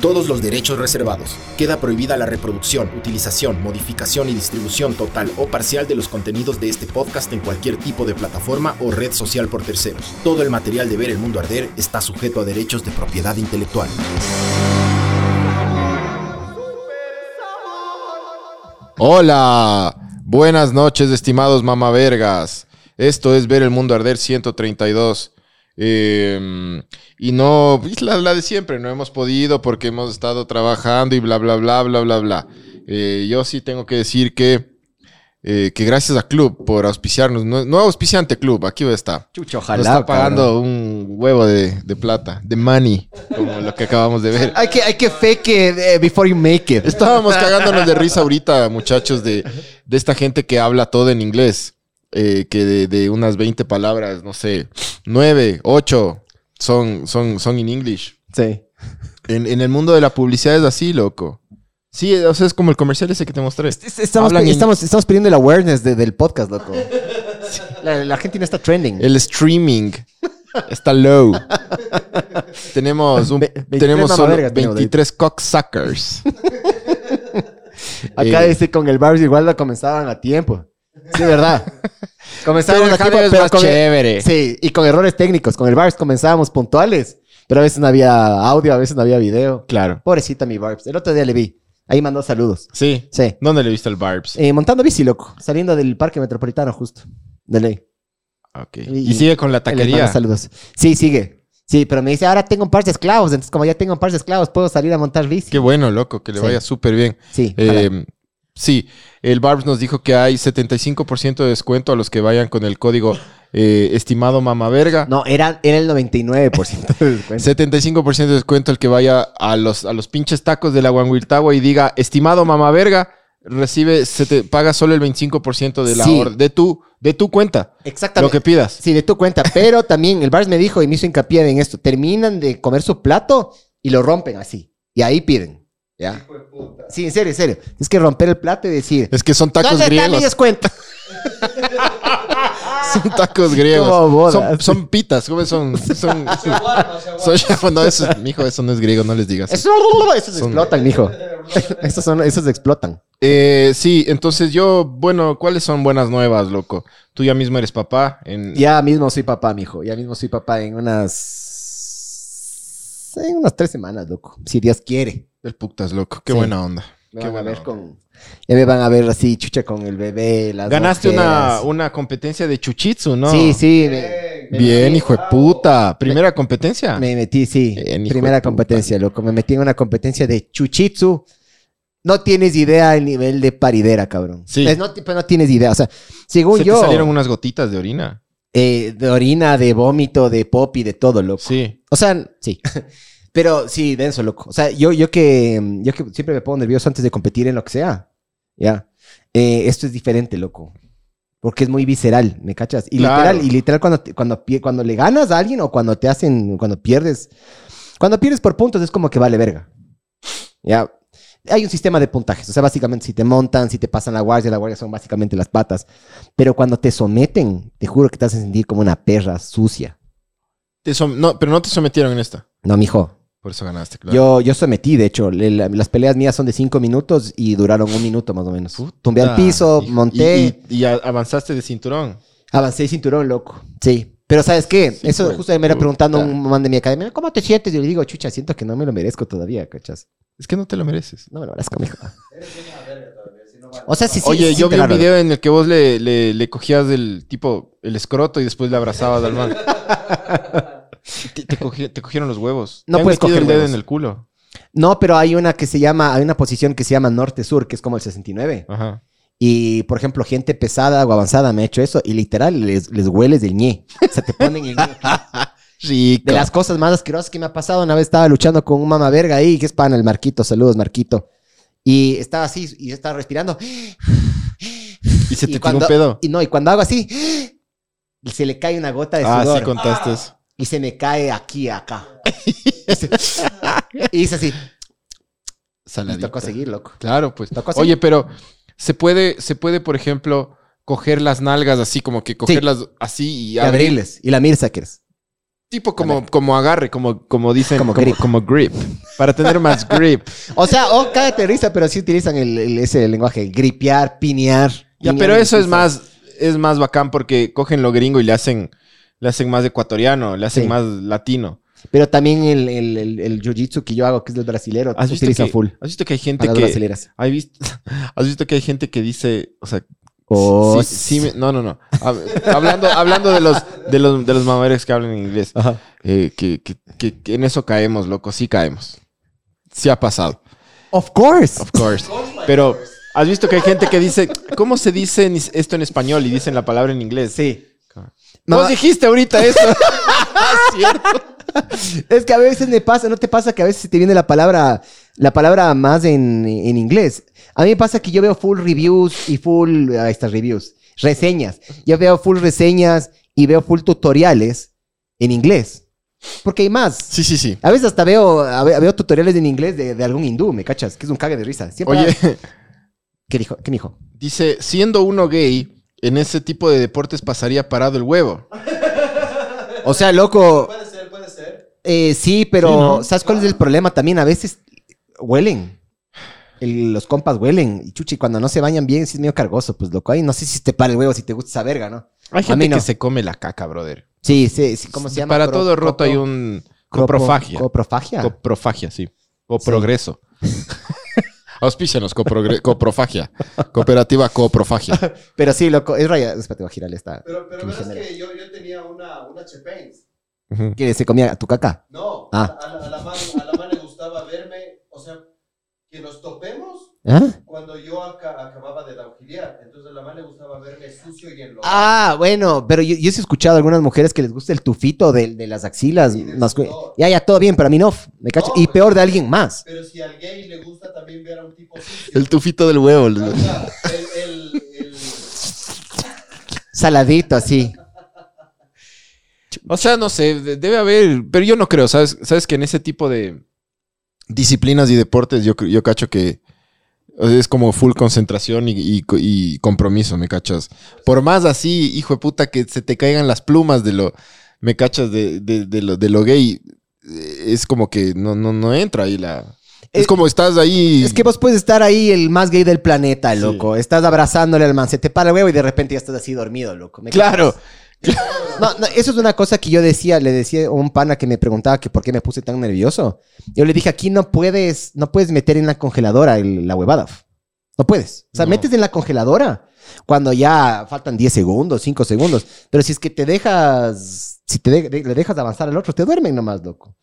Todos los derechos reservados. Queda prohibida la reproducción, utilización, modificación y distribución total o parcial de los contenidos de este podcast en cualquier tipo de plataforma o red social por terceros. Todo el material de Ver el Mundo Arder está sujeto a derechos de propiedad intelectual. Hola, buenas noches estimados mamavergas. Esto es Ver el Mundo Arder 132. Eh, y no, es la, la de siempre, no hemos podido porque hemos estado trabajando y bla, bla, bla, bla, bla, bla. Eh, yo sí tengo que decir que, eh, que gracias a Club por auspiciarnos. No, no auspiciante Club, aquí está. Chucho, Nos ojalá. está pagando cabrón. un huevo de, de plata, de money, como lo que acabamos de ver. Hay que, hay que fake it eh, before you make it. Estábamos cagándonos de risa ahorita, muchachos, de, de esta gente que habla todo en inglés. Eh, que de, de unas 20 palabras, no sé, 9, 8 son, son, son en English. Sí. En, en el mundo de la publicidad es así, loco. Sí, o sea, es como el comercial ese que te mostré. Es- Estamos, Hablan en- estamos, estamos pidiendo el awareness de- del podcast, loco. La, la gente no está trending. El streaming está low. tenemos un, Ve- 23 tenemos solo mamavergas tenemos, 23 cocksuckers. Acá eh, dice con el Barbs igual lo comenzaban a tiempo. Sí, verdad. Comenzábamos Pero a el tiempo, jale es pero más con chévere. Sí, y con errores técnicos. Con el Barbs comenzábamos puntuales, pero a veces no había audio, a veces no había video. Claro. Pobrecita mi Barbs. El otro día le vi. Ahí mandó saludos. Sí. Sí. ¿Dónde le viste el Barbs? Eh, montando bici, loco. Saliendo del parque metropolitano justo. De ley. Ok. y- Y, sigue con la taquería. Saludos. Sí, sigue. Sí, pero me dice, ahora tengo un par de esclavos. Entonces, como ya tengo un par de esclavos, puedo salir a montar bici. Qué bueno, loco, que le Sí. vaya súper bien. Sí. Eh. Sí, el Barbs nos dijo que hay 75% de descuento a los que vayan con el código eh, estimado mamaverga. no, era, era el 99% de descuento. 75% de descuento el que vaya a los, a los pinches tacos de la Huanhuiltagua y diga, estimado mamaverga, recibe, se te paga solo el 25% de la Sí. de tu, de tu cuenta, lo Exactamente. que pidas. Sí, de tu cuenta. Pero también el Bars me dijo y me hizo hincapié en esto. Terminan de comer su plato y lo rompen así. Y ahí piden. ¿Ya? Sí, en serio, en serio. Es que romper el plato y decir... Es que son tacos ¿Dónde griegos. descuento? Son tacos griegos. Como bodas. Son, son pitas, ¿cómo son? Son, son, son- no, eso, mijo, eso no es griego, no les digas. Eso, esos Son- explotan, mijo. Esos, son, esos explotan. Eh, sí, entonces yo, bueno, ¿cuáles son buenas nuevas, loco? Tú ya mismo eres papá. En... Ya mismo soy papá, mijo. Ya mismo soy papá en unas... En unas tres semanas, loco. Si Dios quiere. El putas, loco. Qué Sí. buena onda. Me Qué van a buena ver onda. con... Ya me van a ver así, chucha, con el bebé, las Ganaste una, ojeras. una competencia de chuchitsu, ¿no? Sí, sí. Me, me Bien, metí- hijo de puta. Primera competencia. Me metí, sí. Bien, hijo Primera de puta. competencia, loco. Me metí en una competencia de chuchitsu. No tienes idea el nivel de paridera, cabrón. Sí. Es, no, tienes idea. O sea, según Se yo, te salieron unas gotitas de orina. eh, de orina, de vómito, de pop y de todo, loco. Sí. O sea, sí. Pero sí, denso, loco. O sea, yo, yo, que, yo que siempre me pongo nervioso antes de competir en lo que sea. Ya. Eh, esto es diferente, loco. Porque es muy visceral, ¿me cachas? Y Claro. literal, y literal cuando, cuando, cuando le ganas a alguien o cuando te hacen, cuando pierdes, cuando pierdes por puntos es como que vale verga. Ya. Hay un sistema de puntajes. O sea, básicamente si te montan, si te pasan la guardia, la guardia son básicamente las patas. Pero cuando te someten, te juro que te hacen sentir como una perra sucia. Te no, pero no te sometieron en esta. No, mijo. Por eso ganaste, claro. Yo, yo sometí, de hecho, le- la- las peleas mías son de cinco minutos y duraron un minuto más o menos. Tumbé al piso, monté, Y, y- y a- avanzaste de cinturón. avancé el cinturón, loco. Sí. Pero ¿sabes qué? Sí, Eso pues, justo me era puta. preguntando un man de mi academia, ¿cómo te sientes? Y yo le digo, chucha, siento que no me lo merezco todavía, ¿cachas? Es que no te lo mereces. No me lo merezco, mijo. O sea, sí, sí. Oye, sí, yo vi un video en el que vos le, le, le cogías del tipo el escroto y después le abrazabas al man. te, te cogi- te cogieron los huevos. No te puedes coger el dedo huevos. en el culo. No, pero hay una que se llama, hay una posición que se llama norte-sur, que es como el 69. Ajá. Y, por ejemplo, gente pesada o avanzada me ha hecho eso y literal les, les hueles del ñe. O sea, te ponen el ñe. Rico. De las cosas más asquerosas que me ha pasado, una vez estaba luchando con un mamá verga ahí, que es pana, el Marquito, saludos Marquito. Y estaba así, y estaba respirando. Y se te y cuando- un pedo. Y no, y cuando hago así, se le cae una gota de Ah, sudor. sí contaste eso. Y se me cae aquí, acá. Y hice así. Y Saladita. tocó seguir, loco. Claro, pues. Tocó. Oye, pero se puede, se puede, por ejemplo, coger las nalgas así, como que cogerlas así y Y abrir. abrirles. Y la Mirza quieres. Tipo como, como agarre, como, como dicen, Como como, grip. como grip. Para tener más grip. O sea, oh, cállate risa, pero sí utilizan el, el- ese lenguaje. Gripear, pinear. Ya, pinear pero eso es más, es más bacán porque cogen lo gringo y le hacen, le hacen más ecuatoriano, le hacen Sí. más latino. Pero también el, el, el, el jiu-jitsu que yo hago, que es del brasilero, ¿Has visto, utiliza que, full. ¿Has visto que hay gente que... brasileras. ¿Has visto, has visto que hay gente que dice, o sea, Oh, sí, sí no, no, no. Hab- hablando, hablando de los, de los, de los mamaderos que hablan inglés, Ajá. eh, que, que, que- que en eso caemos, loco, sí caemos. Sí ha pasado, Of course. of course. Pero, ¿has visto que hay gente que dice, ¿cómo se dice en- esto en español? Y dicen la palabra en inglés. Sí. Vos No, dijiste ahorita eso. es que a veces me pasa, ¿no te pasa que a veces se te viene la palabra, la palabra más en, en inglés? A mí me pasa que yo veo full reviews y full, ahí estas reviews, reseñas. Yo veo full reseñas y veo full tutoriales en inglés. Porque hay más. Sí, sí, sí. A veces hasta veo, a ve- veo tutoriales en inglés de, de algún hindú, ¿me cachas? Que es un cague de risa. Siempre Oye, ¿Qué dijo? ¿Qué dijo? dice, siendo uno gay, en ese tipo de deportes pasaría parado el huevo. O sea, loco, Puede ser, puede ser. eh, sí, pero Sí, ¿no? ¿sabes cuál es el problema también? A veces huelen. El- los compas huelen. Y chuchi, cuando no se bañan bien, sí es medio cargoso. Pues loco, ahí no sé si te para el huevo, si te gusta esa verga, ¿no? Hay A gente mí no. que se come la caca, brother. Sí, sí, sí ¿cómo se llama? Para todo roto hay un coprofagia. Coprofagia. Coprofagia, sí. O Sí. Auspícianos, coprofagia. Cooperativa coprofagia. Pero sí, loco, es raya. Espérate, voy a girarle esta. Pero, pero que verás que yo, yo tenía una, una Chepains. Que se comía tu caca. No, Ah. a, la, a, la man, a la man le gustaba verme, o sea, que nos topemos ¿Ah? cuando yo aca- acababa de auxiliar. Entonces a la man le gustaba verme sucio y enlodado. Ah, bueno, pero yo, yo sí he escuchado a algunas mujeres que les gusta el tufito de, de las axilas. Sí, mascu-. Ya, ya, todo bien, pero a mí no. ¿Me cacho? No, y peor de alguien más. Pero si al gay le gusta también ver a un tipo sucio. El tufito del huevo. el, el, el- Saladito, así. O sea, no sé, de- debe haber, pero yo no creo, ¿sabes? Sabes que en ese tipo de disciplinas y deportes yo, yo cacho que es como full concentración y, y- y compromiso, ¿me cachas? Por más así, hijo de puta, que se te caigan las plumas de lo, ¿me cachas? De, de- de lo, de lo gay, eh, es como que no, no, no entra ahí la... Es Eh, como estás ahí... Es que vos puedes estar ahí el más gay del planeta, Sí. loco. Estás abrazándole al man, se te para el huevo y de repente ya estás así dormido, loco. ¿Me Claro. cachas? No, no, eso es una cosa que yo decía, le decía a un pana que me preguntaba que por qué me puse tan nervioso. Yo le dije, aquí no puedes, no puedes meter en la congeladora el- la huevada. No puedes. O sea, No. metes en la congeladora cuando ya faltan 10 segundos, 5 segundos. Pero si es que te dejas, si te de- de- le dejas avanzar al otro, te duermen nomás, loco.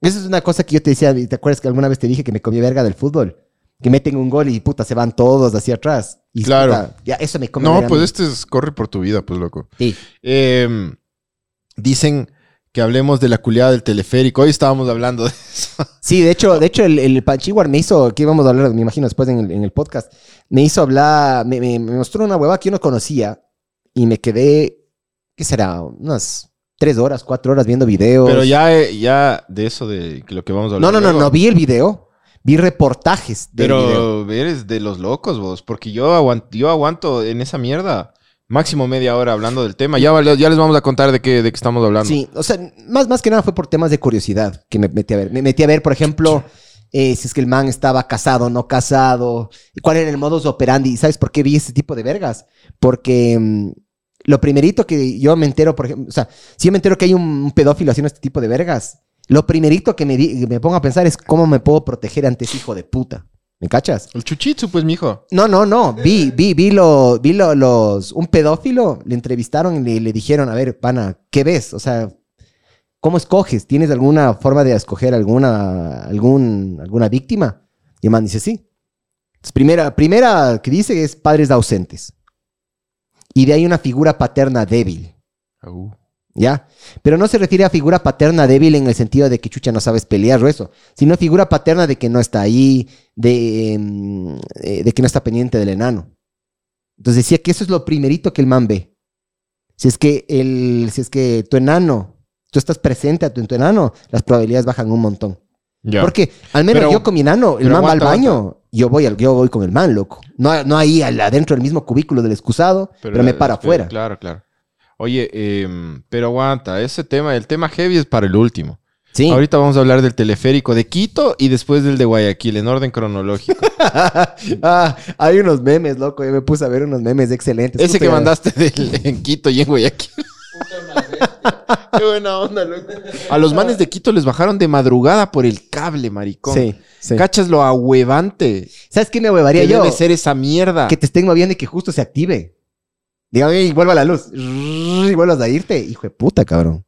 Esa es una cosa que yo te decía, ¿te acuerdas que alguna vez te dije que me comí verga del fútbol? Que meten un gol y puta, se van todos hacia atrás. Y Claro. puta, ya, eso me come No, pues este es corre por tu vida, pues loco. Sí. Eh, dicen que hablemos de la culiada del teleférico. Hoy estábamos hablando de eso. Sí, de hecho, de hecho el, el Panchiguar me hizo, que íbamos a hablar, me imagino, después en el, en el podcast, me hizo hablar, me, me- me mostró una hueva que yo no conocía y me quedé, ¿qué será? Unas tres horas, cuatro horas viendo videos. Pero ya, eh, ya de eso de lo que vamos a hablar. No, no, no, luego. no, vi el video, vi reportajes video. Pero eres de los locos vos, porque yo aguanto, yo aguanto en esa mierda máximo media hora hablando del tema. Ya, ya les vamos a contar de qué, de qué estamos hablando. Sí, o sea, más, más que nada fue por temas de curiosidad que me metí a ver. Me metí a ver, por ejemplo, eh, si es que el man estaba casado o no casado, y cuál era el modus operandi. ¿Sabes por qué vi ese tipo de vergas? Porque mm, lo primerito que yo me entero, por ejemplo, o sea, si yo me entero que hay un, un pedófilo haciendo este tipo de vergas, lo primerito que me, di- me pongo a pensar es cómo me puedo proteger ante ese hijo de puta. ¿Me cachas? El chuchitsu, pues, mijo. No, no, no. Vi, vi, vi, lo, vi lo- los. Un pedófilo le entrevistaron y le, le dijeron, a ver, pana, ¿qué ves? O sea, ¿cómo escoges? ¿Tienes alguna forma de escoger alguna, algún, alguna víctima? Y el man dice, sí. Entonces, primera, primera que dice es padres ausentes. Y de ahí una figura paterna débil. ¿Ya? Pero no se refiere a figura paterna débil en el sentido de que chucha no sabes pelear o eso, sino figura paterna de que no está ahí, de, mm, eh, de que no está pendiente del enano. Entonces decía que eso es lo primerito que el man ve. Si es que, el, si es que tu enano tú estás presente a tu, en tu enano, las probabilidades bajan un montón. Ya. Porque al menos Pero- yo con mi enano, el pero man va al aguanta, baño, yo voy, al, yo voy con el man, loco. No, no ahí al- adentro del mismo cubículo del excusado, pero, me paro espera, afuera. Claro, claro. Oye, em, pero aguanta, ese tema, el tema heavy es para el último. Sí. Ahorita vamos a hablar del teleférico de Quito y después del de Guayaquil, en orden cronológico. ah, hay unos memes, loco. Yo me puse a ver unos memes excelentes. Ese que mandaste del- en Quito y en Guayaquil. Bestia. Qué buena onda, loco. A los manes de Quito les bajaron de madrugada por el cable, maricón. Sí, sí. Cachas lo ahuevante. ¿Sabes qué me huevaría Que yo? debe ser esa mierda. Que te estén moviendo y que justo se active. Dígame, y vuelva la luz. Y vuelvas a irte. Hijo de puta, cabrón.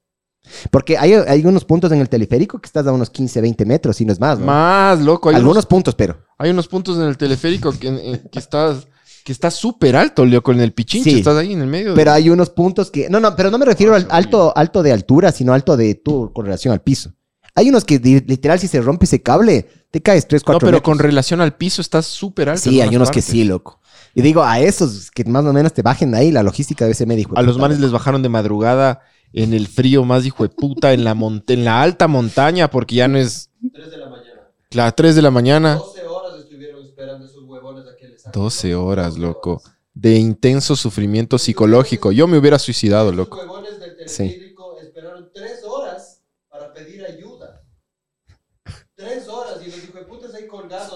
Porque hay, hay unos puntos en el teleférico que estás a unos 15, 20 metros, y no es más, ¿no? Más, loco. Hay Algunos unos, puntos, pero. hay unos puntos en el teleférico que, en- que estás que está súper alto, loco, en el pichinche. Sí. Estás ahí en el medio. de- Pero hay unos puntos que. No, no, pero no me refiero al alto, alto de altura, sino alto de tu con relación al piso. Hay unos que di- literal, si se rompe ese cable, te caes 3, 4 No, pero con relación al piso estás súper alto. Sí, hay unos que partes. sí, loco. Y digo, a esos que más o menos te bajen de ahí, la logística debe ser medio. A los manes les bajaron de madrugada en el frío más hijo de puta, en la, mont- en la alta montaña, porque ya no es 3 de la mañana. las 3 de la mañana. 12 horas estuvieron esperando esos huevones a que les saquen. 12 horas, loco. De intenso sufrimiento psicológico. Yo me hubiera suicidado, loco. huevones del teleférico esperaron 3 horas para pedir ayuda. 3 horas y los hijos de putas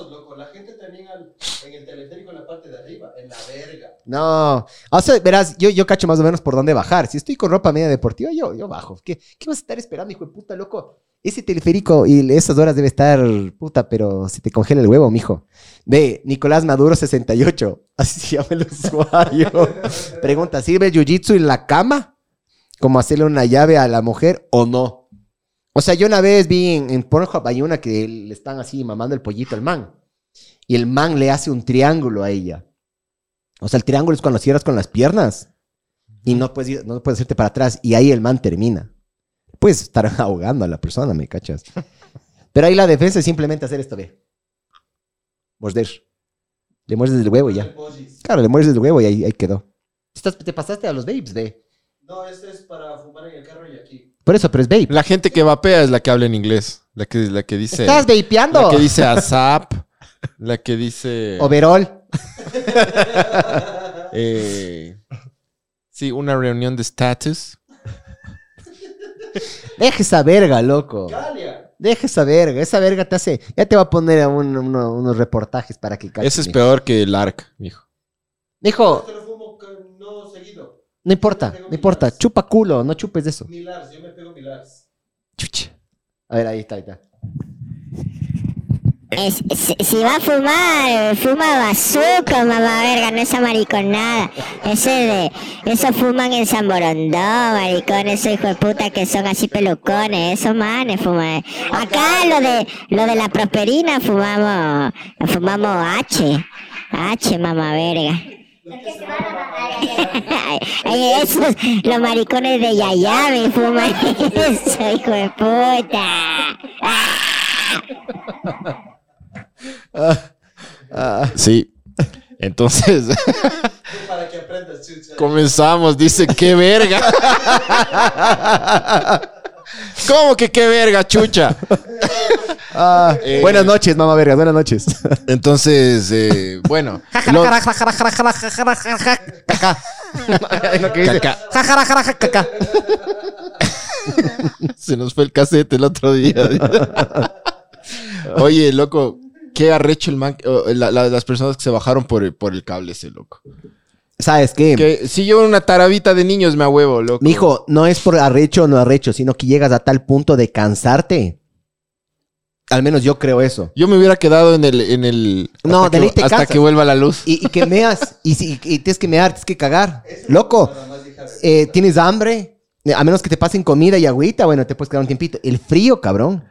loco. La gente también al- en el teleférico en la parte de arriba, en la verga. No, o sea, verás, yo, yo cacho más o menos por dónde bajar. Si estoy con ropa media deportiva, yo, yo bajo. ¿Qué, ¿Qué vas a estar esperando, hijo de puta, loco? Ese teleférico y esas horas debe estar, puta, pero se te congela el huevo, mijo. Ve, Nicolás Maduro 68, así se llama el usuario. Pregunta, ¿sirve jiu-jitsu en la cama? ¿Como hacerle una llave a la mujer o no? O sea, yo una vez vi en, Pornhub, hay una que le están así mamando el pollito al man. Y el man le hace un triángulo a ella. O sea, el triángulo es cuando cierras con las piernas y no puedes, no puedes hacerte para atrás y ahí el man termina. Puedes estar ahogando a la persona, ¿me cachas? Pero ahí la defensa es simplemente hacer esto, ve. Morder. Le muerdes el huevo y ya. Claro, le muerdes el huevo y ahí, ahí quedó. Te pasaste a los babes, ve. No, este es para fumar en el carro y aquí. Por eso, pero es vape. La gente que vapea es la que habla en inglés. La que, la que dice. Estás vapeando. La que dice ASAP. La que dice. Overall. eh, sí, una reunión de status. Deja esa verga, loco. Galia. Deja esa verga. Esa verga te hace. Ya te va a poner a un- uno- unos reportajes para que. Ese es mijo. peor que el ARC, mijo. Mijo, Este lo fumo ca- no seguido. No importa, no importa. Chupa culo, no chupes de eso. Milars, yo me pego Milars. Chucha. A ver, ahí está, ahí está. Es- si, si va a fumar, fuma bazuco, mamá verga, no esa mariconada. Ese de, eso fuman en San Borondó, maricón, esos hijos de puta que son así pelucones, esos manes fuman. Acá lo de, lo de la prosperina fumamos, fumamos H, H, mamá verga. Esos, los maricones de Yayami fuman eso, hijo de puta. Sí. Entonces, Para que aprendas, chucha. comenzamos. Dice, qué verga. ¿Cómo que qué verga, chucha? Eh, Buenas noches, mamá verga, buenas noches. Entonces, eh, bueno. lo- dice. Caca. Se nos fue el cassette el otro día. Oye, loco, qué arrecho el man, oh, la- la- las personas que se bajaron por el, por el cable ese, loco. ¿Sabes qué? Que si yo una tarabita de niños me huevo, loco. Mijo, no es por arrecho o no arrecho, sino que llegas a tal punto de cansarte. Al menos yo creo eso. Yo me hubiera quedado en el, en el No, hasta, que, hasta que vuelva la luz. Y, y que meas, y, tienes que mear, tienes que cagar. Loco, eh, tienes hambre, eh, a menos que te pasen comida y agüita, bueno, te puedes quedar un tiempito. El frío, cabrón.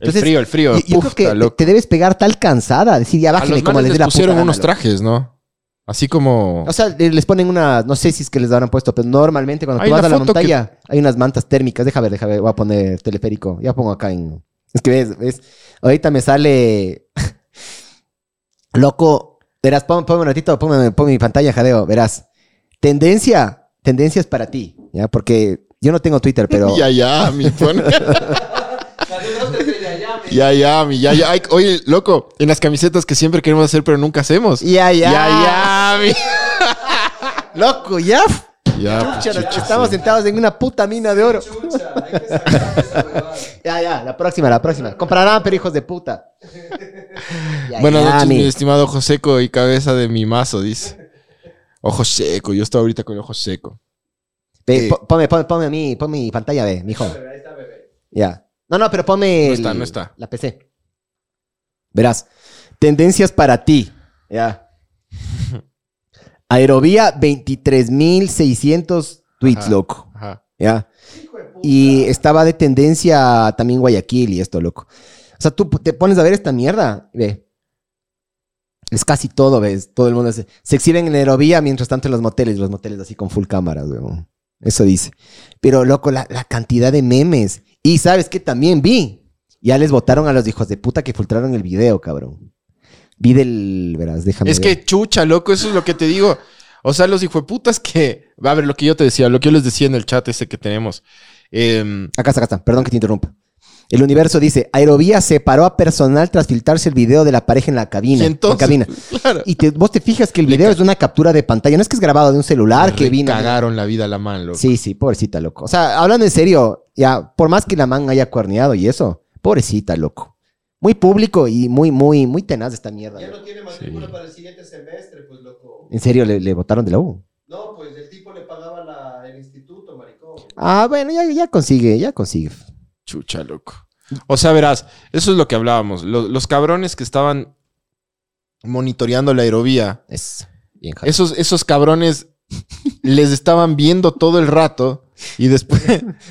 el frío, el frío. Yo, yo creo puta, que te, debes pegar tal cansada, decir, ya los como les dé les la pusieron unos trajes, ¿no? Así como... O sea, les ponen una, no sé si es que les habrán puesto, pero normalmente cuando tú vas a la que- montaña hay unas mantas térmicas. Deja ver, deja ver, voy a poner teleférico. Ya pongo acá en... Es que ves, ves, ahorita me sale... Loco, verás, pon- ponme un ratito, ponme, ponme mi pantalla, jadeo, verás. Tendencia, tendencias para ti, ¿ya? Porque Yo no tengo Twitter, pero... Ya, ya, mi pone. Ya, ya, mi, ya, ya. Ay, oye, loco, en las camisetas que siempre queremos hacer, pero nunca hacemos. Ya, ya. Ya, ya, mi. Loco, ya. Ya, Chucha, chucha, estamos sí. sentados en una puta mina de oro. Chucha, hay que sacar esa huevada. Ya, ya, la próxima, la próxima. Comprarán, pero hijos de puta. Ya, Buenas ya, noches, mi mi- estimado ojo seco y cabeza de mi mazo, dice. Ojo seco, yo estoy ahorita con el ojo seco. Ve, Eh. po- ponme, ponme, ponme a mí, ponme mi pantalla, ve, mijo. Ahí está, bebé. Ya. No, no, pero ponme. No está, el- no está. La PC. Verás. Tendencias para ti. Ya. Aerovía 23.600 tweets, Ajá. loco. Ajá. Ya. Y estaba de tendencia también Guayaquil y esto, loco. O sea, tú te pones a ver esta mierda, ve. Es casi todo, ves. Todo el mundo se, se exhiben en Aerovía, mientras tanto en los moteles, los moteles así con full cámaras, weón. Eso dice. Pero, loco, la, la cantidad de memes. Y sabes que también vi. Ya les votaron a los hijos de puta que filtraron el video, cabrón. Vi del. Verás, déjame. Es ver. que chucha, loco, eso es lo que te digo. O sea, los hijueputas que. A ver, lo que yo te decía, lo que yo les decía en el chat ese que tenemos. Em, Acá está, acá está. Perdón que te interrumpa. El universo dice: Aerovía separó a personal tras filtrarse el video de la pareja en la cabina. y entonces. en cabina. Claro. Y te- vos te fijas que el video es una captura de pantalla. No es que es grabado de un celular que vino. Cagaron la vida a la man, loco. Sí, sí, pobrecita, loco. O sea, hablando en serio, ya, por más que la man haya cuerneado y eso, pobrecita, loco. Muy público y muy, muy, muy tenaz esta mierda. Ya no tiene matrícula Sí. para el siguiente semestre, pues loco. En serio, le, le votaron de la U. No, pues el tipo le pagaba la, el instituto, maricón. Ah, bueno, ya, ya consigue, ya consigue. Chucha, loco. O sea, verás, eso es lo que hablábamos. Los, los cabrones que estaban monitoreando la aerovía, Es bien esos, esos cabrones les estaban viendo todo el rato y después,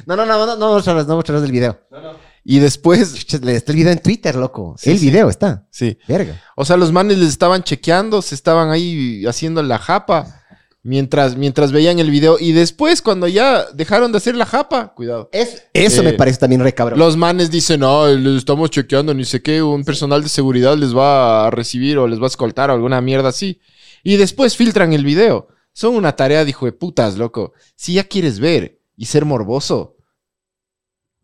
No, no, no, no, no mostrarás, no mostrarás el video. No, no. Y después, Está el video en Twitter, loco. Sí, el sí. video está. sí. Verga. O sea, los manes les estaban chequeando, se estaban ahí haciendo la japa mientras, mientras veían el video y después cuando ya dejaron de hacer la japa, cuidado. Es, eso Eh, me parece también re cabrón. Los manes dicen, no, les estamos chequeando, ni sé qué, un personal de seguridad les va a recibir o les va a escoltar o alguna mierda así. Y después filtran el video. Son una tarea de hijo de putas, loco. Si ya quieres ver y ser morboso,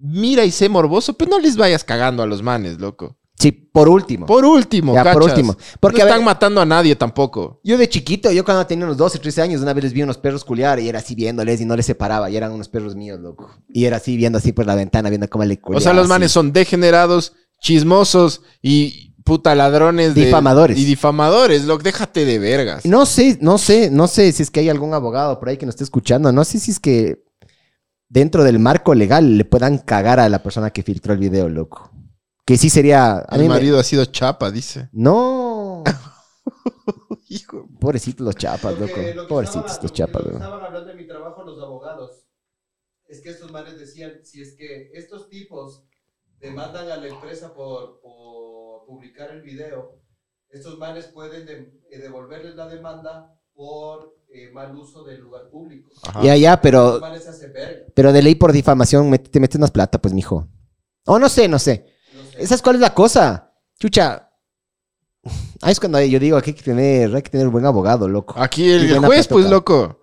mira y sé morboso, pero no les vayas cagando a los manes, loco. Sí, por último. Por último, Ya, por último. Porque, no ver- están matando a nadie tampoco. Yo de chiquito, yo cuando tenía unos 12, 13 años, una vez les vi unos perros culiar y era así viéndoles y no les separaba. Y eran unos perros míos, loco. Y era así viendo así por la ventana, viendo cómo le O culiaba. sea, los así. manes son degenerados, chismosos y puta ladrones. de- Difamadores. Y difamadores, loco. Déjate de vergas. No sé, no sé, no sé si es que hay algún abogado por ahí que nos esté escuchando. No sé si es que dentro del marco legal le puedan cagar a la persona que filtró el video, loco. Que sí sería... A El me- marido ha sido chapa, dice. No. Hijo. Pobrecitos los chapas, loco. Porque lo que Pobrecitos estaban- los chapas, loco. Estaban hablando de mi trabajo los abogados. Es que estos manes decían, si es que estos tipos demandan a la empresa por, por publicar el video, estos manes pueden de- eh, devolverles la demanda por eh, mal uso del lugar público. Ajá. Ya, ya, pero, pero de ley por difamación met- te metes más plata, pues, mijo. O no sé, no sé. No sé. ¿Sabes cuál es la cosa? Chucha. Ahí es cuando yo digo que hay que tener, hay que tener un buen abogado, loco. Aquí Y el, juez, pues, loco.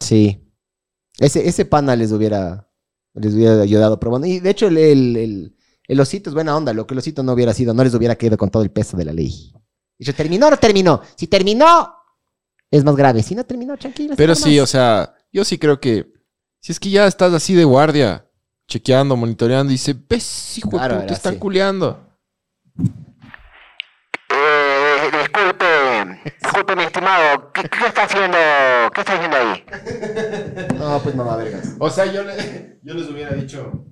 Sí. Ese, ese pana les hubiera, les hubiera ayudado. Pero bueno, y de hecho el, el, el- el osito es buena onda. Lo que el osito no hubiera sido, no les hubiera caído con todo el peso de la ley. Dice, ¿terminó o no terminó? Si terminó, es más grave. Si no terminó, tranquilo. Pero sí, o sea, yo sí creo que si es que ya estás así de guardia, chequeando, monitoreando, y dice, ves, hijo Claro, de puta, están así. culeando. Eh, disculpe, disculpe mi estimado, ¿qué, qué está haciendo, qué está haciendo ahí? No, pues mamá vergas. O sea, yo, le- yo les hubiera dicho.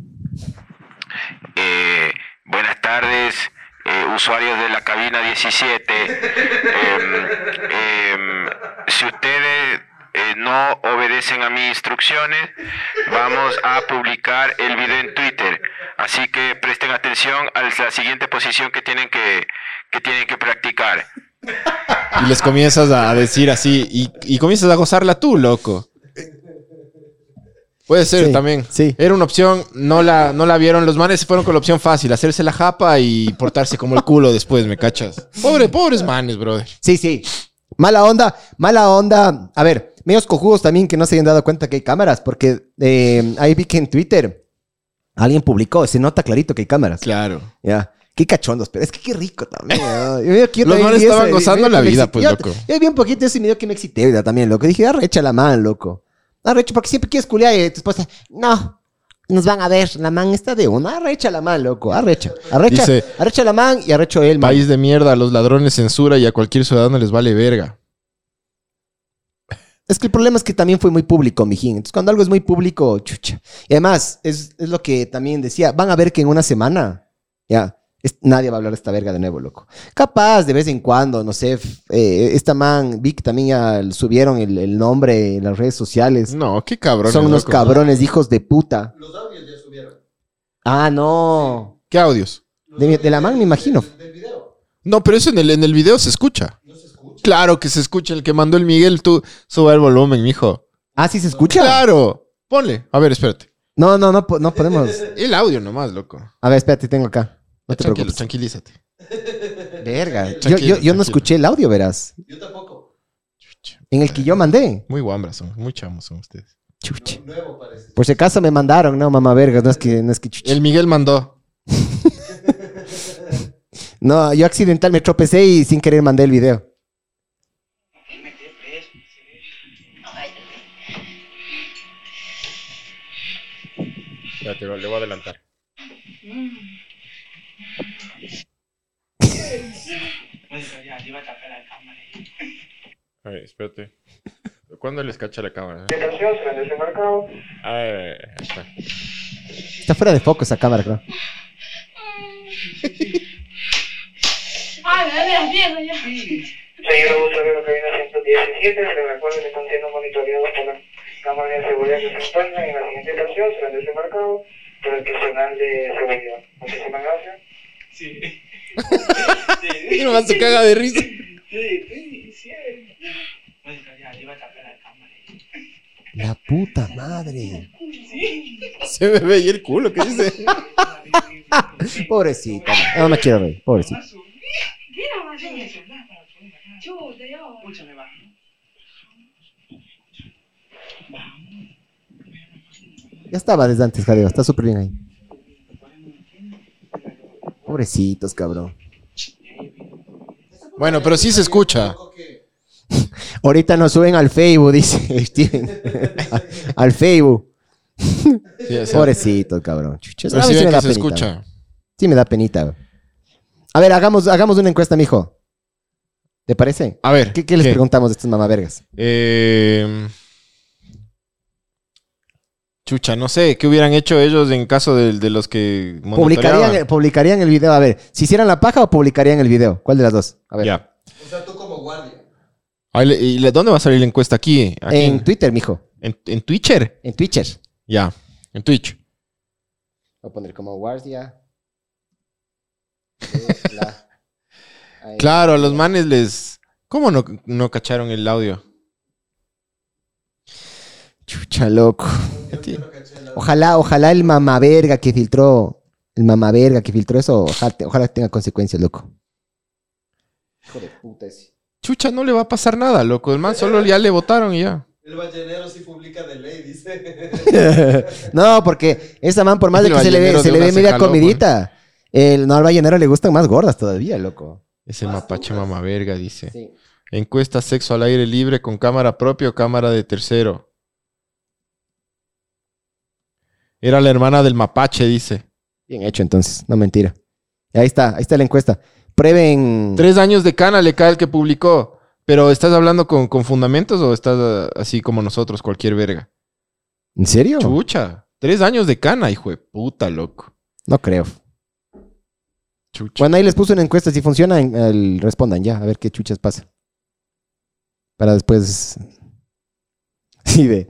Eh, buenas tardes, eh, usuarios de la cabina 17. Em, em, si ustedes eh, no obedecen a mis instrucciones, vamos a publicar el video en Twitter. Así que presten atención a la siguiente posición que tienen que, que, tienen que practicar. Y les comienzas a decir así, y, y comienzas a gozarla tú, loco. Puede ser Sí, también. sí. Era una opción, no la, no la vieron. Los manes se fueron con la opción fácil, hacerse la japa y portarse como el culo después, ¿me cachas? Pobre, pobres manes, brother. Sí, sí. Mala onda, mala onda. A ver, medios cojudos también que no se hayan dado cuenta que hay cámaras, porque eh, ahí vi que en Twitter alguien publicó, se nota clarito que hay cámaras. Claro. Ya. Qué cachondos, pero es que qué rico también. ¿no? Yo- yo- yo Los manes estaban eso, gozando la vida, pues, loco. Yo vi un poquito y medio que me excité ¿verdad? también, loco. Dije, arrecha la man, loco. Arrecha, porque siempre quieres culiar y tu esposa, no, nos van a ver, la man está de una, arrecha la man, loco, arrecha. Arrecha, Dice- arrecha la man y arrecho él, man. País de mierda, a los ladrones censura y a cualquier ciudadano les vale verga. Es que el problema es que también fue muy público, mijín. Entonces, cuando algo es muy público, chucha. Y además, es, es lo que también decía. Van a ver que en una semana, ya, es- nadie va a hablar de esta verga de nuevo, loco. Capaz, de vez en cuando, no sé, eh, esta man, Vic, también ya subieron el, el nombre en las redes sociales. No, qué cabrón. Son unos cabrones, hijos de puta. Los audios ya subieron. Ah, no. ¿Qué audios? De mi- audios de la man, me imagino. Del, del video. No, pero eso en el, en el video se escucha. No se escucha. Claro que se escucha. El que mandó el Miguel, tú suba el volumen, mijo. Ah, sí se escucha. Claro. Ponle. A ver, espérate. No, no, no, no podemos. El audio nomás, loco. A ver, espérate, tengo acá. No te Tranquilo, preocupes. tranquilízate. Verga. Yo, Tranquilo, yo, yo no tranquilo. escuché el audio, verás. Yo tampoco. En el que yo mandé. Muy guambras son, muy chamos son ustedes. Chucha. Nu- Nuevo parece. Por si acaso me mandaron, no, mamá vergas, no es que, no es que chucha. El Miguel mandó. No, yo accidental me tropecé y sin querer mandé el video. Espérate, le voy a adelantar. A ver, espérate. ¿Cuándo les cacha la cámara? A ver, ahí está. Está fuera de foco esa cámara, creo. Ay, me las piernas ya. Señor de la cabina 117, se le recuerda que están siendo monitoreados por la cámara de seguridad que se encuentra en la siguiente estación, serán desembarcados por el personal de seguridad. Muchísimas gracias. Y nomás se caga de risa. La puta madre. Se me ve ahí el culo, ¿qué dice? Pobrecita. No me quiero reír, pobrecita. Ya estaba desde antes, Jadeo. Está súper bien ahí. Pobrecitos, cabrón. Bueno, pero sí se escucha. Ahorita nos suben al Facebook, dice Steven. al Facebook. Sí, o sea, Pobrecitos, cabrón. Chucha, pero sí me que da se penita, escucha. Sí me da penita. A ver, hagamos, hagamos una encuesta, mijo. ¿Te parece? A ver. ¿Qué, qué les preguntamos de estos mamavergas? Eh, Chucha, no sé, ¿qué hubieran hecho ellos en caso de, de los que ¿Publicarían, monitoreaban? publicarían el video. A ver, si hicieran la paja o publicarían el video. ¿Cuál de las dos? A ver. Ya. O sea, tú como guardia. ¿Y dónde va a salir la encuesta? Aquí. aquí En Twitter, mijo. en, en Twitcher. En Twitcher. Ya, en Twitch. Voy a poner como guardia. de la- Ahí. Claro, a los manes les... ¿Cómo no, no cacharon el audio? Chucha, loco. Ojalá, ojalá el mamaverga que filtró, el mamaverga que filtró eso, ojalá, ojalá tenga consecuencias, loco. Hijo de puta ese. Chucha, no le va a pasar nada, loco. El man solo ya le votaron y ya. El ballenero sí publica de ley, dice. no, porque esa man, por más de que se le ve, se le ve media jaló, comidita, el, no al ballenero le gustan más gordas todavía, loco. Ese mapache mamaverga dice. Sí. Encuesta sexo al aire libre con cámara propia o cámara de tercero. Era la hermana del mapache, dice. Bien hecho entonces, no mentira. Ahí está, ahí está la encuesta. Prueben. Tres años de cana le cae el que publicó. Pero ¿estás hablando con, con fundamentos o estás ah, así como nosotros, cualquier verga? ¿En serio? Chucha. Tres años de cana, hijo de puta, loco. No creo. Chucha. Bueno, ahí les puse una encuesta. Si funciona, el- respondan ya, a ver qué chuchas pasa. Para después. Sí, de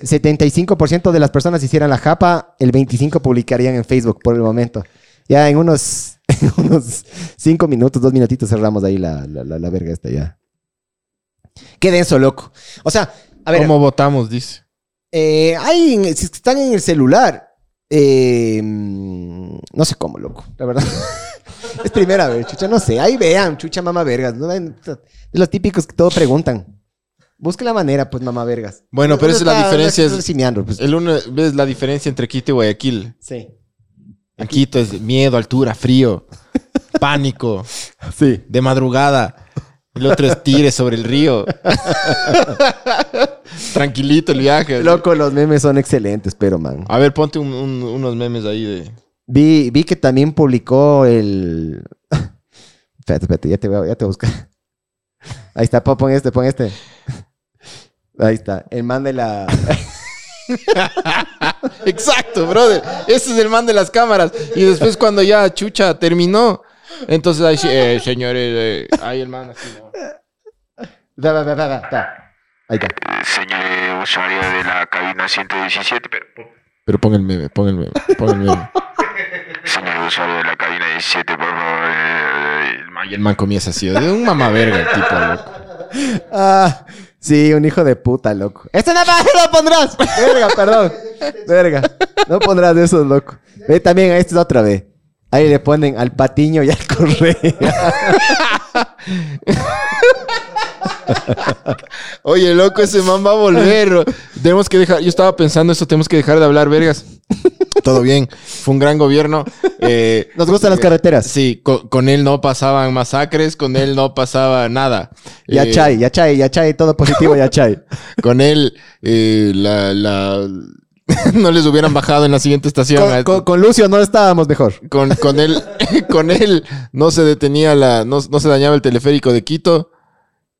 75% de las personas hicieran la japa, el 25% publicarían en Facebook por el momento. Ya en unos, en unos cinco minutos, dos minutitos cerramos ahí la, la, la, la verga esta ya. Qué denso, loco. O sea, a ver, ¿Cómo votamos? Dice. eh, hay, si están en el celular, eh, mm, no sé cómo, loco, la verdad. es primera vez, chucha, no sé. Ahí vean, chucha mamá vergas. ¿no? De los típicos que todo preguntan. Busque la manera, pues, mamá vergas. Bueno, pero Uno esa es la diferencia, es- pues. El uno, ¿Ves la diferencia entre Quito y Guayaquil? Sí. En Quito es miedo, altura, frío, pánico, Sí. de madrugada. El otro es tire sobre el río. Tranquilito el viaje. Loco, los memes son excelentes, pero, man. A ver, ponte un- un- unos memes ahí de... Vi, vi que también publicó el. espérate, espérate, ya te voy a, ya te voy a buscar. Ahí está, pon este, pon este. Ahí está. El man de la. Exacto, brother. Ese es el man de las cámaras. Y después cuando ya Chucha terminó, entonces ahí sí, eh, señores, eh, ahí el man así, va, va, va, va, va. Ahí está. Señor usuario de la cabina 117, pero... Pero pon el meme, pon el meme, pon el meme. Señor usuario de la cabina 17, por favor. eh, el man- Y el man comienza así, de un mamá verga el tipo, loco. Ah, sí, un hijo de puta, loco. ¡Este no lo pondrás! Verga, perdón. Verga. No pondrás de esos, loco. Ve también, a este es otra vez. Ahí le ponen al patiño y al correa. Oye, loco, ese man va a volver. Tenemos que dejar, yo estaba pensando eso, tenemos que dejar de hablar vergas. Todo bien, fue un gran gobierno. Eh, Nos gustan las carreteras. Sí, con, con él no pasaban masacres, con él no pasaba nada. Ya Eh, chay, ya chay, ya chay, todo positivo, ya chay. Con él, eh, la, la- no les hubieran bajado en la siguiente estación. Con, estos. con- con Lucio no estábamos mejor. Con, con él, con él no se detenía la, no, no se dañaba el teleférico de Quito.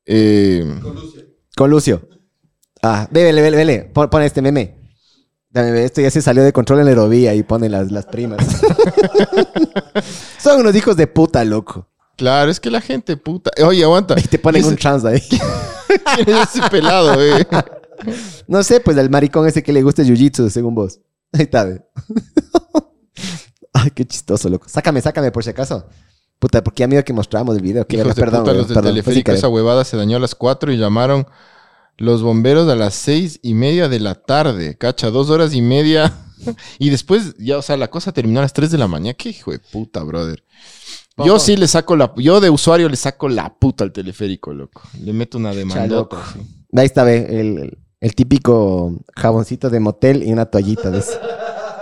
Eh, Con Lucio. Ah, ve, vele, vele, vele. Pon, pon este meme. Esto ya se salió de control en la aerovía y ponen las, las primas. Son unos hijos de puta, loco. claro, es que la gente puta. Oye, aguanta. Y te ponen Ese- un trans ahí. ¿Quién es ese pelado, eh? No sé, pues al maricón ese que le gusta jiu-jitsu, según vos. Ahí está. Ay, qué chistoso, loco. Sácame, sácame por si acaso. Puta, porque ya miedo que mostramos el video. Que Hijos de perdón, puta, los del perdón, teleférico. Esa huevada se dañó a las 4 y llamaron los bomberos a las seis y media de la tarde. Cacha, dos horas y media. Y después, ya, o sea, la cosa terminó a las 3 de la mañana. Qué hijo de puta, brother. Yo sí le saco la... Yo de usuario le saco la puta al teleférico, loco. Le meto una demandota. loco. sí. Ahí está, ve, el, típico jaboncito de motel y una toallita de eso.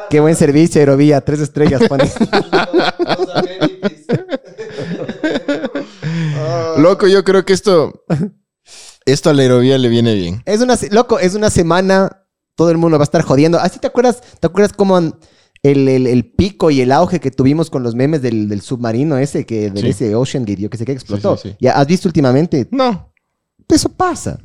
Qué buen servicio, Aerovía. Tres estrellas, pone. Loco, yo creo que esto... Esto a la aerovía le viene bien. Es una, loco, es una semana, todo el mundo va a estar jodiendo. Así te acuerdas, ¿te acuerdas cómo el, el- el pico y el auge que tuvimos con los memes del, del submarino ese, que del Sí. ese Ocean Gate, yo que sé que explotó? Sí, sí, sí. ¿Ya has visto últimamente? No. Eso pasa.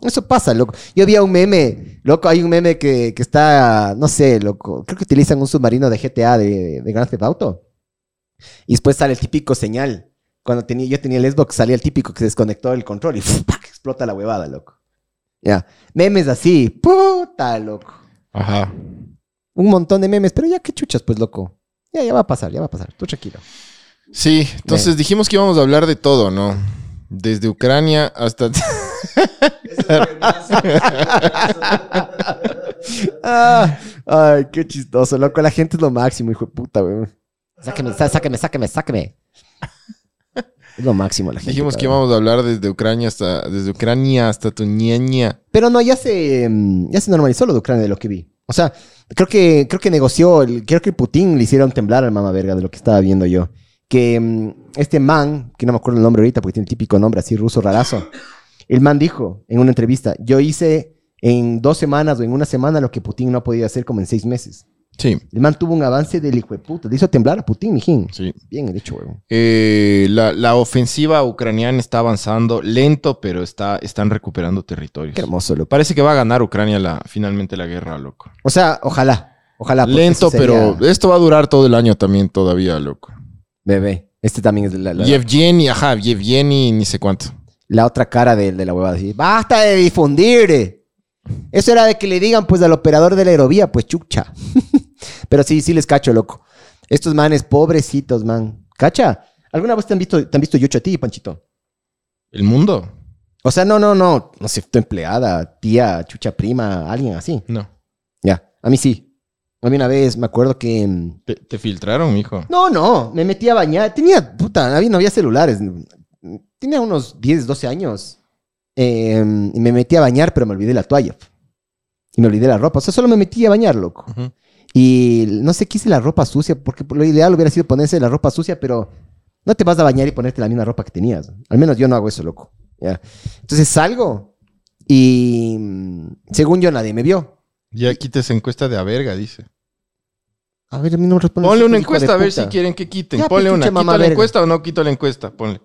Eso pasa, loco. Yo vi un meme, loco, hay un meme que, que está, no sé, loco, creo que utilizan un submarino de GTA de, de Grand Theft Auto. Y después sale el típico señal. Cuando tenía, yo tenía el Xbox, salía el típico que se desconectó el control y ¡pac! explota la huevada, loco. Ya. Memes así, puta, loco. Ajá. Un montón de memes, pero ya qué chuchas, pues, loco. Ya, ya va a pasar, ya va a pasar. Tú tranquilo. Sí, entonces dijimos que íbamos a hablar de todo, ¿no? Desde Ucrania hasta... Eso. Ah, ay, qué chistoso, loco. La gente es lo máximo, hijo de puta, weón. Sáqueme, sá- sáqueme, sáqueme, sáqueme. Es lo máximo la gente. Dijimos que íbamos a hablar desde Ucrania hasta... Desde Ucrania hasta tu. Pero no, ya se, mm, ya se normalizó lo de Ucrania de lo que vi. O sea, creo que, creo que negoció, el- creo que Putin le hicieron temblar al mamá verga de lo que estaba viendo yo. Que mm, este man, que no me acuerdo el nombre ahorita porque tiene el típico nombre así ruso rarazo, el man dijo en una entrevista, yo hice en dos semanas o en una semana lo que Putin no ha podido hacer como en seis meses. Sí, El man tuvo un avance del hijo de puta, le hizo temblar a Putin, mijín. sí. Bien el hecho, huevón. Eh, la, la ofensiva ucraniana está avanzando lento, pero está, están recuperando territorios. Qué hermoso, loco. Parece que va a ganar Ucrania la, finalmente la guerra, loco. O sea, ojalá, ojalá. Lento, sería- pero esto va a durar todo el año también todavía, loco. Bebé. Este también es la, la- Yevgeny, ajá, Yevgeny, ni sé cuánto. la otra cara de, de la huevada. así, Basta de difundir. Eso era de que le digan, pues, al operador de la aerovía, pues, chucha. Pero sí, sí les cacho, loco. Estos manes, pobrecitos, man. ¿Cacha? ¿Alguna vez te han visto, te han visto yucho a ti, Panchito? ¿El mundo? O sea, no, no, no. No sé, tu empleada, tía, chucha prima, alguien así. No. Ya, a mí sí. A mí una vez me acuerdo que... mm, Te, te filtraron, mijo. No, no, me metí a bañar. Tenía, puta, había- no había celulares. Tenía unos 10, 12 años. eh, y me metí a bañar, pero me olvidé la toalla. Y me olvidé la ropa. O sea, solo me metí a bañar, loco. Y no sé, quise la ropa sucia, porque lo ideal hubiera sido ponerse la ropa sucia, pero no te vas a bañar y ponerte la misma ropa que tenías. Al menos yo no hago eso, loco. ¿ya? Entonces salgo y mm, según yo nadie me vio. Ya quites encuesta de a verga, dice. A ver, a mí no me responde. Ponle una encuesta a ver puta. si quieren que quiten. Ya, Ponle pues, una. chucha, ¿Quito la verga. encuesta o no quito la encuesta? Ponle.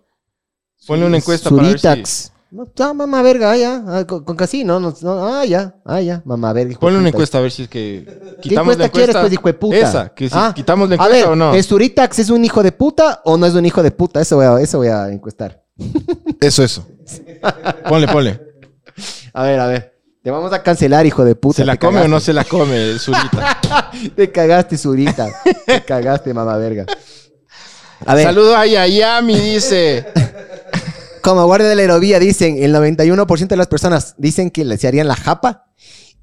Ponle una encuesta para ver si... No, ah, mamá verga, ah, ya. Ah, con, con casino. No, no, ah, ya. Ah, ya. Mamá verga. Ponle una encuesta a ver si es que... ¿Qué Quitamos la encuesta quieres, encuesta. pues, hijo de puta? Esa, que si Ah, quitamos la A encuesta ver, o no. ¿el Suritax es un hijo de puta o no es un hijo de puta? Eso voy a, eso voy a encuestar. Eso, eso. Ponle, ponle. A ver, a ver. Te vamos a cancelar, hijo de puta. ¿Se la come o no se la come el surita? Te cagaste, Zurita. Te cagaste, mamá verga. A ver, Saludo a Yayami, dice. Como guardia de la aerovía dicen, el 91% de las personas dicen que le- se harían la japa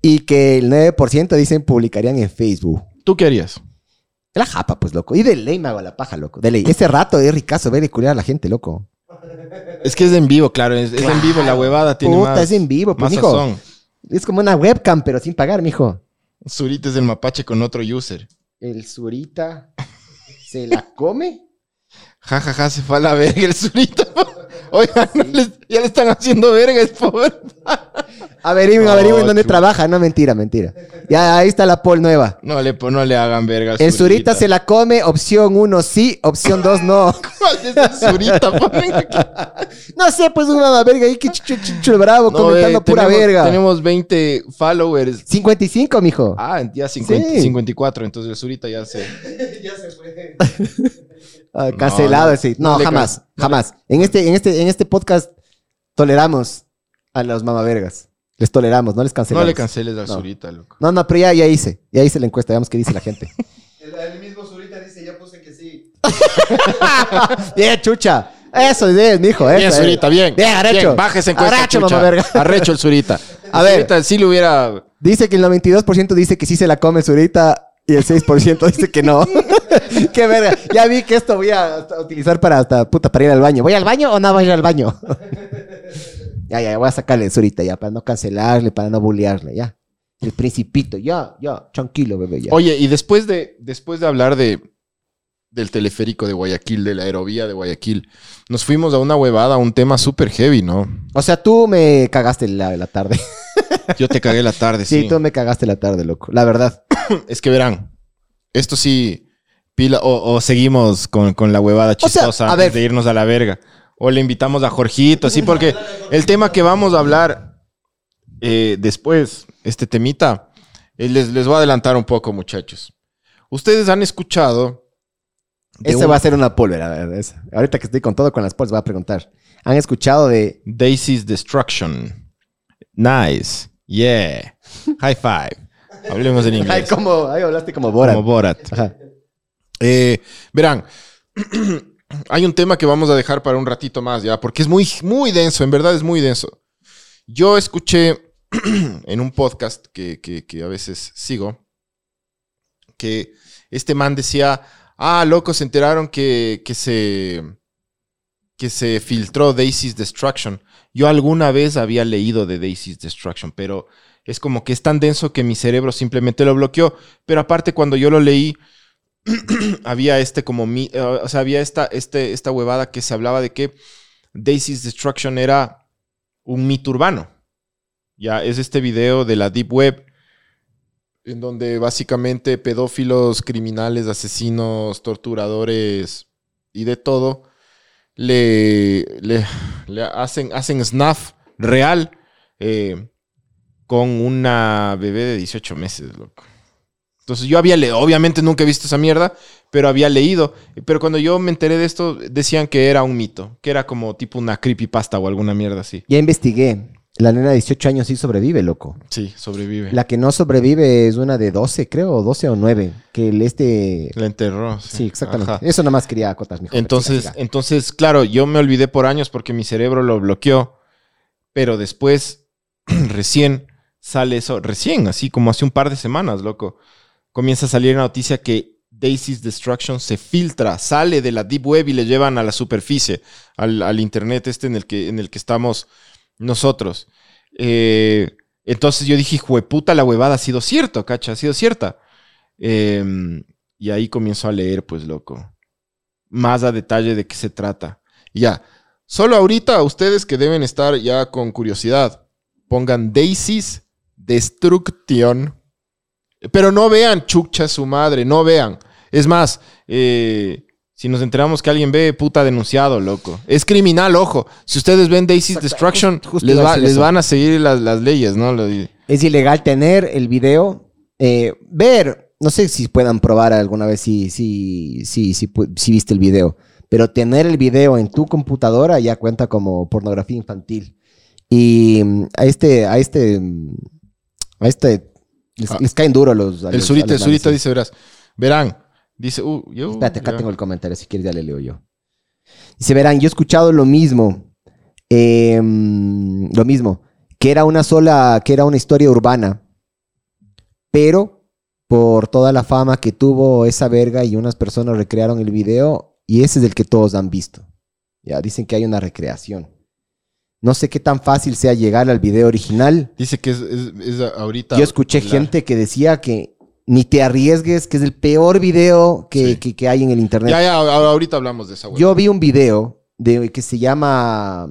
y que el 9% dicen publicarían en Facebook. ¿Tú qué harías? La japa, pues, loco. Y de ley me hago la paja, loco. De ley. Ese rato es ricazo ver y culiar a la gente, loco. Es que es en vivo, claro. Es, es en vivo, la huevada tiene Puta, más... es en vivo, pues, mijo. sazón. Es como una webcam, pero sin pagar, mijo. Zurita es del mapache con otro user. El Zurita se la come. Ja, ja, ja, se fue a la verga el Zurita. Oigan, no les- ya le están haciendo verga, es pobre. Averigüen, Oh, averigüen dónde trabaja. No, mentira, mentira. Ya, ahí está la poll nueva. No le, no le hagan verga al El Zurita se la come, opción 1 sí, opción 2 no. ¿Cuál es el Zurita? No sé, pues una mamá verga ahí que chicho, chicho el bravo No, comentando eh, pura tenemos- verga. Tenemos 20 followers. 55, mijo. Ah, ya 50, Sí. 54, entonces el Zurita ya se... ya se fue. Ah, cancelado no, ese. no No, jamás, no jamás. En este, en este, en este podcast toleramos a los mamavergas. Les toleramos, no les No cancelamos. le canceles al No. Zurita, loco. No, no, pero ya, ya hice. Ya hice la encuesta, veamos qué dice la gente. El, el mismo Zurita dice, ya puse que sí. bien, chucha. Eso es, mijo. Eso Bien. Zurita, bien. Bien, arrecho. Bien, Bájese encuesta, Arrecho, chucha. mamá verga. Arrecho el Zurita. A ver. Zurita sí le hubiera... Dice que el 92% dice que sí se la come Zurita y el 6% dice que no. Qué verga. Ya vi que esto voy a utilizar para hasta puta para ir al baño. ¿Voy al baño o no voy a ir al baño? ya, ya, voy a sacarle el Zurita ya para no cancelarle, para no bullearle, ya. El principito, ya, ya, tranquilo, bebé, ya. Oye, y después de, después de hablar de, del teleférico de Guayaquil, de la aerovía de Guayaquil, nos fuimos a una huevada, a un tema súper heavy, ¿no? O sea, tú me cagaste la, la tarde. Yo te cagué la tarde, Sí, sí. tú me cagaste la tarde, loco. La verdad. Es que verán, esto sí, pila, o, o seguimos con, con la huevada O sea, chistosa a antes ver. de irnos a la verga. O le invitamos a Jorgito, así, porque el tema que vamos a hablar eh, después, este temita, eh, les, les voy a adelantar un poco, muchachos. Ustedes han escuchado. Ese un- va a ser una pólvora. esa. Ahorita que estoy con todo con las polvas, voy a preguntar. ¿Han escuchado de Daisy's Destruction. Nice. Yeah. High five. Hablemos en Ay, inglés. como, ahí hablaste como Borat. Como Borat. Ajá. Eh, verán, hay un tema que vamos a dejar para un ratito más, ya, porque es muy, muy denso, en verdad es muy denso. Yo escuché en un podcast que, que- que a veces sigo, que este man decía, ah, loco, se enteraron que, que se que se filtró Daisy's Destruction. Yo alguna vez había leído de Daisy's Destruction, pero es como que es tan denso que mi cerebro simplemente lo bloqueó. Pero aparte, cuando yo lo leí, había este como mi, eh, o sea, había esta, este, esta huevada que se hablaba de que Daisy's Destruction era un mito urbano. Ya es este video de la Deep Web en donde básicamente pedófilos, criminales, asesinos, torturadores y de todo le, le, hacen, hacen snuff real eh, con una bebé de 18 meses, loco. Entonces yo había leído, obviamente nunca he visto esa mierda, pero había leído. Pero cuando yo me enteré de esto, decían que era un mito, que era como tipo una creepypasta o alguna mierda así. Ya investigué. La nena de 18 años sí sobrevive, loco. Sí, sobrevive. La que no sobrevive es una de 12, creo, o 12 o 9. Que el este... La enterró. Sí, exactamente. Ajá. Eso nada más quería acotar, mijo. Entonces, entonces, claro, yo me olvidé por años porque mi cerebro lo bloqueó, pero después, recién sale eso, recién, así como hace un par de semanas, loco, comienza a salir la noticia que Daisy's Destruction se filtra, sale de la Deep Web y le llevan a la superficie, al, al Internet este en el que, en el que estamos nosotros. Eh, entonces yo dije, jueputa, la huevada ha sido cierto, cacha, ha sido cierta. Em, y ahí comienzo a leer, pues, loco. Más a detalle de qué se trata. Ya. Solo ahorita ustedes que deben estar ya con curiosidad, pongan Daisy's Destruction. Pero no vean Chucha su madre, no vean. Es más, eh, si nos enteramos que alguien ve, puta denunciado, loco. Es criminal, ojo. Si ustedes ven Daisy's Destruction, les, va- van a seguir las, las leyes, ¿no? Lo- Es ilegal tener el video, eh, ver, no sé si puedan probar alguna vez si, si, si, si, viste el video, pero tener el video en tu computadora ya cuenta como pornografía infantil. Y mm, a este, a este, mm, a este, les, Ah. les caen duro los... a El los- a Zurita, los el sí. dice, verás, verán, dice, uh, yo... Espérate, acá ya. tengo el comentario, si quieres ya le leo yo. Dice, verán, yo he escuchado lo mismo, eh, mm, lo mismo, que era una sola, que era una historia urbana, pero por toda la fama que tuvo esa verga y unas personas recrearon el video y ese es el que todos han visto. Ya dicen que hay una recreación. No sé qué tan fácil sea llegar al video original. Dice que es, es- es ahorita... Yo escuché gente que decía que ni te arriesgues, que es el peor video que, Sí. que- que hay en el internet. Ya, ya, a- ahorita hablamos de esa hueva. Yo vi un video de que se llama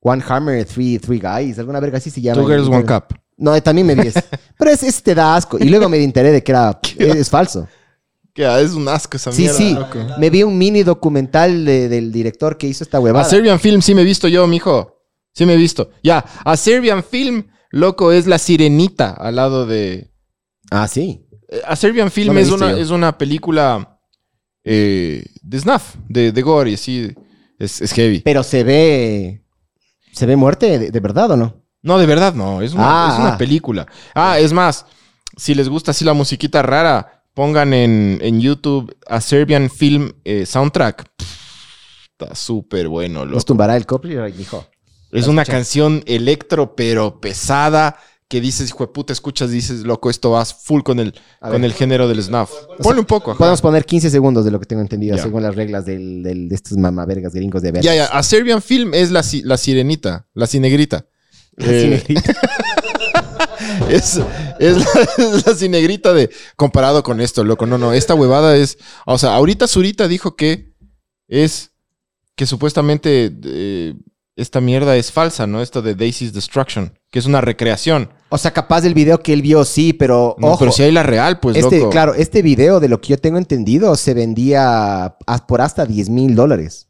One Hammer, Three, three Guys, alguna verga así se llama. Two Girls, One Cup. No, eh, también me vi ese. Pero ese, ese te da asco. Y luego me enteré de que era, es, es falso. Que es un asco esa Sí, mierda, sí. loco. Me vi un mini documental de- del director que hizo esta A huevada. Serbian Film sí me he visto yo, mijo. Sí me he visto. Ya, a Serbian Film, loco, es la sirenita al lado de... Ah, sí. A Serbian Film No es, una, yo. es una película eh, de snuff, de, de gore, sí. Es, es heavy. Pero se ve. ¿Se ve muerte de, de verdad o no? No, de verdad no. Es una, Ah, es una ah. película. Ah, es más, si les gusta así la musiquita rara, pongan en, en YouTube a Serbian Film eh, Soundtrack. Está súper bueno, loco. Nos tumbará el copyright, dijo. Es una canción electro, pero pesada, que dices, hijo de puta, escuchas, dices, loco, esto va full con el, A con ver. el género del snuff. Ponle un poco. ajá. Podemos poner 15 segundos de lo que tengo entendido, según las reglas del, del- de estos mamavergas gringos de vergas. Ya, ya, a Serbian Film es la, la sirenita, la cinegrita. Eh, es, es la, es la cinegrita de comparado con esto, loco. No, no, esta huevada es. O sea, ahorita Zurita dijo que es que supuestamente eh, esta mierda es falsa, ¿no? Esto de Daisy's Destruction, que es una recreación. O sea, capaz del video que él vio, sí, pero No, ojo. pero si hay la real, pues este, loco. claro, este video, de lo que yo tengo entendido, se vendía a- por hasta 10 mil dólares.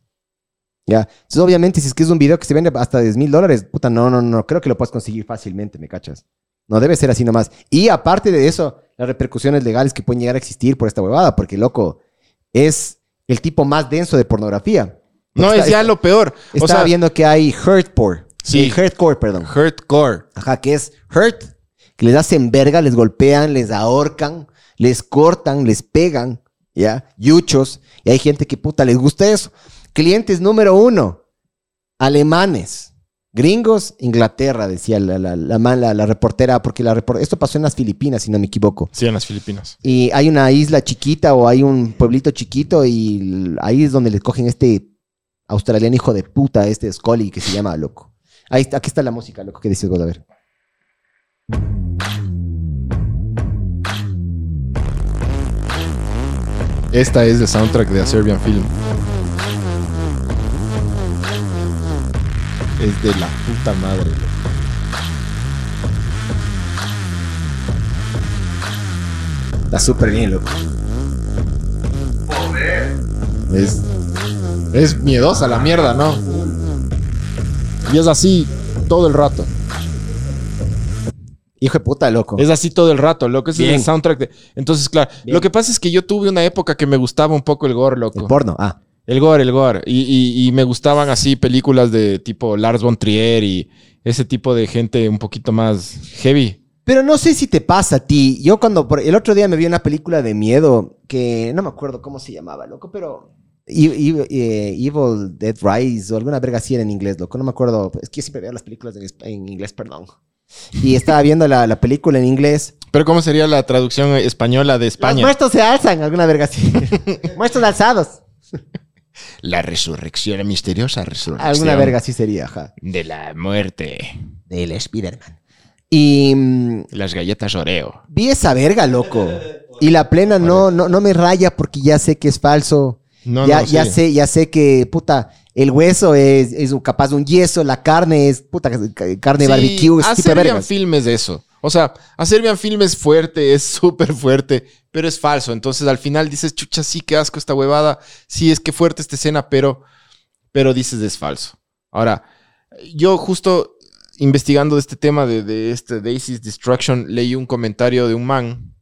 Ya. Entonces, obviamente, si es que es un video que se vende hasta 10 mil dólares, puta, no, no, no, creo que lo puedes conseguir fácilmente, ¿me cachas? No debe ser así nomás. Y aparte de eso, las repercusiones legales que pueden llegar a existir por esta huevada, porque, loco, es el tipo más denso de pornografía. No, Está- es ya lo peor. O Estaba sea, viendo que hay hurtcore. Sí. Hurtcore, perdón. hurtcore. Ajá, que es hurt, que les hacen verga, les golpean, les ahorcan, les cortan, les pegan, ¿ya? Yuchos. Y hay gente que puta les gusta eso. Clientes número uno, alemanes. Gringos, Inglaterra, decía la, la, la, la- la reportera, porque la repor- esto pasó en las Filipinas, si no me equivoco. Sí, en las Filipinas. Y hay una isla chiquita o hay un pueblito chiquito y ahí es donde les cogen este australiano hijo de puta, este Scully que se llama loco. Ahí está, aquí está la música, loco, que dices vos, a ver. Esta es el soundtrack de A Serbian Film. Es de la puta madre. loco. Está súper bien, loco. Es, es miedosa la mierda, ¿no? Y es así todo el rato. Hijo de puta, loco. Es así todo el rato, loco. Ese es el soundtrack de... Entonces, claro, Bien. lo que pasa es que yo tuve una época que me gustaba un poco el gore, loco. El porno, ah. El gore, el gore. Y, y- y me gustaban así películas de tipo Lars von Trier y ese tipo de gente un poquito más heavy. Pero no sé si te pasa a ti. Yo cuando por- el otro día me vi una película de miedo que no me acuerdo cómo se llamaba, loco, pero Eh, Evil Dead Rise o alguna verga así era en inglés, loco. No me acuerdo. Es que yo siempre veo las películas en, inglés, perdón. Y estaba viendo la, la película en inglés. Pero ¿cómo sería la traducción española de Los España? muertos se alzan, alguna verga así. muertos alzados. La resurrección, la misteriosa resurrección. Alguna verga sí sería, ajá. De la muerte. Del Spider-Man. Y mm, Las galletas Oreo. vi esa verga, loco. Y la plena no, no, no me raya porque ya sé que es falso. No, ya, no, ya sí. sé, ya sé que, puta, el hueso es, es capaz de un yeso, la carne es, puta, ca- carne Sí, barbecue, ese tipo de hacer bien vergas. film es eso. O sea, hacer bien film es fuerte, es súper fuerte, pero es falso. Entonces al final dices, chucha, sí, qué asco esta huevada. Sí, es que fuerte esta escena, pero, pero dices es falso. Ahora, yo justo investigando este tema de, de este Daisy's Destruction, leí un comentario de un man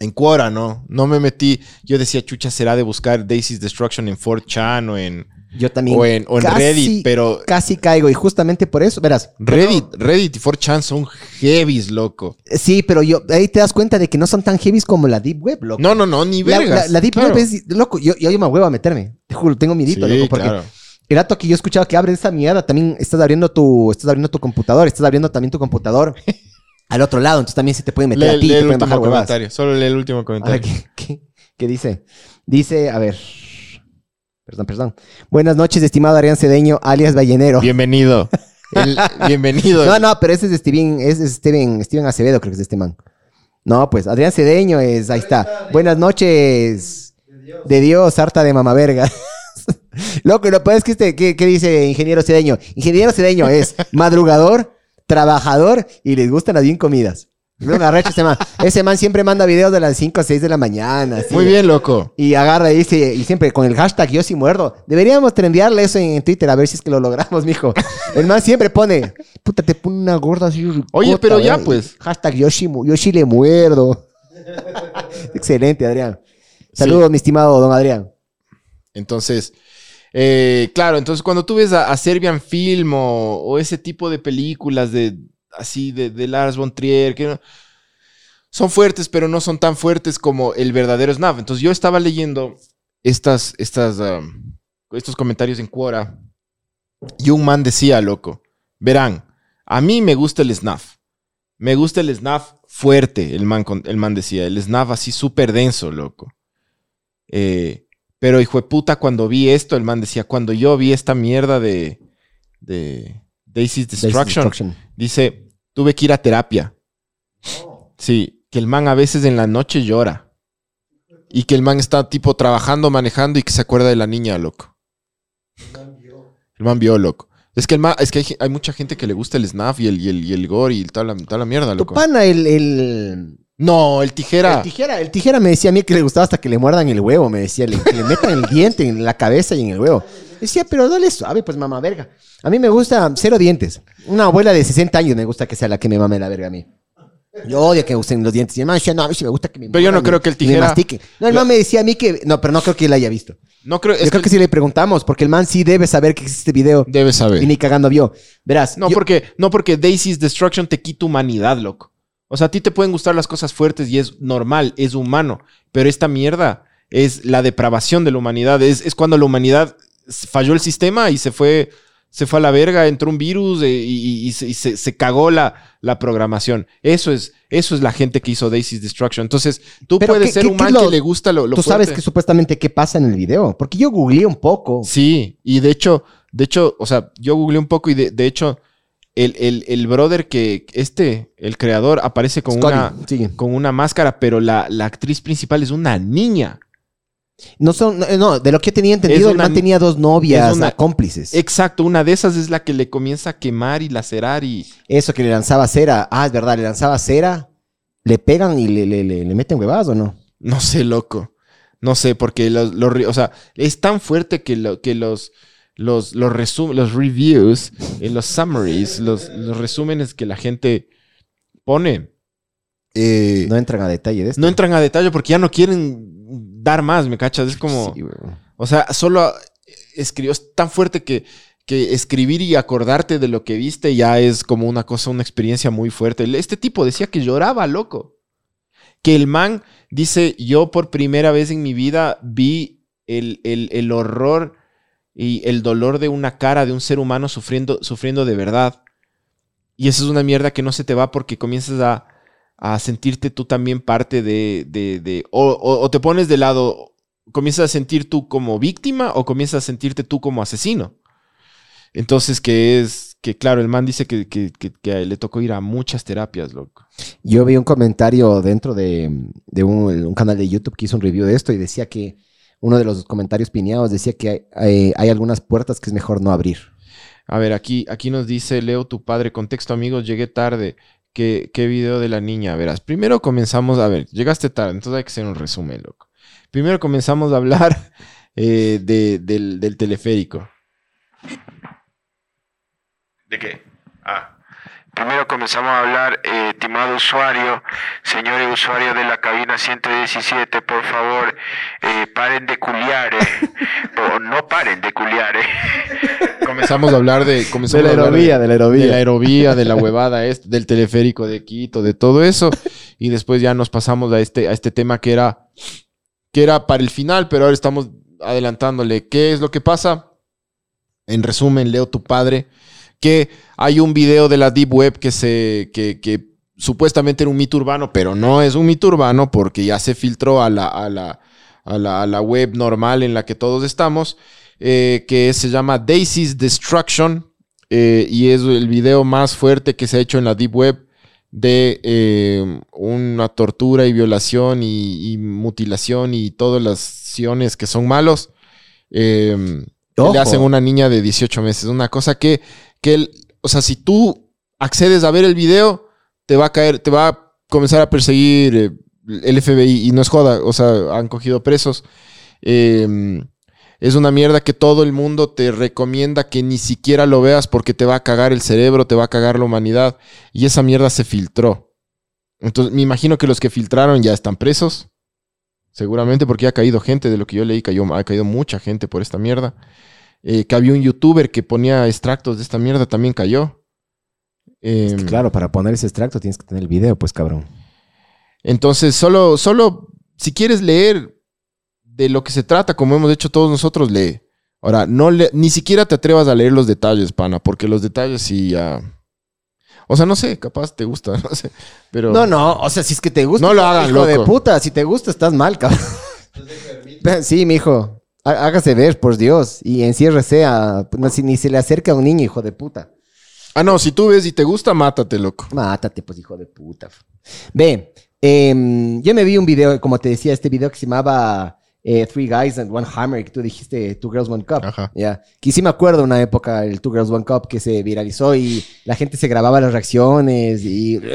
en Quora, ¿no? No me metí. Yo decía, chucha, será de buscar Daisy's Destruction en 4chan o en, Yo también. o en, o en casi- Reddit, pero Casi caigo y justamente por eso, verás. Reddit, Reddit y 4chan son heavies, loco. Sí, pero yo ahí te das cuenta de que no son tan heavies como la Deep Web, loco. No, no, no, ni vergas. la- la Deep Claro. Web es, loco, yo, yo, yo me huevo a meterme. Te juro, tengo miedito, Sí, loco, porque claro. el rato que yo he escuchado que abres esa mierda, también estás abriendo tu, estás abriendo tu computador, estás abriendo también tu computador al otro lado, entonces también se te pueden meter a ti, lee te el pueden bajar último huevadas. comentario. Solo lee el último A ver, comentario. ¿qué, qué, qué dice? Dice, a ver. Perdón, perdón. Buenas noches, estimado Arián Cedeño, alias Ballenero. Bienvenido. El- bienvenido. No, no, pero ese es de Steven, es Steven, Steven Acevedo, creo que es de este man. No, pues Adrián Cedeño es, ahí está. Buenas noches. De Dios, harta de mamaverga. Loco, y lo peor es que este, ¿qué, qué dice Ingeniero Cedeño? Ingeniero Cedeño es madrugador, trabajador y les gustan las bien comidas. No me arrecho ese man. Ese man siempre manda videos de las 5 o 6 de la mañana. así. Muy bien, loco. Y agarra y dice, y siempre con el hashtag yo sí muerdo. Deberíamos trendearle eso en, Twitter a ver si es que lo logramos, mijo. El man siempre pone, puta, te pone una gorda así. Oye, pero ya, ¿verdad? pues. Hashtag yo sí, mu- yo sí le muerdo. Excelente, Adrián. Saludos, mi estimado don Adrián. Entonces, eh, claro, entonces cuando tú ves a, Serbian Film o, ese tipo de películas de así de, Lars von Trier, que no- son fuertes, pero no son tan fuertes como el verdadero Snap. Entonces yo estaba leyendo estas, estas, um, estos comentarios en Quora y un man decía, loco, verán, a mí me gusta el Snaf. Me gusta el Snaf fuerte, el man, el man decía, el Snaf así súper denso, loco. Eh, pero hijo de puta, cuando vi esto, el man decía, cuando yo vi esta mierda de, de Daisy's Destruction, Destruction. dice, tuve que ir a terapia. Sí, que el man a veces en la noche llora. Y que el man está tipo trabajando, manejando y que se acuerda de la niña, loco. El man vio, loco. Es que, el man, es que hay, hay mucha gente que le gusta el snaf y el, y el, y el gore y toda la, toda la mierda, Tu loco. pana, el, el, No, el tijera. el tijera, el tijera me decía a mí que le gustaba hasta que le muerdan el huevo, me decía, le, que le metan el diente en la cabeza y en el huevo. Decía, pero dale suave, pues mamá verga. A mí me gusta cero dientes. Una abuela de 60 años me gusta que sea la que me mame la verga a mí. Yo odio que me usen los dientes. Y decía, no, a mí sí me gusta que me Pero yo no creo que el me tijera- mastiquen. No, el man me decía a mí que... No, pero no creo que él haya visto. No creo, es Yo creo que sí le preguntamos, porque el man sí debe saber que existe este video. Debe saber. Y ni cagando vio. Verás, No, yo- porque, no porque Daisy's Destruction te quita humanidad, loco. O sea, a ti te pueden gustar las cosas fuertes y es normal, es humano. Pero esta mierda es la depravación de la humanidad. Es, es cuando la humanidad falló el sistema y se fue, se fue a la verga, entró un virus eh, y, y- y se, y se- se cagó la, la programación. Eso es, eso es la gente que hizo Daisy's Destruction. Entonces, tú Pero puedes ¿qué- ser qué- un qué man es lo- que le gusta lo, lo Tú sabes que supuestamente qué pasa en el video. Porque yo googleé un poco. Sí, y de hecho, de hecho, o sea, yo googleé un poco y de, de hecho, el, el- el brother que, este, el creador, aparece con, una, con una máscara, pero la, la actriz principal es una niña. No son, no, de lo que tenía entendido, el una- man tenía dos novias una- cómplices. Exacto, una de esas es la que le comienza a quemar y lacerar y... Eso que le lanzaba cera. Ah, es verdad, le lanzaba cera. Le pegan y le, le, le, le meten huevadas o no. No sé, loco. No sé, porque los, los o sea, es tan fuerte que, lo, que los, los, los, resum- los reviews, eh, los summaries, los, los resúmenes que la gente pone, eh, No entran a detalle de esto. no entran a detalle porque ya no quieren dar más, ¿me cachas? Es como, Sí, o sea, solo escribió, es tan fuerte que, que escribir y acordarte de lo que viste ya es como una cosa, una experiencia muy fuerte. Este tipo decía que lloraba, loco. Que el man dice, yo por primera vez en mi vida vi el, el- el horror y el dolor de una cara de un ser humano sufriendo, sufriendo de verdad. Y eso es una mierda que no se te va porque comienzas a, a sentirte tú también parte de... de- de- o, te pones de lado comienzas a sentir tú como víctima o comienzas a sentirte tú como asesino. Entonces, que es, que claro, el man dice que, que- que- que le tocó ir a muchas terapias, loco. Yo vi un comentario dentro de, de un, un canal de YouTube que hizo un review de esto y decía que uno de los comentarios pineados decía que hay, hay- hay algunas puertas que es mejor no abrir. A ver, aquí, aquí nos dice Leo, tu padre, contexto amigos, llegué tarde. ¿Qué, qué video de la niña? Verás, primero comenzamos, a ver, llegaste tarde, entonces hay que hacer un resumen, loco. Primero comenzamos a hablar eh, de- del, del teleférico. ¿De qué? Primero comenzamos a hablar, eh, estimado usuario, señores usuarios de la cabina 117, por favor, eh, paren de culiar, eh. o no paren de culiar. eh. Comenzamos a hablar de... Comenzamos De la aerovía, de la aerovía. De la aerovía, de la huevada, este, del teleférico de Quito, de todo eso. Y después ya nos pasamos a este, a este tema que era, que era para el final, pero ahora estamos adelantándole. ¿Qué es lo que pasa? En resumen, Leo, tu padre, que hay un video de la Deep Web que se, que, que supuestamente era un mito urbano, pero no es un mito urbano porque ya se filtró a la, a la, a la, a la web normal en la que todos estamos, eh, que se llama Daisy's Destruction, eh, y es el video más fuerte que se ha hecho en la Deep Web de eh, una tortura y violación y, y mutilación y todas las acciones que son malos. le hacen a una niña de 18 meses. Una cosa que, que el- o sea, si tú accedes a ver el video, te va a caer, te va a comenzar a perseguir eh, el FBI y no es joda, o sea, han cogido presos. Eh, es una mierda que todo el mundo te recomienda que ni siquiera lo veas porque te va a cagar el cerebro, te va a cagar la humanidad. Y esa mierda se filtró. Entonces, me imagino que los que filtraron ya están presos. Seguramente porque ya ha caído gente, de lo que yo leí, ha caído mucha gente por esta mierda. Eh, que había un youtuber que ponía extractos de esta mierda, también cayó. Es que, Em, claro, para poner ese extracto tienes que tener el video, pues cabrón. Entonces, solo, solo, si quieres leer de lo que se trata, como hemos hecho todos nosotros, lee. Ahora, no le, ni siquiera te atrevas a leer los detalles, pana, porque los detalles sí ya... O sea, no sé, capaz te gusta, no sé, pero... No, no, o sea, si es que te gusta. No lo hagan, hijo de puta, si te gusta, estás mal, cabrón. Sí, mijo. Há- Hágase ver, por Dios. Y enciérrese a. No, si ni se le acerca a un niño, hijo de puta. Ah, no, si tú ves y te gusta, mátate, loco. Mátate, pues, hijo de puta. Ve, em, yo me vi un video, como te decía, este video que se llamaba eh, Three Guys and One Hammer, que tú dijiste Two Girls, One Cup. Ajá. Ya. Que sí me acuerdo una época, el Two Girls, One Cup, que se viralizó y la gente se grababa las reacciones y...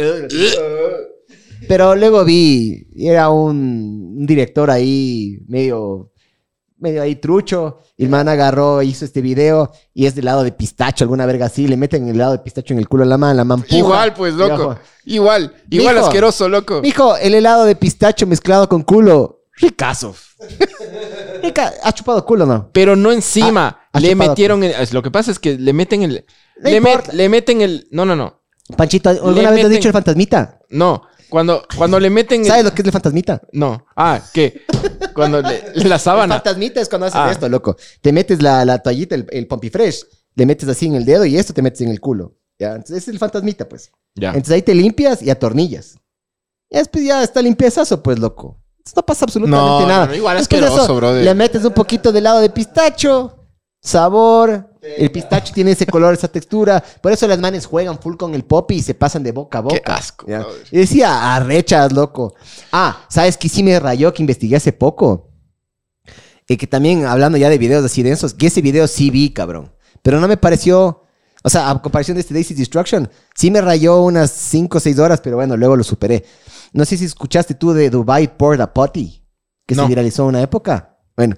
Pero luego vi, era un, un director ahí medio, medio ahí trucho, y el man agarró, hizo este video, y es del lado de pistacho, alguna verga así, le meten el lado de pistacho en el culo a la man, la man puja. Igual, pues, loco. Igual, igual Mijo. asqueroso, loco. Mijo, el helado de pistacho mezclado con culo, ricazo. Rica- ¿Ha chupado culo no? Pero no encima. Ha le metieron el- Lo que pasa es que le meten el... No le, met- importa. le meten el... No, no, no. Panchito, ¿alguna Le vez has dicho el fantasmita? No. Cuando, cuando le meten... el- ¿Sabes lo que es el fantasmita? No. Ah, ¿qué? Cuando le, la El sábana. fantasmita es cuando haces Ah. esto, loco. Te metes la, la toallita, el, el Pompifresh, le metes así en el dedo y esto te metes en el culo. ¿ya? Entonces es el fantasmita, pues. Ya. Entonces ahí te limpias y atornillas. Y después ya está limpiazazo, pues, loco. Entonces, no pasa absolutamente No, nada. no, igual de asqueroso, brother. Le metes un poquito de helado de pistacho, sabor. El pistacho tiene ese color, esa textura. Por eso las manes juegan full con el popi y se pasan de boca a boca. Qué asco, ¿ya? Y decía, arrechas, loco. Ah, ¿sabes qué sí me rayó que investigué hace poco? Y que también, hablando ya de videos así densos, que ese video sí vi, cabrón. Pero no me pareció... O sea, a comparación de este Daisy Destruction, sí me rayó unas 5 o 6 horas, pero bueno, luego lo superé. No sé si escuchaste tú de Dubai Porta Potty, que No. se viralizó en una época. Bueno,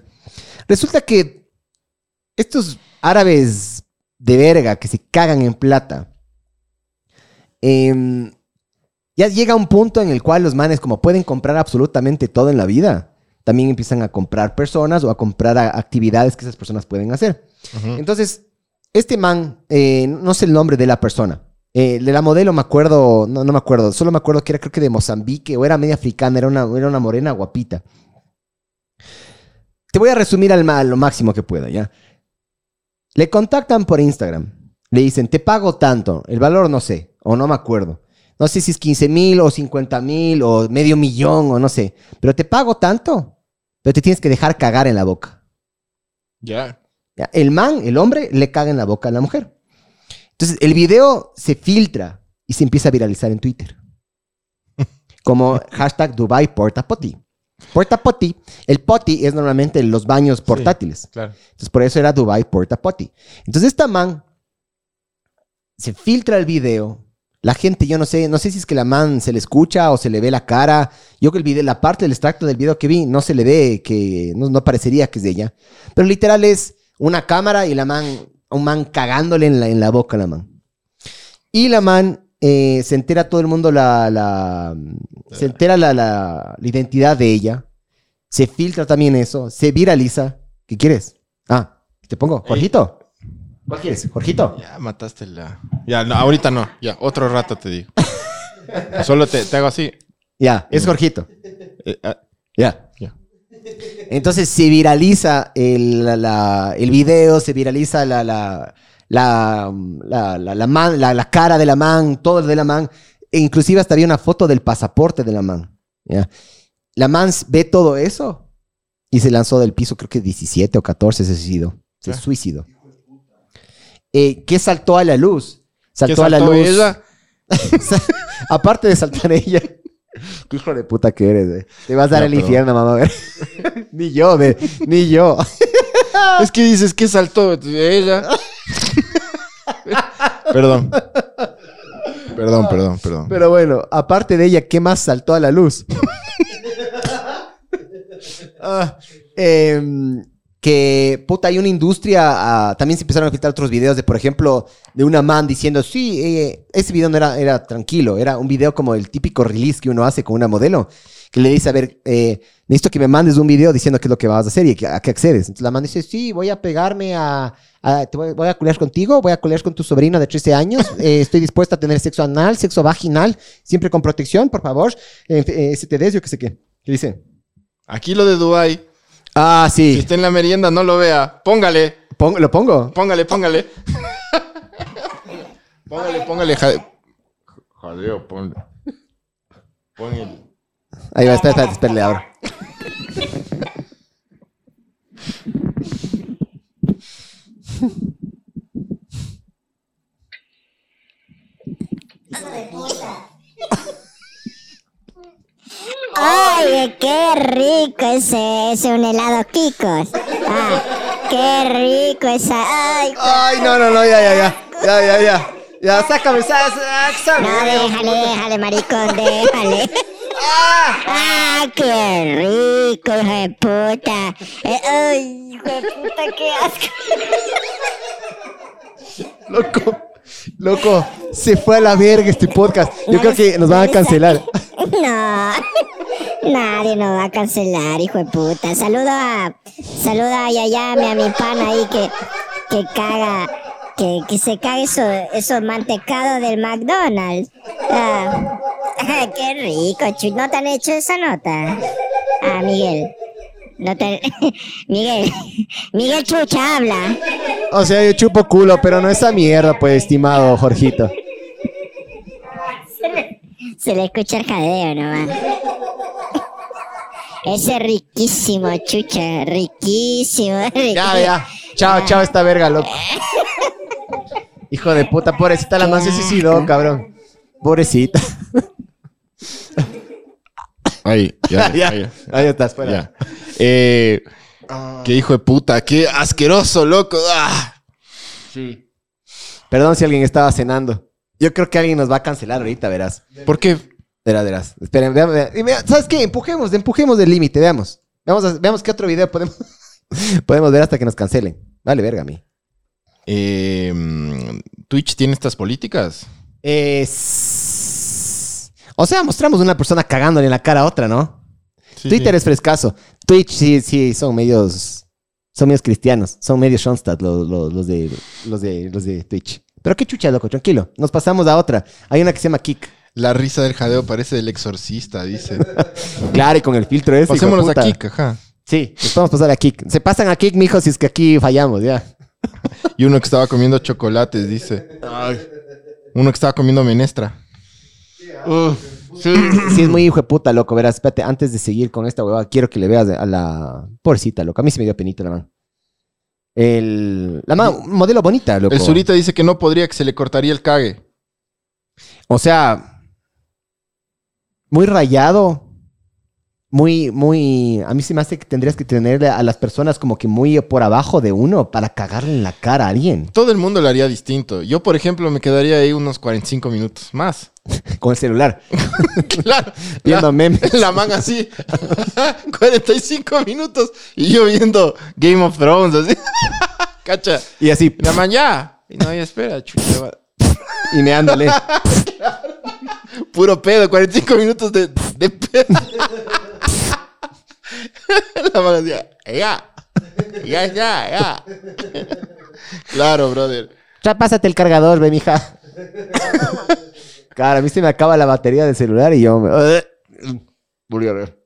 resulta que estos árabes de verga que se cagan en plata, em, ya llega un punto en el cual los manes, como pueden comprar absolutamente todo en la vida, también empiezan a comprar personas o a comprar a- actividades que esas personas pueden hacer. Entonces, este man, eh, no sé el nombre de la persona. Eh, de la modelo me acuerdo, no, no me acuerdo, solo me acuerdo que era creo que de Mozambique o era media africana, era una, era una morena guapita. Te voy a resumir al, lo máximo que pueda, ¿ya? Le contactan por Instagram. Le dicen, te pago tanto. El valor no sé, o no me acuerdo. No sé si es 15 mil o 50 mil o medio millón o no sé. Pero te pago tanto. pero te tienes que dejar cagar en la boca. Ya. Ya, El man, el hombre, le caga en la boca a la mujer. Entonces, el video se filtra y se empieza a viralizar en Twitter. Como hashtag Dubai Porta. Porta Potty. El potty es normalmente los baños portátiles. Claro. Entonces, por eso era Dubai Porta Potty. Entonces, esta man se filtra el video. La gente, yo no sé, no sé si es que la man se le escucha o se le ve la cara. Yo que el video, la parte del extracto del video que vi, no se le ve que, no, no parecería que es de ella. Pero literal es una cámara y la man, un man cagándole en la, en la boca a la man. Y la man eh, se entera todo el mundo la, la- se entera la, la- la identidad de ella. Se filtra también eso, se viraliza. ¿Qué quieres? Ah, te pongo, Jorgito. ¿Cuál quieres? Jorgito. Ya mataste la. Ya, no, ahorita no. Ya, otro rato te digo. Solo te, te hago así. Ya, es Jorgito. Eh, ah, Ya. Ya. Entonces se viraliza el, la- la- el video, se viraliza la, la, la, la, la- la man- la- la cara de la man, todo de la man. E inclusive hasta había una foto del pasaporte de la man. ¿ya? La man ve todo eso y se lanzó del piso, creo que 17 o 14 se suicidó. Se Ya. suicidó. Eh, ¿Qué saltó a la luz? ¿qué Saltó a la luz. ella? Aparte de saltar ella. Qué hijo de puta que eres, güey. Te vas a dar No, el pero- infierno, mamá. ni yo, güey. Ni yo. Es que dices, ¿qué saltó ella? perdón. Perdón, perdón, perdón. Pero bueno, aparte de ella, ¿qué más saltó a la luz? Ah, em, que, puta, hay una industria. ah, también se empezaron a filtrar otros videos de, por ejemplo, de una man diciendo, sí, eh, ese video no era, era tranquilo, era un video como el típico release que uno hace con una modelo, que le dice, a ver, eh, necesito que me mandes un video diciendo qué es lo que vas a hacer y a qué accedes. Entonces la man dice, sí, voy a pegarme a... a- te voy, voy a culiar contigo, voy a culiar con tu sobrino de 13 años, eh, estoy dispuesta a tener sexo anal, sexo vaginal, siempre con protección, por favor, eh, eh, STDs, yo qué sé qué. ¿Qué dice? Aquí lo de Dubai. Ah, Si sí. está en la merienda, no lo vea. Póngale. Pon- ¿Lo pongo? Póngale, póngale. póngale, póngale. jade- Jadeo, ponle. Pon el. Ahí va, espera, espera, espera, le abro. Oye, qué rico ese, ese un helado Kikos. Ah, qué rico esa. Ay, Ay, no, no, no, ya, ya, ya. Ya, ya, ya. Ya, sácame, sácame. no, déjale, déjale, maricón, déjale. Ah, qué rico, hijo de puta. Eh, ay, hijo de puta, qué asco. Loco, loco, se fue a la verga este podcast. Yo creo que nos van a cancelar. No, nadie nos va a cancelar, hijo de puta. Saludo a, saludo a Yayame, a mi pana ahí que, que caga, que, que se caga eso, esos mantecados del McDonald's. Ah, qué rico, chu. ¿No te han hecho esa nota? Ah, Miguel. No te... Miguel, Miguel Chucha habla. O sea, yo chupo culo, pero no esa mierda, pues, estimado Jorgito. Se le escucha el jadeo nomás. Ese riquísimo, chucha, riquísimo. Ya, ya. Chao, chao, esta verga, loco. Hijo de puta, pobrecita, la más se suicidó, cabrón. Pobrecita. Ahí, ya. ya, ahí, ahí estás, fuera. ya. Eh, qué hijo de puta, qué asqueroso, loco. Ah. Sí. Perdón si alguien estaba cenando. Yo creo que alguien nos va a cancelar ahorita, verás. ¿Por qué? Verás, verás. Esperen, vean, vean. Y vea, ¿Sabes qué? Empujemos, empujemos del límite, veamos. Veamos, veamos qué otro video podemos, podemos ver hasta que nos cancelen. Vale, verga a mí. Eh, mm, Twitch tiene estas políticas. Es... O sea, mostramos una persona cagándole en la cara a otra, ¿no? Sí, Twitter sí. es frescaso. Twitch sí, sí, son medios... Son medios cristianos. Son medios Schoenstatt los, los, los de, los, de, los de Twitch. Pero qué chucha, loco, tranquilo. Nos pasamos a otra. Hay una que se llama Kick. La risa del jadeo parece del exorcista, dice. Claro, y con el filtro ese. Pasémonos puta. aquí, ajá. Sí, nos podemos pasar a Kick. Se pasan a Kick, mijo, si es que aquí fallamos, ya. Y uno que estaba comiendo chocolates, dice. Uno que estaba comiendo menestra. Sí, sí es muy hijo de puta, loco. Verás, espérate, antes de seguir con esta huevada, quiero que le veas a la pobrecita, loco. A mí se me dio penita la mano. El, la mano, modelo bonita, loco. El Zurita dice que no podría, que se le cortaría el cague. O sea, muy rayado. Muy, muy. A mí se me hace que tendrías que tener a las personas como que muy por abajo de uno para cagarle en la cara a alguien. Todo el mundo lo haría distinto. Yo, por ejemplo, me quedaría ahí unos 45 minutos más. Con el celular. claro. Viendo la, memes. La man así. 45 minutos. Y yo viendo Game of Thrones así. Cacha. Y así. La man ya. Y no, ya espera, chucha. Y meándole. Puro pedo, 45 minutos de, de pedo. La man decía, ya, ya, ya, ya. Claro, brother. Ya pásate el cargador, ve, mija. Claro, a mí se me acaba la batería del celular y yo me. Volví a ver.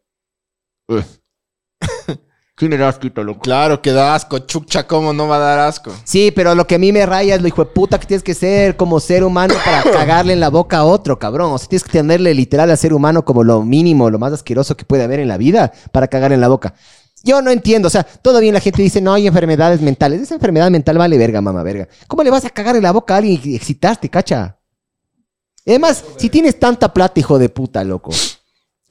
¿Quién era asquito, loco? Claro que da asco, chucha, ¿cómo no va a dar asco? Sí, pero lo que a mí me raya es lo hijo de puta que tienes que ser como ser humano para cagarle en la boca a otro, cabrón. O sea, tienes que tenerle literal al ser humano como lo mínimo, lo más asqueroso que puede haber en la vida para cagarle en la boca. Yo no entiendo, o sea, bien la gente dice, no hay enfermedades mentales. Esa enfermedad mental vale verga, mamá verga. ¿Cómo le vas a cagar en la boca a alguien y excitarte, cacha? Además, si tienes tanta plata, hijo de puta, loco,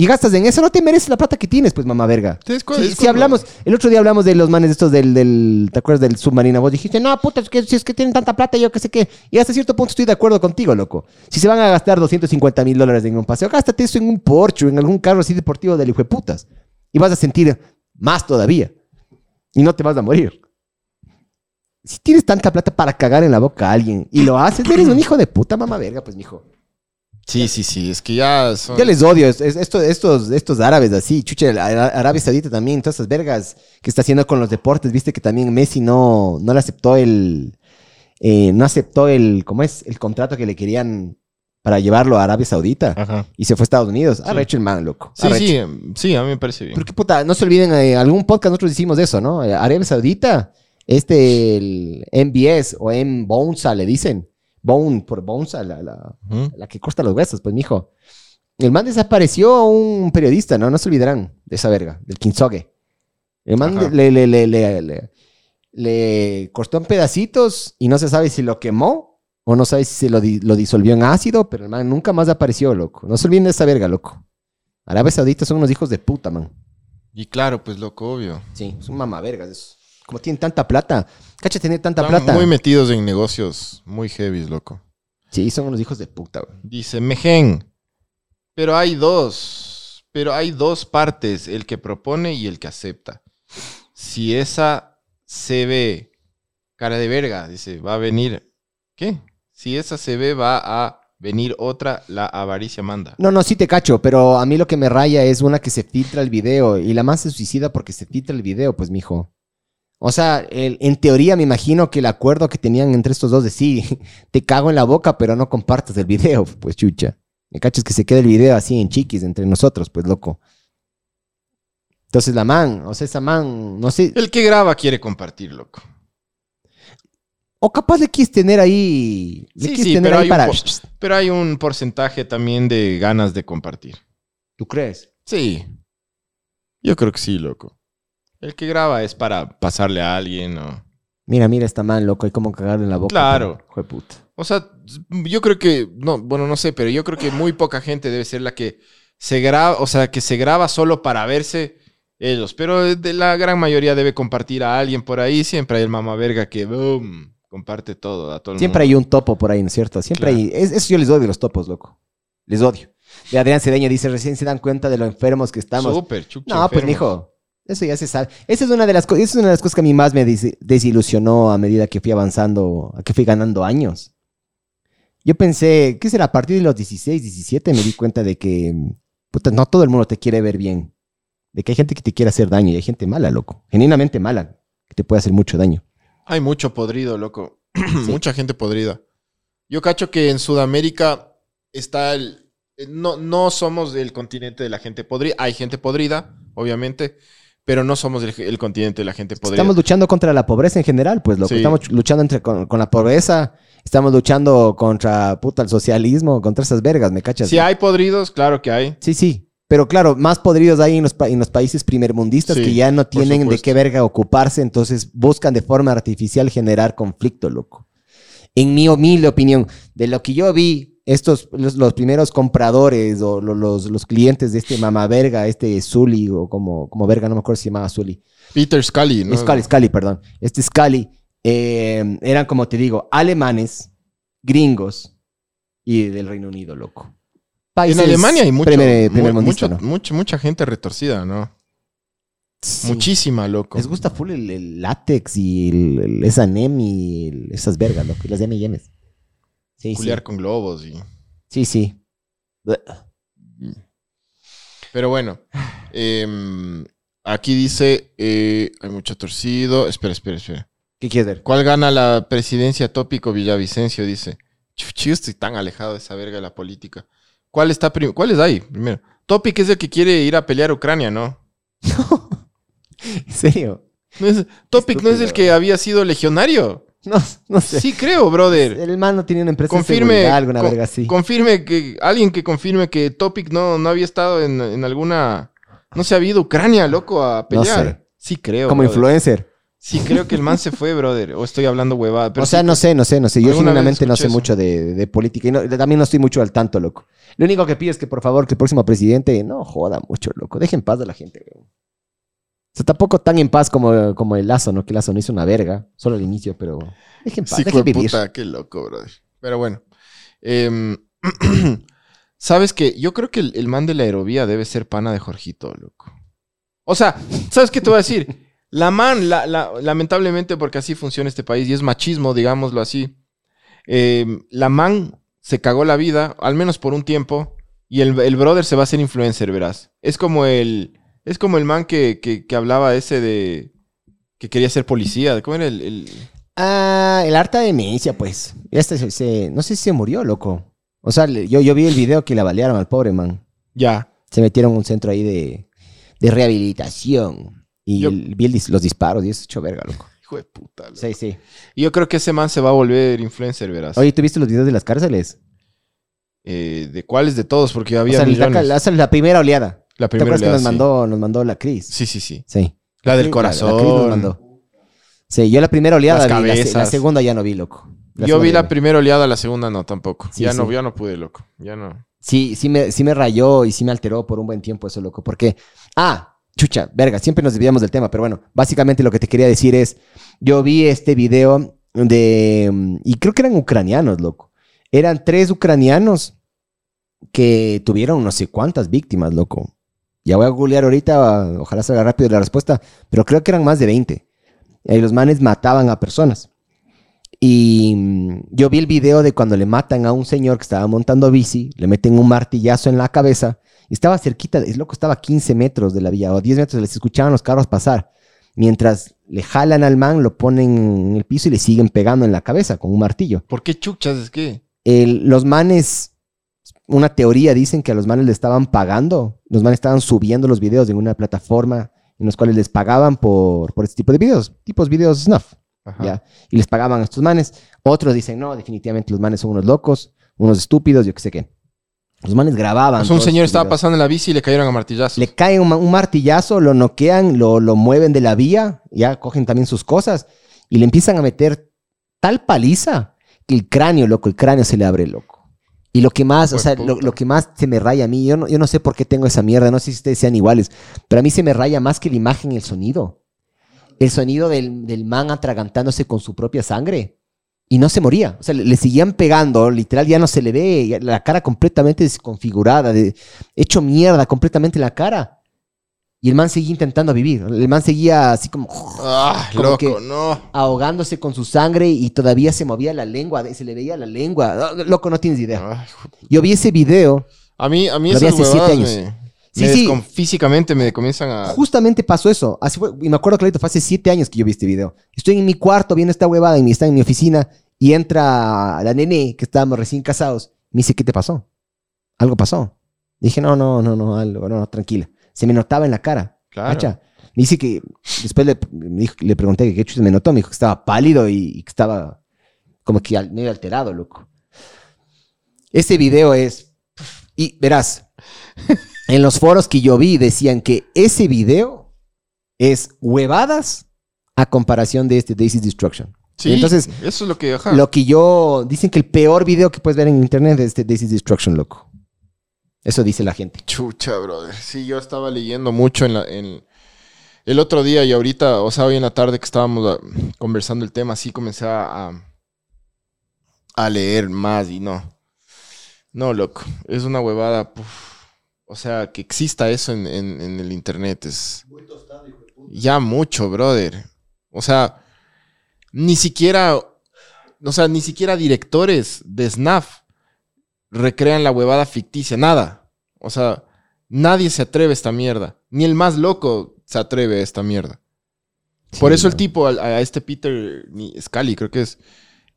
y gastas en eso, no te mereces la plata que tienes, pues, mamá verga. ¿Sabes cuál Si, es si como- hablamos, el otro día hablamos de los manes estos del, del ¿te acuerdas del submarino? Vos dijiste, no, puta, es que si es que tienen tanta plata, yo qué sé qué. Y hasta cierto punto estoy de acuerdo contigo, loco. Si se van a gastar 250 mil dólares en un paseo, gástate eso en un Porsche, o en algún carro así deportivo del hijo de putas. Y vas a sentir más todavía. Y no te vas a morir. Si tienes tanta plata para cagar en la boca a alguien y lo haces, eres un hijo de puta, mamá verga, pues, mijo. Sí, sí, sí, es que ya son... Yo les odio, es- es- esto- estos, estos árabes así, chuche, Arabia Saudita también, todas esas vergas que está haciendo con los deportes, viste que también Messi no, no le aceptó el, eh, no aceptó el, ¿cómo es? El contrato que le querían para llevarlo a Arabia Saudita Ajá. y se fue a Estados Unidos. Arrecho el man, loco. Sí, sí, sí, a mí me parece bien. Porque puta, no se olviden, eh, algún podcast nosotros hicimos eso, ¿no? Arabia Saudita, este, el MBS o M-Bonesa le dicen. Bone, por Bonesa, la, la, la que corta los huesos, pues, mijo. El man desapareció a un periodista, ¿no? No se olvidarán de esa verga, del Kinsogue. El man le, le, le, le, le- le cortó en pedacitos y no se sabe si lo quemó o no sabe si se lo, di- lo disolvió en ácido, pero el man nunca más apareció, loco. No se olviden de esa verga, loco. Arabia Saudita son unos hijos de puta, man. Y claro, pues loco, obvio. Sí, son mamavergas. Como tienen tanta plata. Cacha tener tanta Están plata. muy metidos en negocios muy heavy, loco. Sí, son unos hijos de puta, güey. Dice Mejen. Pero hay dos. Pero hay dos partes, el que propone y el que acepta. Si esa se ve cara de verga, dice, va a venir. ¿Qué? Si esa se ve, va a venir otra, la avaricia manda. No, no, sí te cacho, pero a mí lo que me raya es una que se filtra el video y la más se suicida porque se filtra el video, pues, mijo. O sea, el- en teoría me imagino que el acuerdo que tenían entre estos dos de sí, te cago en la boca, pero no compartas el video, pues chucha. Me cachas que se quede el video así en chiquis entre nosotros, pues loco. Entonces la man, o sea, esa man, no sé, El que graba quiere compartir, loco. o capaz le quieres tener ahí, le Sí, tener pero ahí hay, para... pero hay un porcentaje también de ganas de compartir. ¿Tú crees? Sí. Yo creo que sí, loco. El que graba es para pasarle a alguien o... Mira, mira esta man, loco, hay como cagarle en la boca. Claro. pero, puta. O sea, yo creo que, no, bueno, no sé, pero yo creo que muy poca gente debe ser la que se graba, o sea, que se graba solo para verse ellos, pero de la gran mayoría debe compartir a alguien por ahí, siempre hay el mamá verga que, boom, comparte todo, a todo el Siempre mundo. hay un topo por ahí, ¿no es cierto? Siempre Claro. hay. es- eso yo les odio los topos, loco. Les odio. De Adrián Cedeño dice: recién se dan cuenta de lo enfermos que estamos. Súper, chucha, no, pues, mijo. Eso ya se sabe. Esa es una de las. Esa es una de las cosas que a mí más me desilusionó a medida que fui avanzando, a que fui ganando años. Yo pensé, ¿qué será? A partir de los 16, 17 me di cuenta de que puta, no todo el mundo te quiere ver bien. De que hay gente que te quiere hacer daño y hay gente mala, loco. Genuinamente mala, que te puede hacer mucho daño. Hay mucho podrido, loco. Mucha gente podrida. Yo cacho que en Sudamérica está el... eh, No, no somos del continente de la gente podrida. Hay gente podrida, obviamente. Pero no somos el, el continente de la gente podrida. Estamos luchando contra la pobreza en general, pues, loco. Sí. Estamos luchando entre, con, con la pobreza, estamos luchando contra, puta, el socialismo, contra esas vergas, ¿me cachas? Si hay podridos, claro que hay. Sí, sí. Pero claro, más podridos hay en los, pa- en los países primermundistas Sí, que ya no tienen de qué verga ocuparse, entonces buscan de forma artificial generar conflicto, loco. En mi humilde opinión, de lo que yo vi, estos, los, los primeros compradores o lo- los, los clientes de este mamá verga, este Zully, o como, como verga, no me acuerdo si se llamaba Zully. Peter Scully, ¿no? Scully, Scully, perdón. Este Scully, eh, eran como te digo, alemanes, gringos y del Reino Unido, loco. En Alemania hay mucho, primer- mu- mucho- ¿no? mucho- mucha gente retorcida, ¿no? Sí. Muchísima, loco. Les gusta full el, el látex y el, el S&M y esas vergas, loco. Y las M&M's. Sí, sí. Con globos y... Sí, sí. Pero bueno, em, aquí dice, eh, hay mucho torcido. Espera, espera, espera. ¿Qué quieres ver? ¿Cuál gana la presidencia tópico Villavicencio? Dice. Chuchi, estoy tan alejado de esa verga de la política. ¿Cuál está ¿Cuáles hay? Primero. Topic es el que quiere ir a pelear a Ucrania, ¿no? ¿En serio? No es- Topic no es el que había sido legionario. No, no sé. Sí, creo, brother. El man no tenía una empresa de Confirme, seguridad, alguna con- verga así. confirme que alguien que confirme que Topic no, no había estado en, en alguna. No se ha ido a Ucrania, loco, a No pelear. sé. Sí, creo. Como brother. influencer. Sí, creo que el man se fue, brother. O estoy hablando huevada. Pero o sea, sí, no sé, no sé, no sé. Yo genuinamente no sé eso. mucho de, de política. Y no- también no estoy mucho al tanto, loco. Lo único que pido es que, por favor, que el próximo presidente no joda mucho, loco. Deje en paz a la gente, weón. O sea, tampoco tan en paz como, como el Lazo, ¿no? Que el Lazo no hizo una verga. Solo al inicio, pero... Deje en paz, Sí, deje vivir. puta, qué loco, brother. Pero bueno. Em, Sabes que yo creo que el, el man de la aerovía debe ser pana de Jorgito, loco. O sea, ¿sabes qué te voy a decir? La man, la- la- lamentablemente, porque así funciona este país y es machismo, digámoslo así. em, la man se cagó la vida, al menos por un tiempo, y el, el brother se va a hacer influencer, verás. Es como el. Es como el man que, que- que hablaba ese de. que quería ser policía. ¿Cómo era el- el... Ah, el harta demencia, pues. Este se, se- no sé si se murió, loco. O sea, le- yo, yo vi el video que le balearon al pobre man. Ya. Se metieron a un centro ahí de, de rehabilitación. Y Yo- el- vi el dis- los disparos y eso es hecho verga, loco. Hijo de puta. loco. Sí, sí. Y yo creo que ese man se va a volver influencer, verás. Oye, ¿tú viste los videos de las cárceles? Eh, ¿De cuáles de todos? Porque O había sea, la, millones. la- esa es la primera oleada. La ¿Te primera acuerdas que nos sí. mandó, nos mandó la Cris? Sí, sí, sí. Sí. La del Sí, corazón. La, Cris nos mandó. Sí, yo la primera oleada Las vi, la, segunda ya no vi, loco. Yo vi la primera oleada, la segunda no, tampoco. Sí, ya. No, ya no pude, loco. Ya no. Sí, sí me, sí me rayó y sí me alteró por un buen tiempo eso, loco. Porque, ah, chucha, verga, siempre nos desviamos del tema, pero bueno, básicamente lo que te quería decir es, yo vi este video de, y creo que eran ucranianos, loco. Eran tres ucranianos que tuvieron no sé cuántas víctimas, loco. Ya voy a googlear ahorita, ojalá salga rápido la respuesta, pero creo que eran más de 20. Y los manes mataban a personas. Y mm, yo vi el video de cuando le matan a un señor que estaba montando bici, le meten un martillazo en la cabeza y estaba cerquita, es loco, estaba a 15 metros de la vía o 10 metros, les escuchaban los carros pasar. Mientras le jalan al man, lo ponen en el piso y le siguen pegando en la cabeza con un martillo. ¿Por qué chuchas? Es que. El- los manes, una teoría dicen que a los manes le estaban pagando, los manes estaban subiendo los videos en una plataforma en los cuales les pagaban por, por este tipo de videos, tipos videos snuff. Ajá. ¿ya? Y les pagaban a estos manes. Otros dicen, no, definitivamente los manes son unos locos, unos estúpidos, yo qué sé qué. Los manes grababan. Sea, un señor estaba videos. pasando en la bici y le cayeron a martillazos. Le cae un, ma- un martillazo, lo noquean, lo, lo mueven de la vía, ya cogen también sus cosas y le empiezan a meter tal paliza que el cráneo, loco, el cráneo se le abre, loco. Y lo que más, o sea, lo, lo que más se me raya a mí, yo no, yo no sé por qué tengo esa mierda, no sé si ustedes sean iguales, pero a mí se me raya más que la imagen el sonido. El sonido del, del man atragantándose con su propia sangre. Y no se moría. O sea, le, le seguían pegando, literal, ya no se le ve, la cara completamente desconfigurada, de, hecho mierda completamente la cara. Y el man seguía intentando vivir. El man seguía así como Ah, Como loco, que- no. ahogándose con su sangre y todavía se movía la lengua, se le veía la lengua. Ah, Loco, no tienes idea. Yo vi ese video, A mí, a mí Lo vi esas hace siete huevadas años. me, Sí, me sí. físicamente me comienzan a... justamente pasó eso. Así fue, y me acuerdo clarito, fue hace siete años que yo vi este video. Estoy en mi cuarto viendo esta huevada, y está en mi oficina, y entra la nene, que estábamos recién casados. Me dice, ¿qué te pasó? Algo pasó. Dije, no, no, no, no, algo, no, no, tranquila. Se me notaba en la cara. Claro. ¿cacha? Me dice que después le, dijo- le pregunté que qué chucha me notó. Me dijo que estaba pálido y, y que estaba como que al- medio alterado, loco. Ese video es. Y verás, en los foros que yo vi decían que ese video es huevadas a comparación de este Daisy's Destruction. Sí, Entonces, eso es lo que, ajá. lo que yo. Dicen que el peor video que puedes ver en internet es este Daisy's Destruction, loco. Eso dice la gente. Chucha, brother. Sí, yo estaba leyendo mucho en la, en- el otro día y ahorita, o sea, hoy en la tarde que estábamos ah, conversando el tema, sí comencé a, leer más y no. No, loco. Es una huevada. puf. O sea, que exista eso en, en- en el internet es ya mucho, brother. O sea, ni siquiera, o sea, ni siquiera directores de SNAF recrean la huevada ficticia, nada. O sea, nadie se atreve a esta mierda. Ni el más loco se atreve a esta mierda. Por eso el tipo, a, este Peter Scully, creo que es,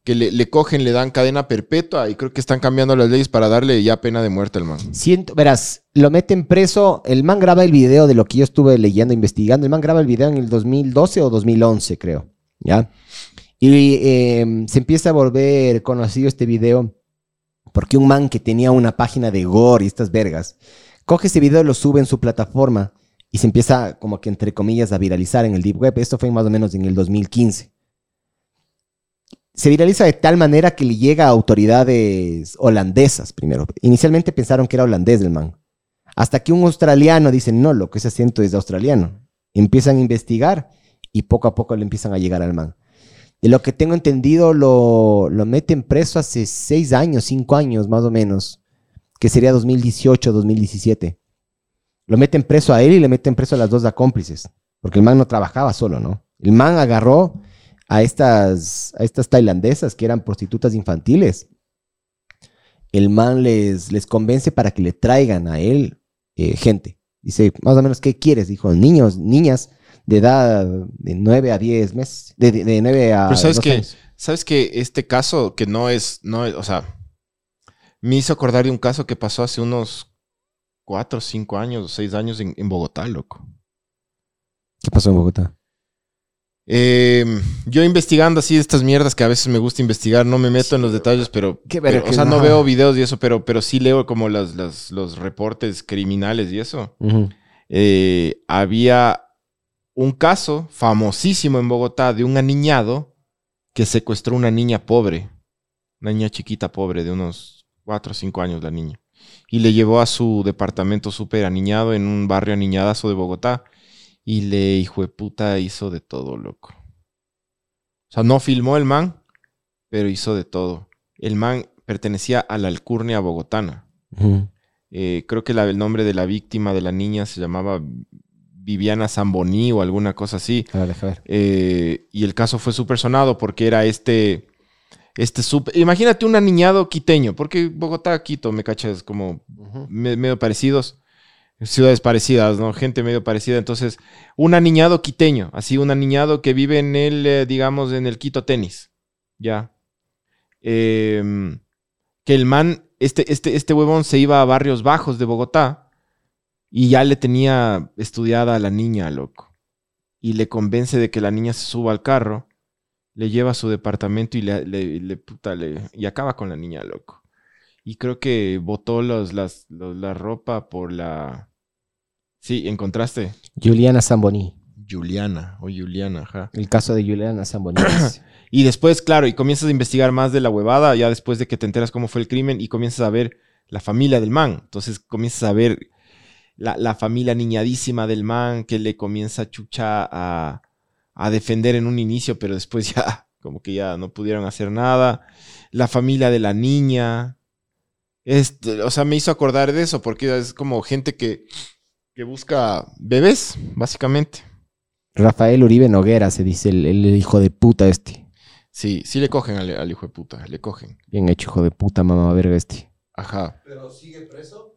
que le, le cogen, le dan cadena perpetua y creo que están cambiando las leyes para darle ya pena de muerte al man. Siento, verás, lo meten preso. El man graba el video de lo que yo estuve leyendo, investigando. El man graba el video en el 2012 o 2011, creo. ¿Ya? Y eh, se empieza a volver conocido este video porque un man que tenía una página de gore y estas vergas, coge ese video, lo sube en su plataforma y se empieza como que entre comillas a viralizar en el Deep Web. Esto fue más o menos en el 2015. Se viraliza de tal manera que le llega a autoridades holandesas primero. Inicialmente pensaron que era holandés el man. Hasta que un australiano dice, no, lo que ese acento es de australiano. Empiezan a investigar y poco a poco le empiezan a llegar al man. De lo que tengo entendido, lo, lo meten preso hace seis años, cinco años más o menos, que sería 2018, 2017. Lo meten preso a él y le meten preso a las dos cómplices, porque el man no trabajaba solo, ¿no? El man agarró a estas, a estas tailandesas que eran prostitutas infantiles. El man les, les convence para que le traigan a él eh, gente. Dice, más o menos, ¿qué quieres? Dijo, niños, niñas de edad de 9 a 10 meses, de, de, de 9 a Pero ¿sabes 12 qué? años. ¿Sabes que este caso que no es, no es, o sea, me hizo acordar de un caso que pasó hace unos cuatro, cinco años, seis años en, en Bogotá, loco. ¿Qué pasó en Bogotá? Eh, yo investigando así estas mierdas que a veces me gusta investigar, no me meto en los detalles, pero, Qué pero, o que sea, no. no veo videos y eso, pero, pero sí leo como las, las- los reportes criminales y eso. Eh, había un caso famosísimo en Bogotá de un aniñado que secuestró una niña pobre, una niña chiquita pobre de unos 4 o 5 años la niña, y le llevó a su departamento súper aniñado en un barrio aniñadazo de Bogotá y le, hijo de puta, hizo de todo, loco. O sea, no filmó el man, pero hizo de todo. El man pertenecía a la alcurnia bogotana. Eh, creo que la- el nombre de la víctima de la niña se llamaba Viviana Zamboní o alguna cosa así. A ver, ver. Eh, y el caso fue súper sonado porque era este. Este súper- Imagínate un aniñado quiteño, porque Bogotá, Quito, me cachas, como me- medio parecidos. Ciudades parecidas, ¿no? Gente medio parecida. Entonces, un aniñado quiteño, así un aniñado que vive en el, eh, digamos, en el Quito Tenis. Ya. Em, que el man, este, este, este huevón se iba a barrios bajos de Bogotá y ya le tenía estudiada a la niña, loco. Y le convence de que la niña se suba al carro, le lleva a su departamento y le, le- le- puta, le- y acaba con la niña, loco. Y creo que botó los, las, los- la ropa por la... Sí, encontraste. Juliana Zamboni. Juliana o Juliana, ajá. El caso de Juliana Zamboni. Y después, claro, y comienzas a investigar más de la huevada, ya después de que te enteras cómo fue el crimen y comienzas a ver la familia del man. Entonces comienzas a ver la, la familia niñadísima del man que le comienza chucha a, a defender en un inicio, pero después ya como que ya no pudieron hacer nada. La familia de la niña. Este, o sea, me hizo acordar de eso porque es como gente que, que busca bebés, básicamente. Rafael Uribe Noguera se dice el, el hijo de puta este. Sí, sí le cogen al, al hijo de puta, le cogen. Bien hecho, hijo de puta, mamá verga este. Ajá. Pero sigue preso.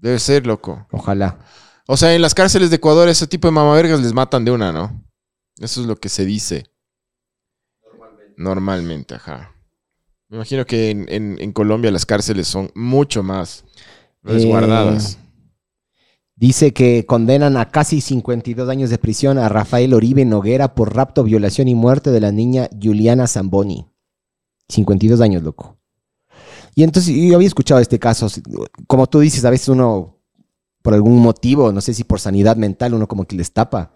Debe ser, loco. Ojalá. O sea, en las cárceles de Ecuador ese tipo de mamavergas les matan de una, ¿no? Eso es lo que se dice. Normalmente. ajá. Me imagino que en, en- en Colombia las cárceles son mucho más resguardadas. Eh, Dice que condenan a casi 52 años de prisión a Rafael Oribe Noguera por rapto, violación y muerte de la niña Juliana Zamboni. 52 años, loco. Y entonces yo había escuchado este caso. Como tú dices, a veces uno, por algún motivo, no sé si por sanidad mental, uno como que les tapa.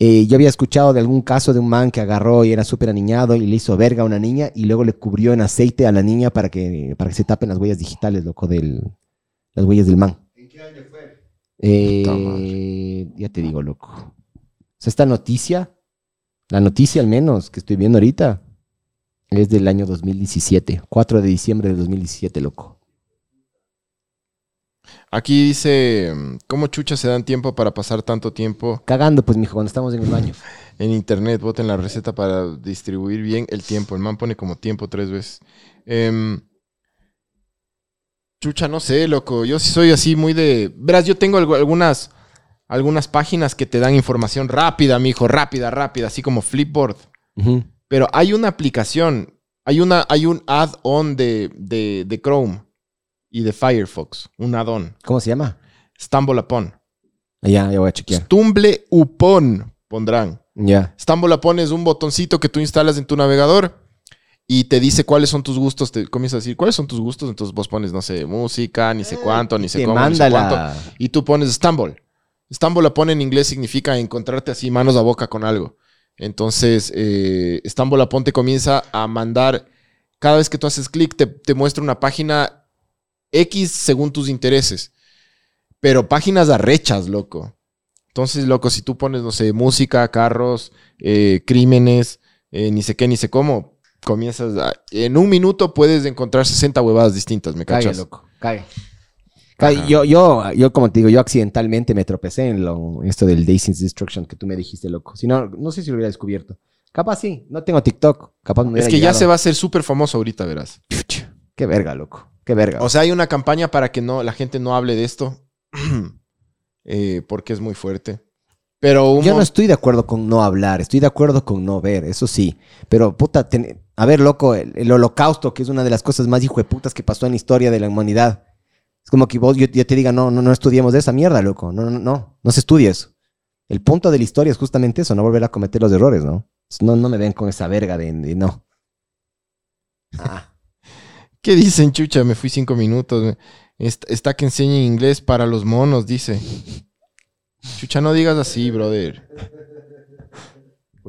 Eh, yo había escuchado de algún caso de un man que agarró y era súper aniñado y le hizo verga a una niña y luego le cubrió en aceite a la niña para que, para que se tapen las huellas digitales, loco, del, las huellas del man. ¿En qué año fue? Eh, ya te digo, loco. O sea, esta noticia, la noticia al menos que estoy viendo ahorita, es del año 2017, 4 de diciembre de 2017, loco. Aquí dice, ¿cómo chucha se dan tiempo para pasar tanto tiempo Cagando, pues, mijo, cuando estamos en el baño. en internet? Voten la receta para distribuir bien el tiempo. El man pone como tiempo tres veces. Em, chucha, no sé, loco. Yo sí soy así muy de... Verás, yo tengo algu- algunas, algunas páginas que te dan información rápida, mijo. Rápida, rápida. Así como Flipboard. Ujú. Pero hay una aplicación, hay, una, hay un add-on de, de, de Chrome y de Firefox, un add-on. ¿Cómo se llama? Stumble Upon. Ah, Ya, ya voy a chequear. Stumble Upon pondrán. Ya. Stumble Upon es un botoncito que tú instalas en tu navegador y te dice cuáles son tus gustos. Te comienza a decir cuáles son tus gustos. Entonces vos pones, no sé, música, ni sé cuánto, ni sé cómo, ni sé cuánto. Y tú pones Stumble. Stumble Upon en inglés significa encontrarte así manos a boca con algo. Entonces, eh, Stumble Upon te comienza a mandar, cada vez que tú haces clic, te, te muestra una página X según tus intereses. Pero páginas arrechas, loco. Entonces, loco, si tú pones, no sé, música, carros, eh, crímenes, eh, ni sé qué, ni sé cómo, comienzas a... En un minuto puedes encontrar 60 huevadas distintas, ¿me Cague, cachas? loco. Cague. Yo, yo, yo, como te digo, yo accidentalmente me tropecé en lo, en esto del Daisy's Destruction que tú me dijiste, loco. Si no, no sé si lo hubiera descubierto. Capaz sí. No tengo TikTok. Capaz me Es que ya se va a hacer súper famoso ahorita, verás. Qué verga, loco. Qué verga. O sea, hay una campaña para que no, la gente no hable de esto. eh, porque es muy fuerte. Pero Yo no estoy de acuerdo con no hablar, estoy de acuerdo con no ver, eso sí. Pero, puta, ten- a ver, loco, el, el holocausto, que es una de las cosas más hijueputas que pasó en la historia de la humanidad. Es como que vos, yo, yo te diga, no, no, no estudiemos de esa mierda, loco. No, no, no, no se estudia eso. El punto de la historia es justamente eso, no volver a cometer los errores, ¿no? No, no me ven con esa verga de, de no. Ah, ¿Qué dicen, chucha? Me fui cinco minutos. Está, que enseña inglés para los monos, dice. Chucha, no digas así, brother.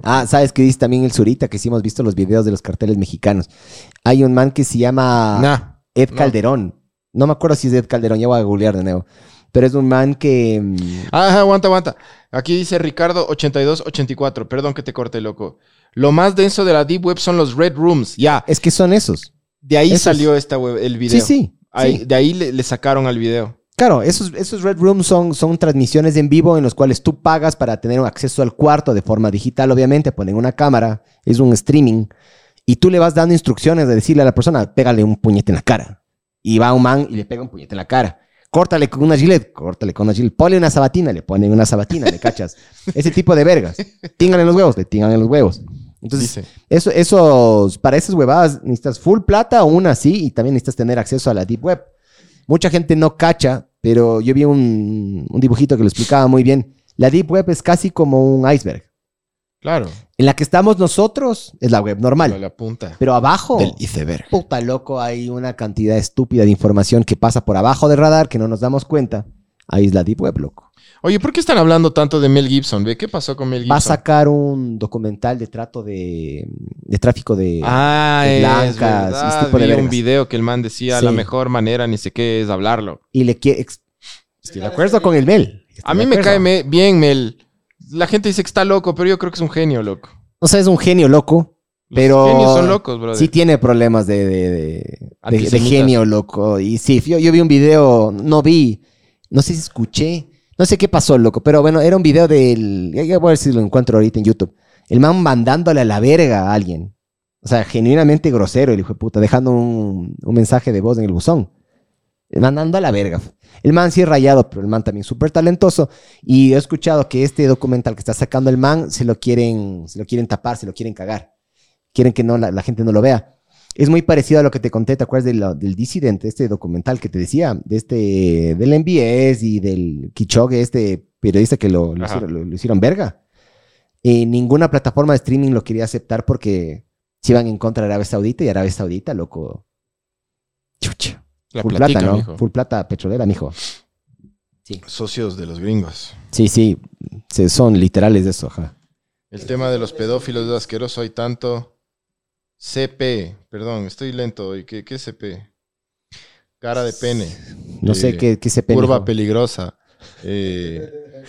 Ah, ¿sabes qué dice también el Zurita? Que sí hemos visto los videos de los carteles mexicanos. Hay un man que se llama... Nah. Ed. Calderón. No me acuerdo si es Ed Calderón, ya voy a googlear de nuevo. Pero es un man que. mm, Ajá, aguanta, aguanta. Aquí dice Ricardo 8284. Perdón que te corte, loco. Lo más denso de la Deep Web son los Red Rooms. Ya. Es que son esos. De ahí Esos. salió esta web, el video. Sí, sí. Ahí- sí. De ahí le, le sacaron al video. Claro, esos, esos Red Rooms son, son transmisiones en vivo en los cuales tú pagas para tener acceso al cuarto de forma digital, obviamente. Ponen una cámara, es un streaming. Y tú le vas dando instrucciones de decirle a la persona, pégale un puñete en la cara. Y va un man y le pega un puñete en la cara. Córtale con una gilet, córtale con una gilet. Ponle una sabatina, le ponen una sabatina, ¿le cachas? Ese tipo de vergas. Tíngale en los huevos, le tingan en los huevos. Entonces, Dice. Eso, esos, para esas huevadas necesitas full plata o una así y también necesitas tener acceso a la Deep Web. Mucha gente no cacha, pero yo vi un, un dibujito que lo explicaba muy bien. La Deep Web es casi como un iceberg. Claro. En la que estamos nosotros es la web normal, la punta. pero abajo, Del iceberg. puta loco, hay una cantidad estúpida de información que pasa por abajo del radar que no nos damos cuenta. Ahí es la Deep Web, loco. Oye, ¿por qué están hablando tanto de Mel Gibson? ¿Ve? ¿Qué pasó con Mel Gibson? Va a sacar un documental de trato de, de tráfico de... Ah, de es blancas, verdad. ese tipo de Vi un video que el man decía Sí. la mejor manera, ni sé qué, es hablarlo. y le quiere... Estoy de acuerdo con el Mel. Estoy A mí me cae me- bien Mel. La gente dice que está loco, pero yo creo que es un genio, loco. O sea, es un genio loco, Los pero... genios son locos, brother. Sí tiene problemas de, de, de- de- genio loco. Y sí, yo, yo vi un video, no vi, no sé si escuché, no sé qué pasó, loco, pero bueno, era un video del... Ya, ya voy a ver si lo encuentro ahorita en YouTube. El man mandándole a la verga a alguien. O sea, genuinamente grosero el hijo de puta, dejando un, un mensaje de voz en el buzón. Mandando a la verga. El man sí es rayado, pero el man también súper talentoso. Y he escuchado que este documental que está sacando el man se lo quieren, se lo quieren tapar, se lo quieren cagar. Quieren que no, la, la gente no lo vea. es muy parecido a lo que te conté, ¿te acuerdas de lo- del disidente, este documental que te decía? De este, del MBS y del Kichogue, este periodista que lo, hicieron, lo- lo hicieron verga. Y ninguna plataforma de streaming lo quería aceptar porque se iban en contra de Arabia Saudita y Arabia Saudita, loco. Chucha. La Full platica, plata, ¿no? mijo. Full plata petrolera, mijo. Socios de los gringos. Sí, sí. se- son literales de eso, ajá. El tema de los pedófilos es asqueroso. Hay tanto. CP. Perdón, estoy lento hoy. ¿Qué, qué es CP? Cara de pene. No sé Eh, qué, qué se Curva peligrosa. Eh,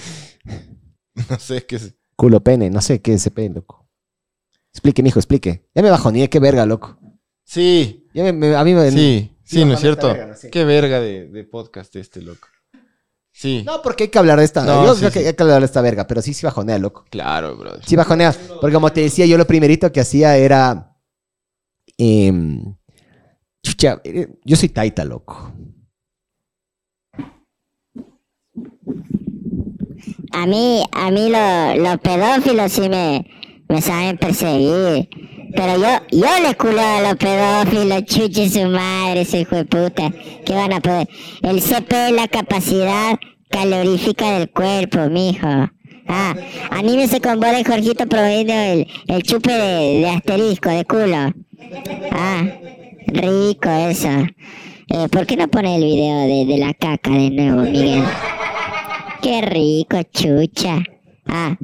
no sé qué es. Culo pene, no sé qué es pene, loco. Explique, mijo, explique. Ya me bajoneé, qué verga, loco. Sí, Ya me- me- a mí me... sí, sí, ¿no es cierto? verga, no sé. Qué verga de, de podcast este, loco. Sí. No, porque hay que hablar de esta. No, yo sí, creo sí. que hay que hablar de esta verga, pero sí, sí bajonea, loco. Claro, brother. Sí bajonea. Porque como te decía, yo lo primerito que hacía era... em, chucha, eh, yo soy taita, loco. A mí, a mí lo- los pedófilos sí me, me saben perseguir. Pero yo, yo le culo a los pedófilos, chuche su madre, ese hijo de puta. ¿Qué van a poder? El CP es la capacidad calorífica del cuerpo, mijo. Ah, anímese con bola y Jorgito prohibiendo el, el chupe de, de asterisco, de culo. Ah, rico eso. Eh, ¿Por qué no pone el video de, de la caca de nuevo, Miguel? Qué rico, chucha. Ah,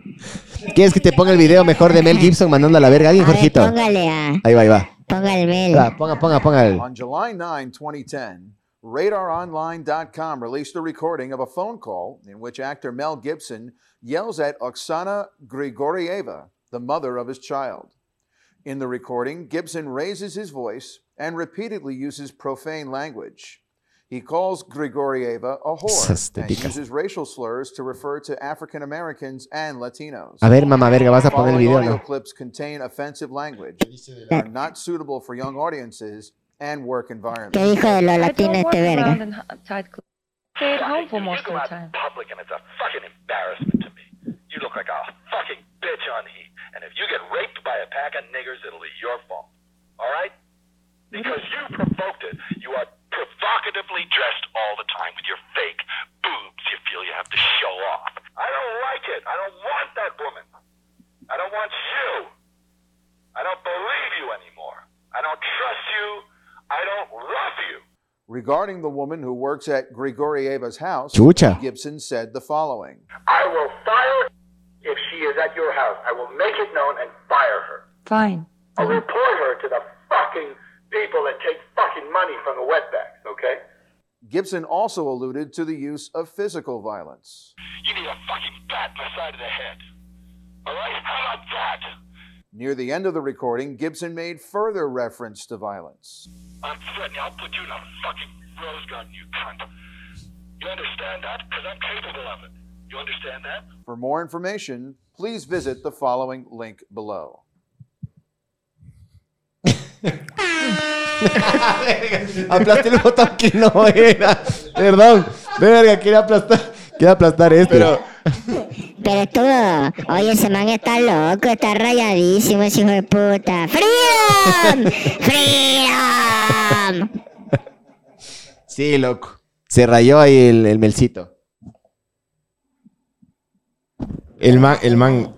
¿Quieres que te ponga el video mejor de Mel Gibson mandando a la verga a alguien, a ver, póngale a, Ahí va, ahí va. ponga el mel. Va, Ponga, ponga, ponga el... On July 9, 2010, RadarOnline.com released a recording of a phone call in which actor Mel Gibson yells at Oksana Grigorieva, the mother of his child. In the recording, Gibson raises his voice and repeatedly uses profane language. He calls Grigorieva a whore Esas and uses racial slurs to refer to African Americans and Latinos. A ver, mamá verga, vas a poner el video, audio ¿no? clips contain offensive language that are not suitable for young audiences and work environments. ¿Qué dijo de los latinos este verga? Stay at home for most of the time. public and it's a fucking embarrassment to me. You look like a fucking bitch on heat. And if you get raped by a pack of niggers, it'll be your fault. All right? Mm-hmm. Because you provoked it. You are provocatively dressed all the time with your fake boobs you feel you have to show off. I don't like it. I don't want that woman. I don't want you. I don't believe you anymore. I don't trust you. I don't love you. Regarding the woman who works at Grigorieva's house, Chucha. Gibson said the following I will fire if she is at your house. I will make it known and fire her. Fine. I'll report her to the fucking people that take fucking money from the wetbacks, okay? Gibson also alluded to the use of physical violence. You need a fucking bat in the side of the head. All right? How about that? Near the end of the recording, Gibson made further reference to violence. I'm threatening. I'll put you in a fucking rose garden, you cunt. You understand that? Because I'm capable of it. You understand that? For more information, please visit the following link below. Aplasté el botón que no era. Perdón. Verga, quería aplastar. Quería aplastar este. Pero, Pero todo, oye, ese man está loco, está rayadísimo ese hijo de puta. ¡Freedom! ¡Freedom! Sí, loco. Se rayó ahí el, el melcito. el man, el man.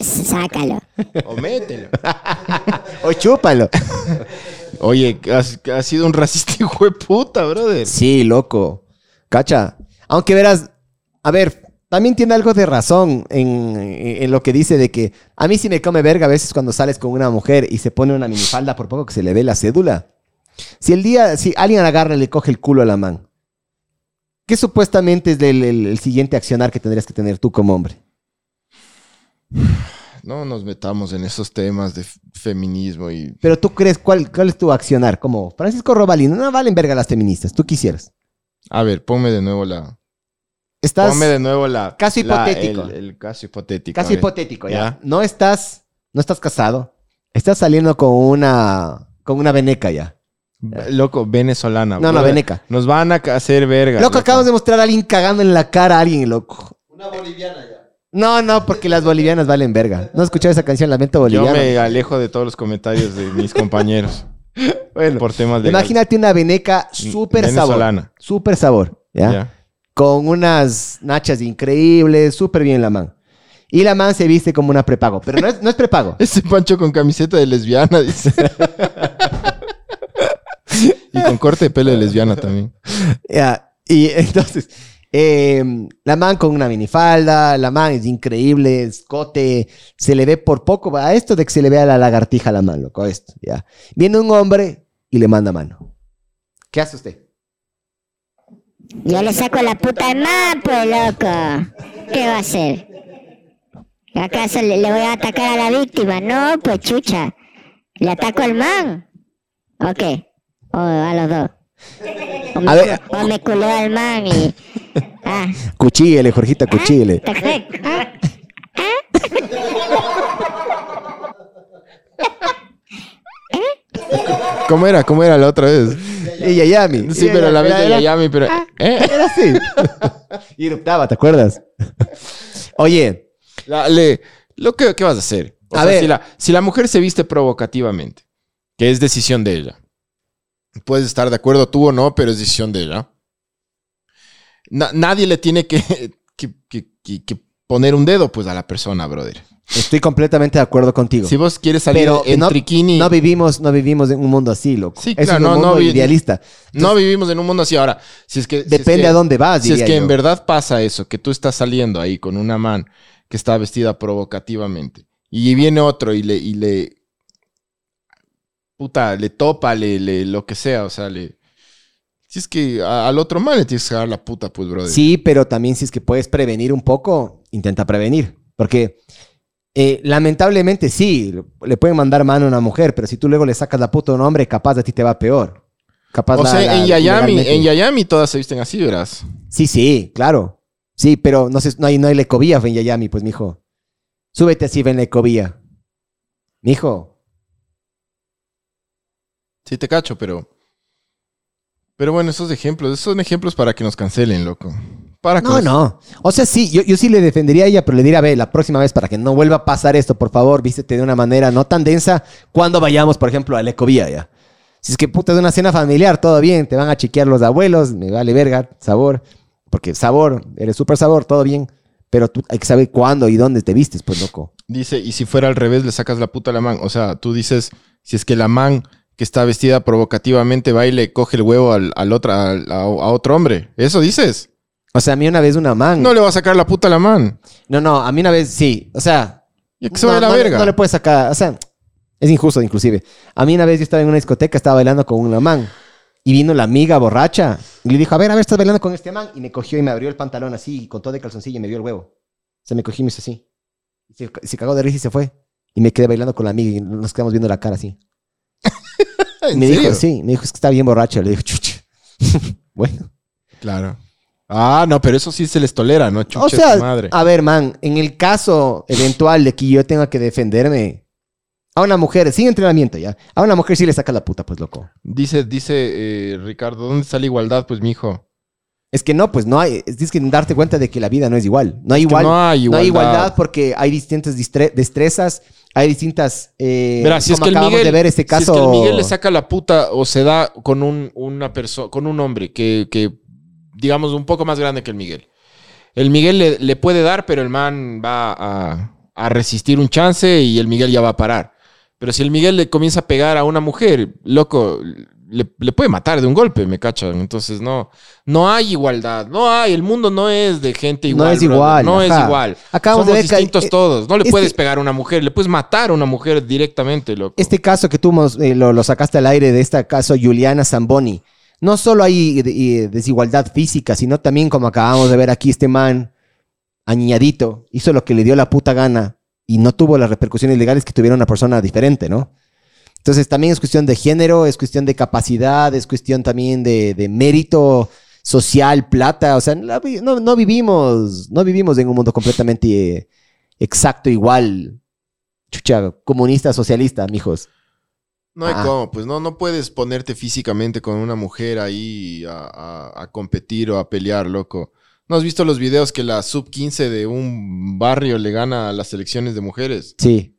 Sácalo. o mételo. O chúpalo. Oye, has, has sido un racista hijo de puta, brother. Sí, loco. Cacha. Aunque verás, a ver, también tiene algo de razón en, en lo que dice de que a mí sí me come verga a veces cuando sales con una mujer y se pone una minifalda por poco que se le ve la cédula. Si el día, si alguien agarra y le coge el culo a la man, ¿qué supuestamente es el, el- el siguiente accionar que tendrías que tener tú como hombre? No nos metamos en esos temas de feminismo y. Pero tú crees, ¿cuál, cuál es tu accionar? Como Francisco Robalino, no valen verga las feministas, tú quisieras. A ver, ponme de nuevo la. Estás Ponme de nuevo la. Caso la- hipotético. el, el caso hipotético. Caso hipotético, ya. ¿Ya? No estás, no estás casado. Estás saliendo con una, con una veneca ya. Loco, venezolana. No, no, veneca. Nos van a hacer verga. Loco, acabas de mostrar a alguien cagando en la cara a alguien, loco. Una boliviana ya. No, no, porque las bolivianas valen verga. ¿No has escuchado esa canción, Lamento Yo Boliviano? me alejo de todos los comentarios de mis compañeros. Bueno, por temas de Imagínate una veneca súper sabor. Súper sabor, ¿ya? Ya. Con unas nachas increíbles, súper bien la man. Y la man se viste como una prepago, pero no es, no es prepago. Ese Pancho con camiseta de lesbiana, dice. y con corte de pelo de lesbiana también. Ya, Y entonces, eh, la man con una minifalda, la man es increíble, escote, se le ve por poco, a esto de que se le vea la lagartija a la man, loco, esto, ya. Viene un hombre y le manda mano. ¿Qué hace usted? Yo le saco la puta man, pues loco. ¿Qué va a hacer? ¿Acaso le, le voy a atacar a la víctima? No, pues chucha. ¿Le ataco al man? ¿O qué? O a los dos. O me, A ver. cu- o me culeo al man y... Ah, Cuchíguele, Jorgita. Ah, ¿Cómo era? ¿Cómo era la otra vez? Y Yayami. Sí, pero la vez de Yayami, pero... ¿eh? Era así. y eruptaba, ¿te acuerdas? Oye, La- le- lo que, ¿Qué vas a hacer? O A sea, ver. Si la, si la mujer se viste provocativamente, que es decisión de ella, puedes estar de acuerdo tú o no, pero es decisión de ella. Na- nadie le tiene que, que, que- poner un dedo pues a la persona, brother. estoy completamente de acuerdo contigo. Si vos quieres salir Pero en no, no vivimos, no vivimos en un mundo así, loco. Sí, claro, es un no, mundo no vi- idealista. no vivimos en un mundo así. Ahora, si es que... si es Depende que- a dónde vas, Si es que yo. en verdad pasa eso, que tú estás saliendo ahí con una man que está vestida provocativamente y viene otro y le, y le puta, le topa, le, le- lo que sea, o sea, le... Si es que a- al otro man le tienes que dar la puta, pues, brother. Sí, pero también si es que puedes prevenir un poco, intenta prevenir. Porque eh, lamentablemente sí, le pueden mandar mano a una mujer, pero si tú luego le sacas la puta a un hombre, capaz de ti te va peor. Capaz O la- sea, la- en Yayami, legalmente- en Yayami todas se visten así, verás. Sí, sí, claro. Sí, pero no, sé, no hay, no hay lecovía en Yayami, pues, mijo. Súbete así, ven lecovía. Mijo. Sí te cacho, pero... Pero bueno, esos ejemplos, esos son ejemplos para que nos cancelen, loco. Para No, no. O sea, sí, yo, yo sí le defendería a ella, pero le diría, a ver, la próxima vez para que no vuelva a pasar esto, por favor, vístete de una manera no tan densa cuando vayamos, por ejemplo, a la ecovía ya. Si es que puta es una cena familiar, todo bien, te van a chequear los abuelos, me vale verga, sabor, porque sabor, eres súper sabor, todo bien, pero tú hay que saber cuándo y dónde te vistes, pues loco. Dice, y si fuera al revés, le sacas la puta a la man. O sea, tú dices, si es que la man que está vestida provocativamente va y le coge el huevo al, al al- a, a otro hombre. ¿Eso dices? O sea, a mí una vez una man. No le va a sacar la puta a la man. No, no, a mí una vez sí. O sea. Ya que se no, la no verga. No le puedes sacar. O sea, es injusto, inclusive. A mí una vez yo estaba en una discoteca, estaba bailando con una man. Y vino la amiga borracha. Y le dijo, a ver, a ver, estás bailando con este man. Y me cogió y me abrió el pantalón así, con todo de calzoncillo y me dio el huevo. Se me cogió y me hizo así. Y se, se cagó de risa y se fue. Y me quedé bailando con la amiga y nos quedamos viendo la cara así. ¿En me serio? dijo, sí, me dijo, es que está bien borracha. Le dijo, chucha. bueno. Claro. Ah, no, pero eso sí se les tolera, ¿no? Chucha O sea, tu madre. a ver, man, en el caso eventual de que yo tenga que defenderme a una mujer, sin entrenamiento ya, a una mujer sí le saca la puta, pues loco. Dice, dice eh, Ricardo, ¿dónde está la igualdad? Pues, mijo. Es que no, pues no hay, es tienes que darte cuenta de que la vida no es igual. No hay, igual, no hay igualdad. igualdad porque hay distintas destrezas, hay distintas... Eh, Verá, si es que el Miguel, de ver este caso... si es que el Miguel le saca la puta o se da con un, una persona, con un hombre que, que, digamos, un poco más grande que el Miguel. El Miguel le, le puede dar, pero el man va a, a resistir un chance y el Miguel ya va a parar. Pero si el Miguel le comienza a pegar a una mujer, loco, le, le puede matar de un golpe, me cachan. Entonces no, no hay igualdad, no hay, el mundo no es de gente igual. No es igual, No es igual. Acabamos de ver distintos eh, todos. No le este- puedes pegar a una mujer, le puedes matar a una mujer directamente, loco. Este caso que tú eh, lo, lo sacaste al aire de este caso Juliana Zamboni, no solo hay eh, desigualdad física, sino también como acabamos de ver aquí, este man, añadito, hizo lo que le dio la puta gana y no tuvo las repercusiones legales que tuviera una persona diferente, ¿no? Entonces también es cuestión de género, es cuestión de capacidad, es cuestión también de, de mérito social, plata, o sea, no, no vivimos, no vivimos en un mundo completamente eh, exacto, igual, chucha, comunista, socialista, mijos. No hay Ah. cómo, pues no, no puedes ponerte físicamente con una mujer ahí a, a- a competir o a pelear, loco. ¿No has visto los videos que la sub 15 de un barrio le gana a las selecciones de mujeres Sí.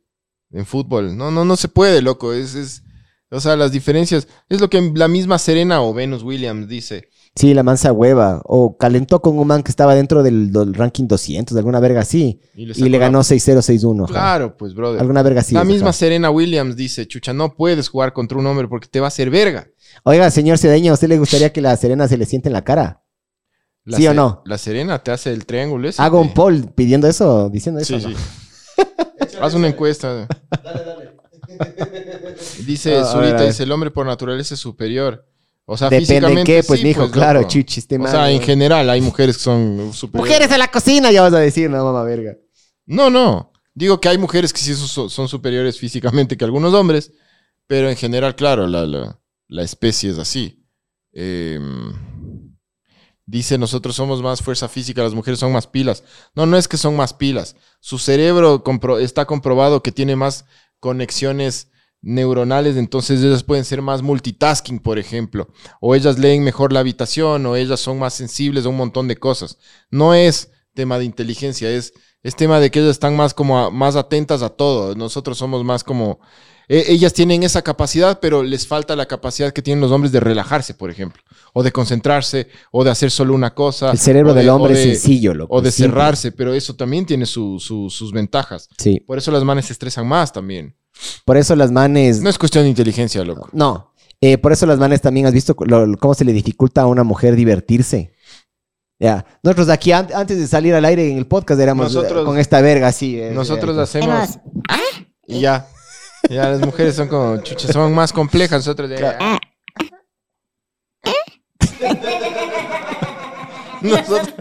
En fútbol? No, no, no se puede, loco. Es, es, o sea, las diferencias. Es lo que la misma Serena o Venus Williams dice. Sí, la mansa hueva. O calentó con un man que estaba dentro del, del ranking 200, de alguna verga así. Y le Y ganó 6-0, 6-1. ajá. Claro, pues, brother. Alguna verga así. la misma Serena Williams dice, chucha, no puedes jugar contra un hombre porque te va a hacer verga. Oiga, señor Cedeño, ¿a usted le gustaría que la Serena se le siente en la cara? La ¿Sí o no? La Serena te hace el triángulo ese. Hago un poll pidiendo eso, diciendo eso. Sí, ¿no? sí. Haz una encuesta. Dale, dale. Dice Ah, a Zurita, ver, a ver. dice, el hombre por naturaleza es superior. O sea, Depende en físicamente qué, pues, sí, mijo, pues, claro, loco. chuchi, este O sea, en general hay mujeres que son superiores. Mujeres de la cocina, ya vas a decir, no, mamá verga. No, no. Digo que hay mujeres que sí son, son superiores físicamente que algunos hombres, pero en general, claro, la, la- la especie es así. Eh, dice, nosotros somos más fuerza física, las mujeres son más pilas. No, no es que son más pilas. Su cerebro está comprobado que tiene más conexiones neuronales, entonces ellas pueden ser más multitasking, por ejemplo, o ellas leen mejor la habitación, o ellas son más sensibles a un montón de cosas. No es tema de inteligencia, es, es tema de que ellas están más como más atentas a todo. Nosotros somos más como e- ellas tienen esa capacidad, pero les falta la capacidad que tienen los hombres de relajarse, por ejemplo, o de concentrarse, o de hacer solo una cosa. El cerebro de- del hombre de- es sencillo, loco. O de simple. cerrarse, pero eso también tiene su- su- sus ventajas. Sí. Por eso las manes se estresan más también. Por eso las manes. No es cuestión de inteligencia, loco. No. Eh, por eso las manes también has visto lo- cómo se le dificulta a una mujer divertirse. Ya. Nosotros aquí, an- antes de salir al aire en el podcast, éramos Nosotros- eh, con esta verga así. eh, Nosotros eh, hacemos. Y ya. Ya las mujeres son como chuches, son más complejas. Nosotros ya. Nosotros,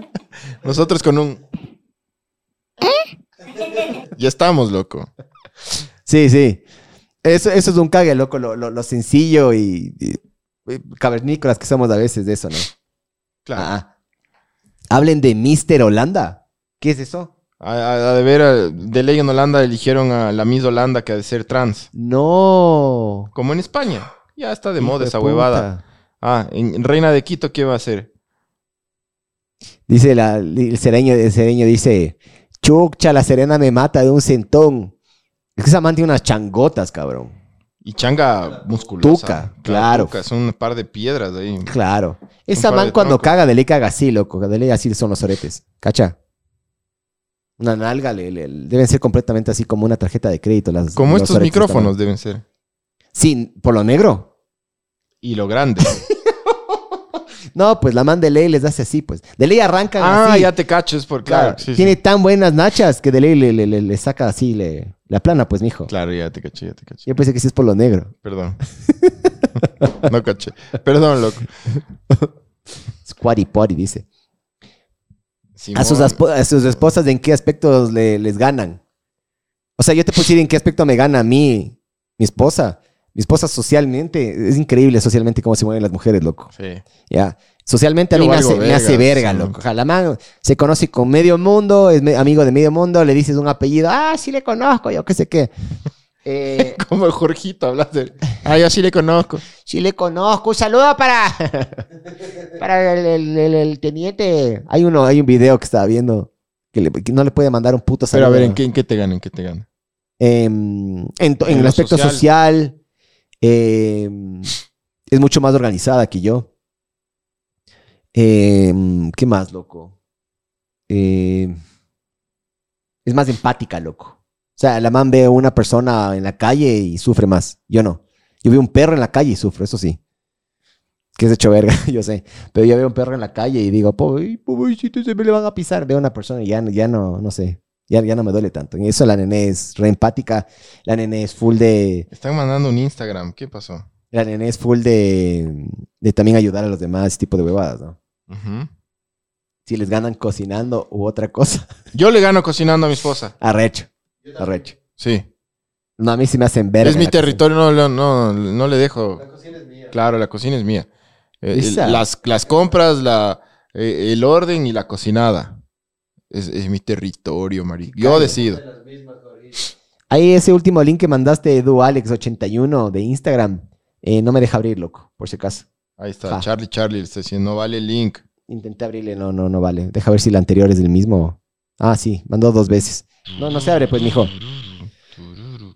nosotros con un. Ya estamos, loco. Sí, sí. Eso, eso es un cague, loco, lo, lo- lo sencillo y, y- y cavernícolas que somos a veces de eso, ¿no? Claro. Ah. Hablen de Mr. Holanda. ¿Qué es eso? A, a- a de ver, a- de ley en Holanda eligieron a la Miss Holanda que ha de ser trans. No. Como en España. Ya está de moda esa puta. huevada. Ah, en Reina de Quito, ¿qué va a hacer? Dice la, el sereño, el sereño dice, chucha, la serena me mata de un centón. Es que esa man tiene unas changotas, cabrón. Y changa musculosa. Tuca, claro. tuca, son un par de piedras ahí. Claro. Esa man cuando caga, de ley caga así, loco. De ley así son los oretes. ¿Cacha? Una nalga le- le- deben ser completamente así como una tarjeta de crédito. Las, Como los estos micrófonos deben ser. Sí, por lo negro. Y lo grande. No, pues la man de ley les hace así, pues. De ley arrancan ah, así. ya te cacho, es por Claro, claro. sí, sí. tiene tan buenas nachas que de ley le, le- le- le saca así, le, la plana, pues, mijo. Claro, ya te caché, ya te caché. Yo pensé que sí es por lo negro. Perdón. no caché. Perdón, loco. Squatty potty, dice. Simón. A sus, a sus esposas, ¿en qué aspectos le- les ganan? O sea, yo te puedo decir en qué aspecto me gana a mí, mi esposa. Mi esposa socialmente, es increíble socialmente cómo se mueven las mujeres, loco. Sí. Ya. Socialmente a mí me hace, me hace verga, verga, sí. loco. O sea, la man se conoce con medio mundo, es me- amigo de medio mundo, le dices un apellido, ah, sí le conozco, yo qué sé qué. Eh, Como el Jorgito hablas de. Ah, yo sí le conozco. sí le conozco, un saludo para, para el, el- el- el teniente. Hay uno, hay un video que estaba viendo que, le- que no le puede mandar un puto Pero saludo. a ver, ¿en qué, en qué te gana? ¿En qué te gana? Em, en, to- en En el aspecto social. social, em, es mucho más organizada que yo. Em, ¿Qué más, loco? Es más empática, loco. O sea, la man ve a una persona en la calle y sufre más. Yo no. Yo veo un perro en la calle y sufro, eso sí. Que es hecho verga, yo sé. Pero yo veo un perro en la calle y digo, "Pobre- pobrecito, se me le van a pisar. Veo a una persona y ya, ya no, no sé. Ya, ya no me duele tanto. Y eso la nene es re empática. La nene es full de. Están mandando un Instagram. ¿Qué pasó? La nene es full de. de también ayudar a los demás, ese tipo de huevadas, ¿no? Ujú. Si les ganan cocinando u otra cosa. Yo le gano cocinando a mi esposa. Arrecho. Arrecho. Sí. No, a mí sí me hacen verga. es mi territorio, no, no, no, no le dejo. La cocina es mía. Claro, la cocina es mía. Eh, el- las, las compras, la, eh, el orden y la cocinada. Es, es mi territorio, marico. Yo Claro. decido. Ahí ese último link que mandaste, DuAlex81 de Instagram, eh, no me deja abrir, loco, por si acaso. Ahí está. Ja. Charlie, Charlie le está diciendo, no vale el link. Intenté abrirle, no, no, no vale. Deja ver si la anterior es del mismo. Ah, sí, mandó dos veces. No, no se abre, pues, mijo.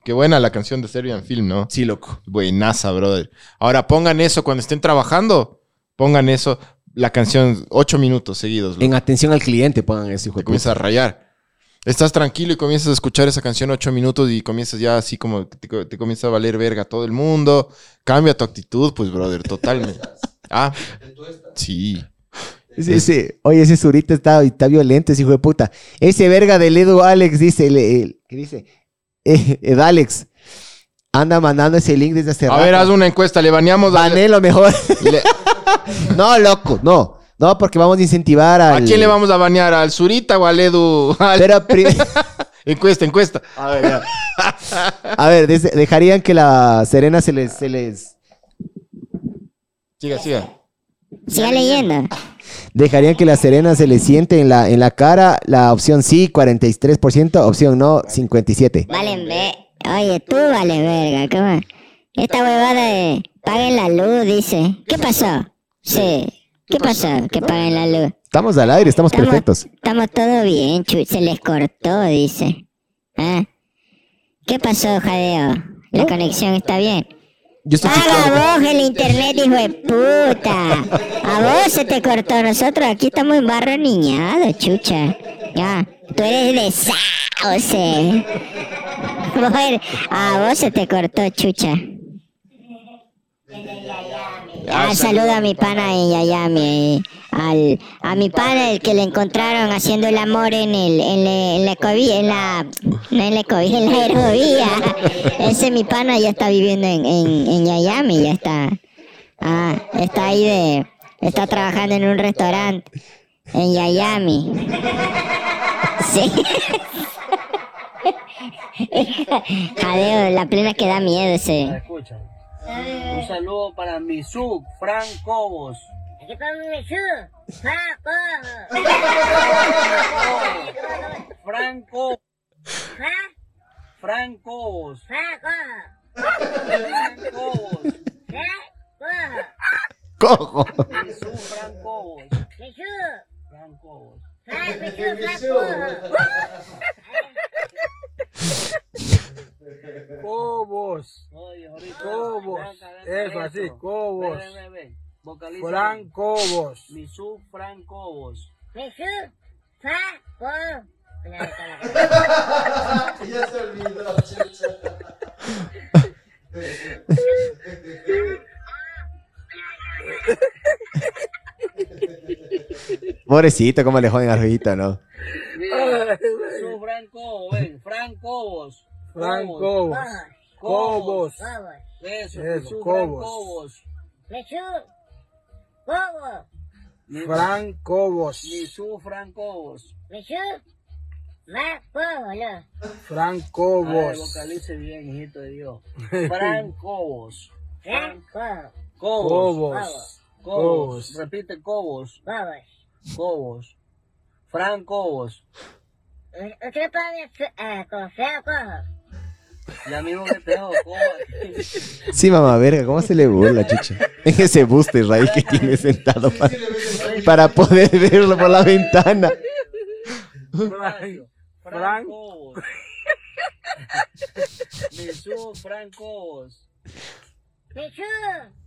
Qué buena la canción de Serbian Film, ¿no? Sí, loco. Buenaza, brother. Ahora pongan eso cuando estén trabajando. Pongan eso, la canción, ocho minutos seguidos. loco. En atención al cliente pongan eso, hijo Te de comienzas a rayar. Estás tranquilo y comienzas a escuchar esa canción ocho minutos y comienzas ya así como te, co- te comienza a valer verga todo el mundo. Cambia tu actitud, pues, brother, totalmente. Ah, sí. Sí, sí. Oye, ese surita está, está violento, ese hijo de puta. Ese verga del Edu Alex dice, el, el- ¿qué dice? Eh, Ed Alex. Anda mandando ese link desde hace A rato. ver, haz una encuesta, le baneamos a... Bané lo mejor. le- no, loco, no. No, porque vamos a incentivar ¿A al... quién le vamos a banear? ¿Al Zurita o al Edu? Al- Pero pri- encuesta, encuesta. A ver, ya. A ver, des- dejarían que la Serena se les, se les... Siga, siga. Siga leyendo. Dejarían que la Serena se les siente en la, en la cara. La opción sí, 43%. Opción no, 57%. Valen ve. Oye, tú vale verga, ¿cómo? Esta huevada de paguen la luz, dice. ¿Qué pasó? Sí. ¿Qué pasó? Que paguen la luz. Estamos al aire, estamos Estamos- perfectos. Estamos todo bien, chu. Se les cortó, dice. ¿Ah? ¿Qué pasó, Jadeo? La conexión está bien. Yo estoy Paga vos el internet, hijo de puta. A vos se te cortó. Nosotros aquí estamos en barrio niñado, chucha. Ya. Tú eres de Sauce. Eres- A vos se te cortó, chucha. Ah, saludo a mi pana en Yayami. Al, a mi pana, el que le encontraron haciendo el amor en el en, la- en la ecovía, en la no en la ecovía, en la aerovía. Ese mi pana ya está viviendo en, en, en Yayami, ya está. Ah, está ahí de está trabajando en un restaurante en Yayami. Sí. Jadeo, la plena que da miedo ese. Un saludo para mi sub, Frank Cobos. Aquí para mi sub, Frank Cobos. Frank Cobos. Frank Cobos. Cojo. Mi sub, Frank Cobos. Frank Cobos. Cobos. Oye, ahorita. Cobos. ven acá, Eso, así. Cobos. Ven, ven. Vocaliza. Frank Cobos. Mi sub, Frank Cobos. ya se olvidó. Pobrecito, cómo le joden a Rojito, ¿no? Mira, su Frank Cobos, ven. Frank Cobos. Frank Cobos. Cobos. Eso, Cobos. Mi- Frank Cobos. Mi su Frank Cobos. Frank A ver, Cobos. vocalice bien, hijito de Dios. Frank Cobos. Frank Cobos. Cobos. Cobos. Cobos. Repite Cobos. Cobos. Frank Cobos. ¿Usted puede confiar Ya mismo que Cobos. Sí, mamá, verga, ¿cómo se le burla, chucha? En ese booster ahí que tiene sentado para, para poder verlo por la ventana. Frank. Frank. Cobos. Mi su Frank Cobos.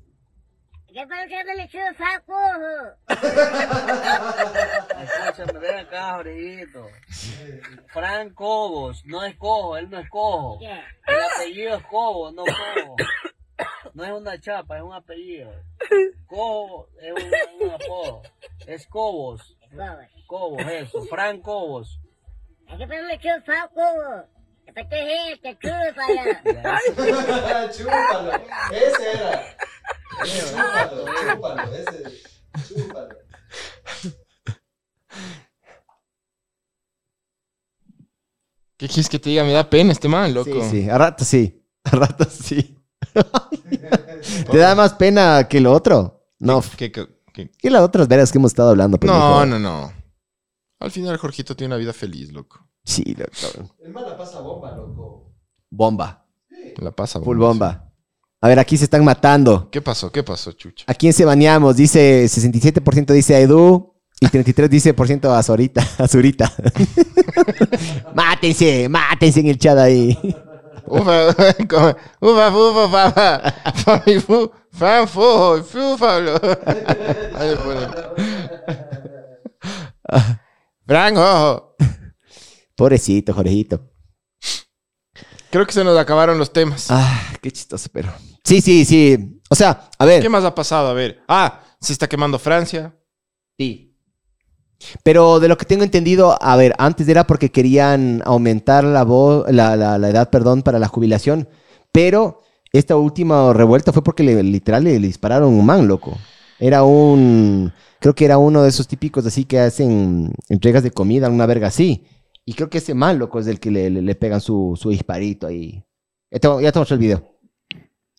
¿Qué pasa que? Escúchame, ven acá, Jorgito. Frank Cobos, no es cojo, él no es cojo. El apellido es Cobos, no cojo. No es una chapa, es un apellido. Cobo es un, un apodo. Es Cobos. Cobos, eso. Frank Cobos. ¿Qué pasa le echó saco? Después te es, te chúpala. chúpalo. Ese era. Chúpalo, chúpalo. Ese. Chúpalo. ¿Qué quieres que te diga? Me da pena este man, loco. Sí, sí, a rato sí. A rato sí. ¿Te da más pena que lo otro? No. ¿Qué, qué, qué? ¿Qué las otras veras que hemos estado hablando? No, pendejo? no, no. Al final Jorgito tiene una vida feliz, loco. Sí, loco. El man la pasa bomba, loco. Bomba. La pasa. Full bomba. A ver, aquí se están matando. ¿Qué pasó? ¿Qué pasó, chucha? ¿A quién se baneamos? Dice 67% dice a Edu, Y 33 dice por ciento azurita. azurita. mátense, mátense en el chat ahí. Ufa, ufa, ufa, fa, fa, fa, fu, fan, fu, fu, Pablo. Ahí le pone. Franco. Pobrecito, Jorgito. Creo que se nos acabaron los temas. Ah, qué chistoso, pero. Sí, sí, sí. O sea, a ver. ¿Qué más ha pasado? A ver. Ah, se está quemando Francia. Sí. Pero de lo que tengo entendido, a ver, antes era porque querían aumentar la, vo- la, la- la edad perdón, para la jubilación. Pero esta última revuelta fue porque le, literal le, le dispararon un man, loco. Era un. Creo que era uno de esos típicos así que hacen entregas de comida, una verga así. Y creo que ese man, loco, es el que le, le- le pegan su, su disparito ahí. Ya te, ya te mostré el video.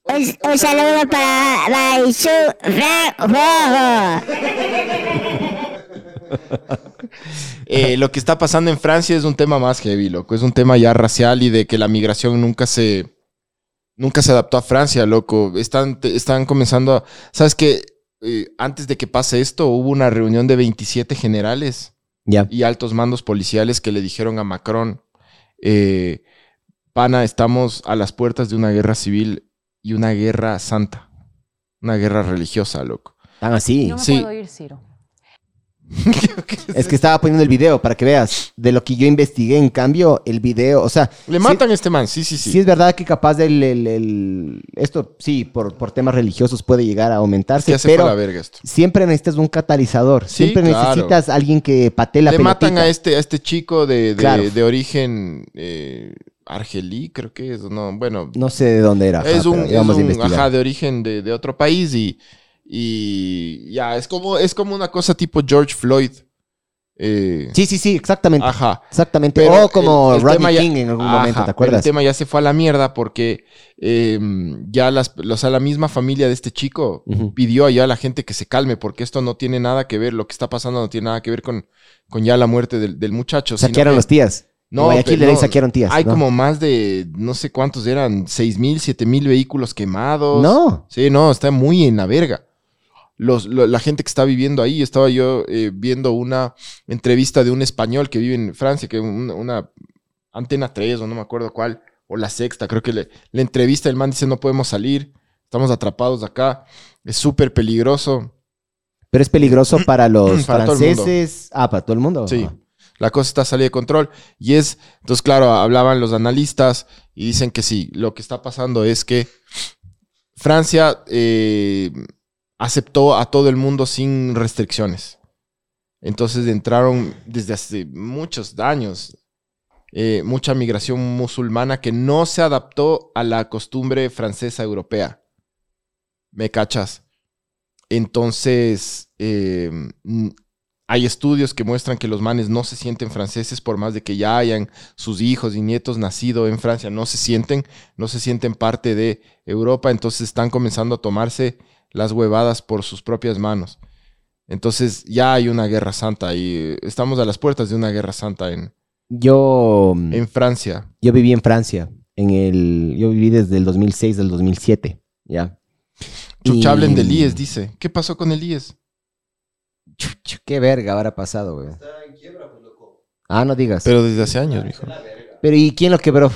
Un, un saludo para Baisu Frank Eh, lo que está pasando en Francia es un tema más heavy, loco. Es un tema ya racial y de que la migración nunca se. Nunca se adaptó a Francia, loco. Están, están comenzando a. ¿Sabes qué? Eh, antes de que pase esto, hubo una reunión de 27 generales y altos mandos policiales que le dijeron a Macron: eh, Pana, estamos a las puertas de una guerra civil y una guerra santa. Una guerra religiosa, loco. Tan así. No me Sí. puedo ir, Ciro. Es que estaba poniendo el video para que veas. De lo que yo investigué, en cambio, el video, o sea. Le sí- matan a este man, sí, sí, sí. Sí, es verdad que capaz del el- el- esto, sí, por, por temas religiosos puede llegar a aumentarse, Ya se fue pero la verga esto. siempre necesitas un catalizador. Sí, siempre claro. necesitas alguien que patee la Le matan a este, a este chico de, de, Claro. de origen eh, argelí, creo que es. No, bueno. No sé de dónde era. ajá, es un, es a ajá, de origen de, de otro país y, y ya, es como, es como una cosa tipo George Floyd. Eh, Sí, sí, sí, exactamente. Ajá. Exactamente. Pero o como el- el Rodney tema ya- King en algún Ajá, momento, ¿te acuerdas? El tema ya se fue a la mierda porque eh, ya las, o sea, la misma familia de este chico pidió allá a la gente que se calme porque esto no tiene nada que ver, lo que está pasando no tiene nada que ver con, con ya la muerte del, del muchacho. Saquearon que- los tías. No, En Guayaquil pero de ahí no, saquearon tías. Hay ¿no? como más de, no sé cuántos eran, seis mil, siete mil vehículos quemados. No. Sí, no, está muy en la verga. Los, lo- la gente que está viviendo ahí, estaba yo eh, viendo una entrevista de un español que vive en Francia, que un- una antena 3 o no me acuerdo cuál, o la sexta, creo que le, le entrevista, el man dice no podemos salir, estamos atrapados acá, es súper peligroso. Pero es peligroso para los Para franceses. Ah, para todo el mundo. Sí. Ah. La cosa está salida de control. Y es, entonces, claro, hablaban los analistas y dicen que sí, lo que está pasando es que Francia eh, aceptó a todo el mundo sin restricciones. Entonces entraron desde hace muchos años eh, mucha migración musulmana que no se adaptó a la costumbre francesa europea. ¿Me cachas? Entonces, eh, hay estudios que muestran que los manes no se sienten franceses por más de que ya hayan sus hijos y nietos nacido en Francia, no se sienten, no se sienten parte de Europa, entonces están comenzando a tomarse las huevadas por sus propias manos. Entonces ya hay una guerra santa y estamos a las puertas de una guerra santa en, Yo. en Francia. Yo viví en Francia. En el, yo viví desde el 2006 al 2007. Ya. Chucha, Y- hablen del IES, dice. ¿Qué pasó con el IES? Qué verga habrá pasado, güey. Ah, no digas. Pero desde hace años, mijo. Pero ¿y quién lo quebró?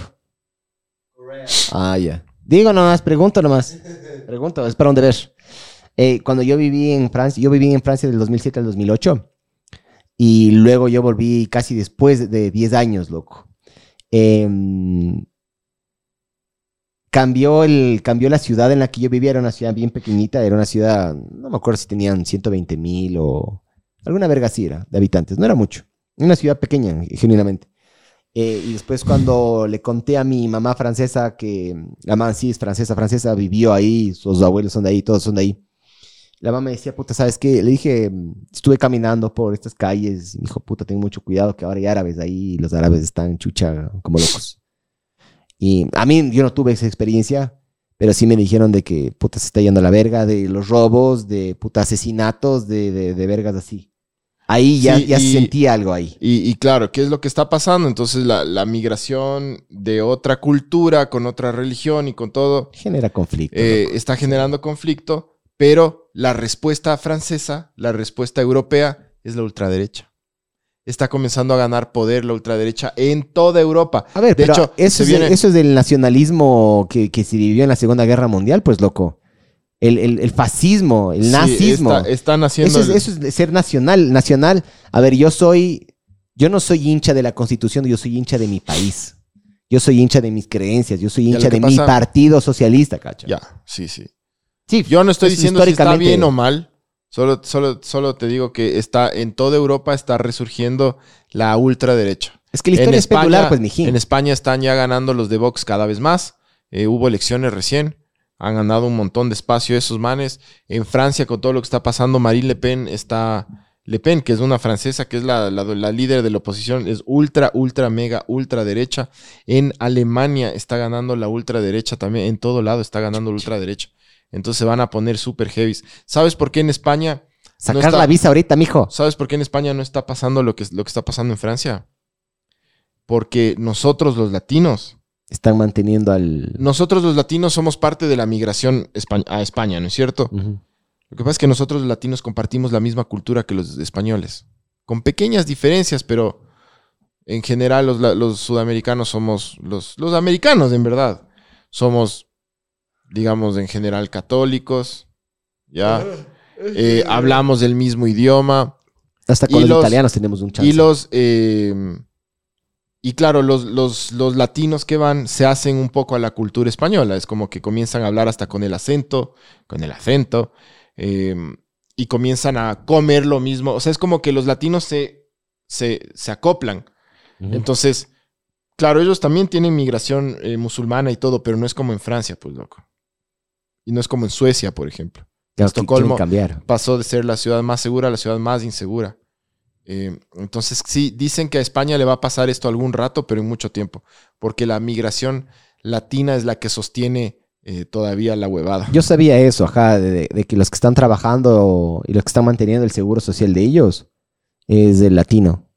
Ah, ya. Digo nomás, pregunto nomás. Pregunto, es para un deber. Eh, cuando yo viví en Francia, yo viví en Francia del 2007 al 2008. Y luego yo volví casi después de 10 años, loco. Em, cambió, el, cambió la ciudad en la que yo vivía, era una ciudad bien pequeñita, era una ciudad, no me acuerdo si tenían 120 mil o alguna verga así era, de habitantes, no era mucho. Una ciudad pequeña, genuinamente. Eh, y después cuando le conté a mi mamá francesa que la mamá sí es francesa, francesa, vivió ahí, sus abuelos son de ahí, todos son de ahí. La mamá me decía, puta, ¿sabes qué? Le dije, estuve caminando por estas calles, y me dijo, puta, ten mucho cuidado que ahora hay árabes ahí y los árabes están chucha como locos. Y a mí yo no tuve esa experiencia, pero sí me dijeron de que puta se está yendo a la verga, de los robos, de puta asesinatos, de, de, de vergas así. Ahí ya, Sí, ya y- sentía algo ahí. Y, y claro, ¿qué es lo que está pasando? Entonces la, la migración de otra cultura, con otra religión y con todo, Genera conflicto. eh, está generando conflicto, pero la respuesta francesa, la respuesta europea, es la ultraderecha. Está comenzando a ganar poder la ultraderecha en toda Europa. A ver, de pero hecho, eso, es, viene- eso es del nacionalismo que, que se vivió en la Segunda Guerra Mundial, pues loco. El, el- el fascismo, el Sí, nazismo. está- están haciendo Eso es, el- eso es de ser nacional. Nacional. A ver, yo soy. Yo no soy hincha de la constitución, yo soy hincha de mi país. Yo soy hincha de mis creencias, yo soy hincha de mi partido socialista, cacho. Ya, sí, sí. Sí, Yo no estoy diciendo si está bien o mal. Solo, solo, solo te digo que está en toda Europa está resurgiendo la ultraderecha. Es que la historia es peculiar, pues, mijín. En España están ya ganando los de Vox cada vez más. Eh, hubo elecciones recién. Han ganado un montón de espacio esos manes. En Francia, con todo lo que está pasando, Marine Le Pen está. Le Pen, que es una francesa, que es la, la- la líder de la oposición, es ultra, ultra, mega, ultra derecha. En Alemania está ganando la ultraderecha también. En todo lado está ganando la ultraderecha. Entonces se van a poner super heavies. ¿Sabes por qué en España? no Sacar la visa ahorita, mijo. ¿Sabes por qué en España no está pasando lo que, lo que está pasando en Francia? Porque nosotros los latinos, Están manteniendo al. nosotros los latinos somos parte de la migración a España, ¿no es cierto? Lo que pasa es que nosotros los latinos compartimos la misma cultura que los españoles, con pequeñas diferencias, pero en general los, sudamericanos somos, los, los americanos en verdad, somos, digamos, en general católicos, ¿ya? Eh, hablamos del mismo idioma. Hasta con Y los, los- italianos tenemos un chance. Y los. eh, y claro, los, los, los latinos que van se hacen un poco a la cultura española. Es como que comienzan a hablar hasta con el acento, con el acento. eh, y comienzan a comer lo mismo. O sea, es como que los latinos se, se, se acoplan. Entonces, claro, ellos también tienen migración eh, musulmana y todo, pero no es como en Francia, pues loco. Y no es como en Suecia, por ejemplo. Claro, Estocolmo cambiar. pasó de ser la ciudad más segura a la ciudad más insegura. Eh, entonces, sí, dicen que a España le va a pasar esto algún rato, pero en mucho tiempo, porque la migración latina es la que sostiene eh, todavía la huevada. Yo sabía eso, ajá, de, que los que están trabajando y los que están manteniendo el seguro social de ellos es del latino.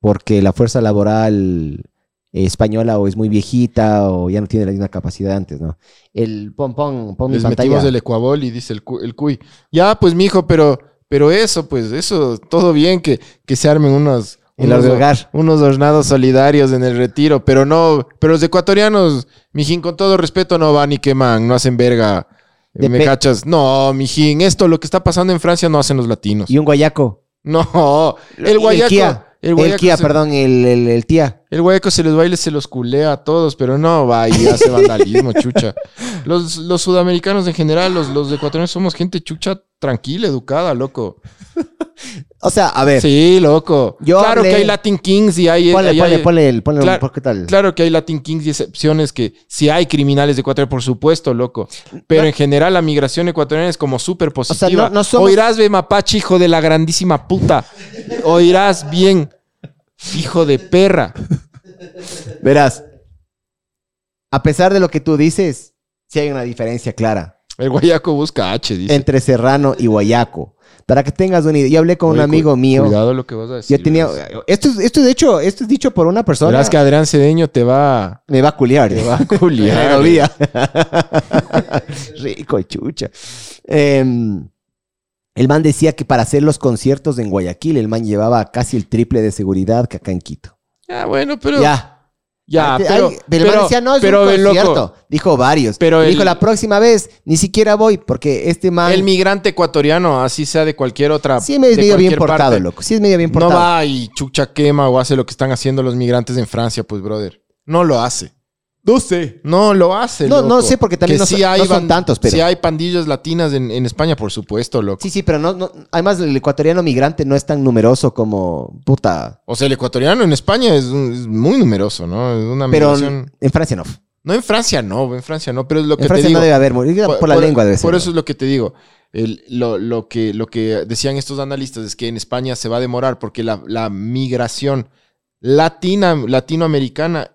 Porque la fuerza laboral eh, española o es muy viejita o ya no tiene la misma capacidad antes, ¿no? El pon, pon, pon mi Les pantalla. metimos el ecuabol y dice el, cu- el cuy. Ya, pues, mijo, pero, pero eso, pues, eso, todo bien que, que se armen unos, El unos, albergar. unos hornados solidarios en el retiro, pero no, pero los ecuatorianos, mijín, con todo respeto, no van y queman, no hacen verga. De ¿Me cachas? No, mijín, esto, lo que está pasando en Francia no hacen los latinos. Y un guayaco. No, el guayaco. El, guayaco se- perdón, el, el, el tía. El guayaco se les baila y se los culea a todos, pero no va y hace vandalismo, chucha. Los, los sudamericanos en general, los, los ecuatorianos somos gente chucha tranquila, educada, loco. O sea, a ver. Sí, loco. Yo claro hablé- que hay Latin Kings y hay... Ponle, hay- ponle, hay- ponle, el- ponle, Claro- un- ¿qué tal? Claro que hay Latin Kings y excepciones que si hay criminales de Ecuador, por supuesto, loco. Pero en general la migración ecuatoriana es como súper positiva. no- no somos- Oirás, ve mapache, hijo de la grandísima puta. Oirás bien, hijo de perra. Verás. A pesar de lo que tú dices, sí hay una diferencia clara El guayaco busca H, dice. entre serrano y guayaco. Para que tengas una idea. Yo hablé con un cu- amigo mío. Cuidado lo que vas a decir. Yo tenía. Esto, es- esto, de hecho, esto es dicho por una persona. Verás que Adrián Cedeño te va, Me va a culiar. te va a culiar. Rico, chucha. Em, el man decía que para hacer los conciertos en Guayaquil, el man llevaba casi el triple de seguridad que acá en Quito. Ya, bueno, pero. Ya. Ya, Ay, pero. el man decía, no, es pero, un ve, loco, concierto. Dijo varios. Pero Dijo, la próxima vez ni siquiera voy porque este man... El migrante ecuatoriano, así sea de cualquier otra. sí es medio bien portado, parte, loco. Sí es medio bien No portado. va y chucha quema o hace lo que están haciendo los migrantes en Francia, pues, brother. No lo hace. No sé. No lo hace. No, no sé, porque también Que no son- no son tantos, pero- Sí hay pandillas latinas en, en España, por supuesto, loco. Sí, sí, pero no, no- además el ecuatoriano migrante no es tan numeroso como puta. O sea, el ecuatoriano en España es, un- es muy numeroso, ¿no? Es una Pero migración. en Francia no. No en Francia, no, en Francia no, pero es lo que En Francia te digo. no debe haber, por, por la lengua debe ser. Por eso es lo que te digo. El- lo, lo que, lo que decían estos analistas es que en España se va a demorar porque la, la migración latina, latinoamericana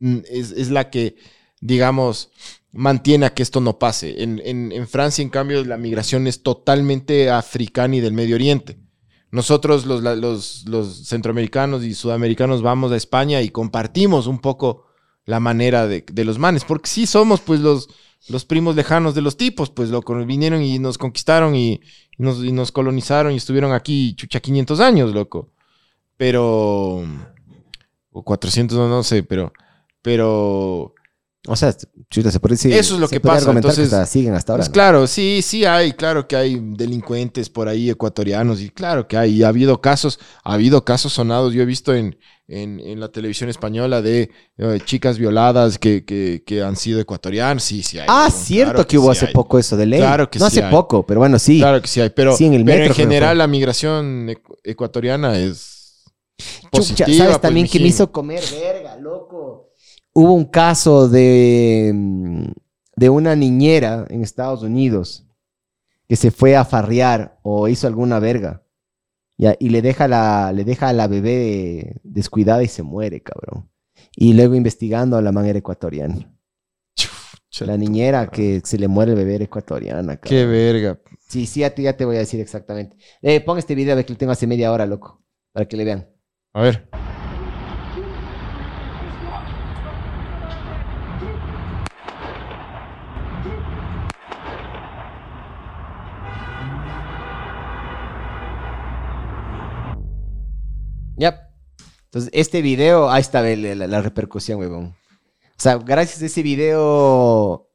es, es la que, digamos, mantiene a que esto no pase. En, en- Francia, en cambio, la migración es totalmente africana y del Medio Oriente. Nosotros, los, los, los centroamericanos y sudamericanos, vamos a España y compartimos un poco la manera de, de los manes, porque sí somos pues los, los primos lejanos de los tipos, pues loco, vinieron y nos conquistaron y, y nos, y nos colonizaron y estuvieron aquí chucha 500 años, loco. Pero o 400, no, no sé, pero pero O sea, chuta, se puede decir. Eso es lo que pasa, entonces- que hasta siguen hasta ahora. Pues ¿no? claro, sí, sí hay, claro que hay delincuentes por ahí ecuatorianos y claro que hay, y ha habido casos, ha habido casos sonados, yo he visto en, en, en la televisión española de eh, chicas violadas que, que, que han sido ecuatorianas, sí, sí hay. Ah, cierto claro que hubo sí hace hay. poco eso de ley. Claro que no sí hace hay. poco, pero bueno, sí. Claro que sí hay, pero, Sí, en el pero metro en general la migración ecu- ecuatoriana es Chucha. ¿sabes pues, también que me hizo comer verga, loco? Hubo un caso de, mm, de una niñera en Estados Unidos que se fue a farrear o hizo alguna verga. Ya, y le deja, la, le deja a la bebé descuidada y se muere, cabrón. Y luego investigando a la man era ecuatoriana. La niñera que se le muere el bebé era ecuatoriana, cabrón. Qué verga. Sí, sí, ya te, ya te voy a decir exactamente. Eh, pon este video de que lo tengo hace media hora, loco, para que le vean. A ver. Ya. Entonces, este video, ahí está la, la- la repercusión, huevón. O sea, gracias a ese video,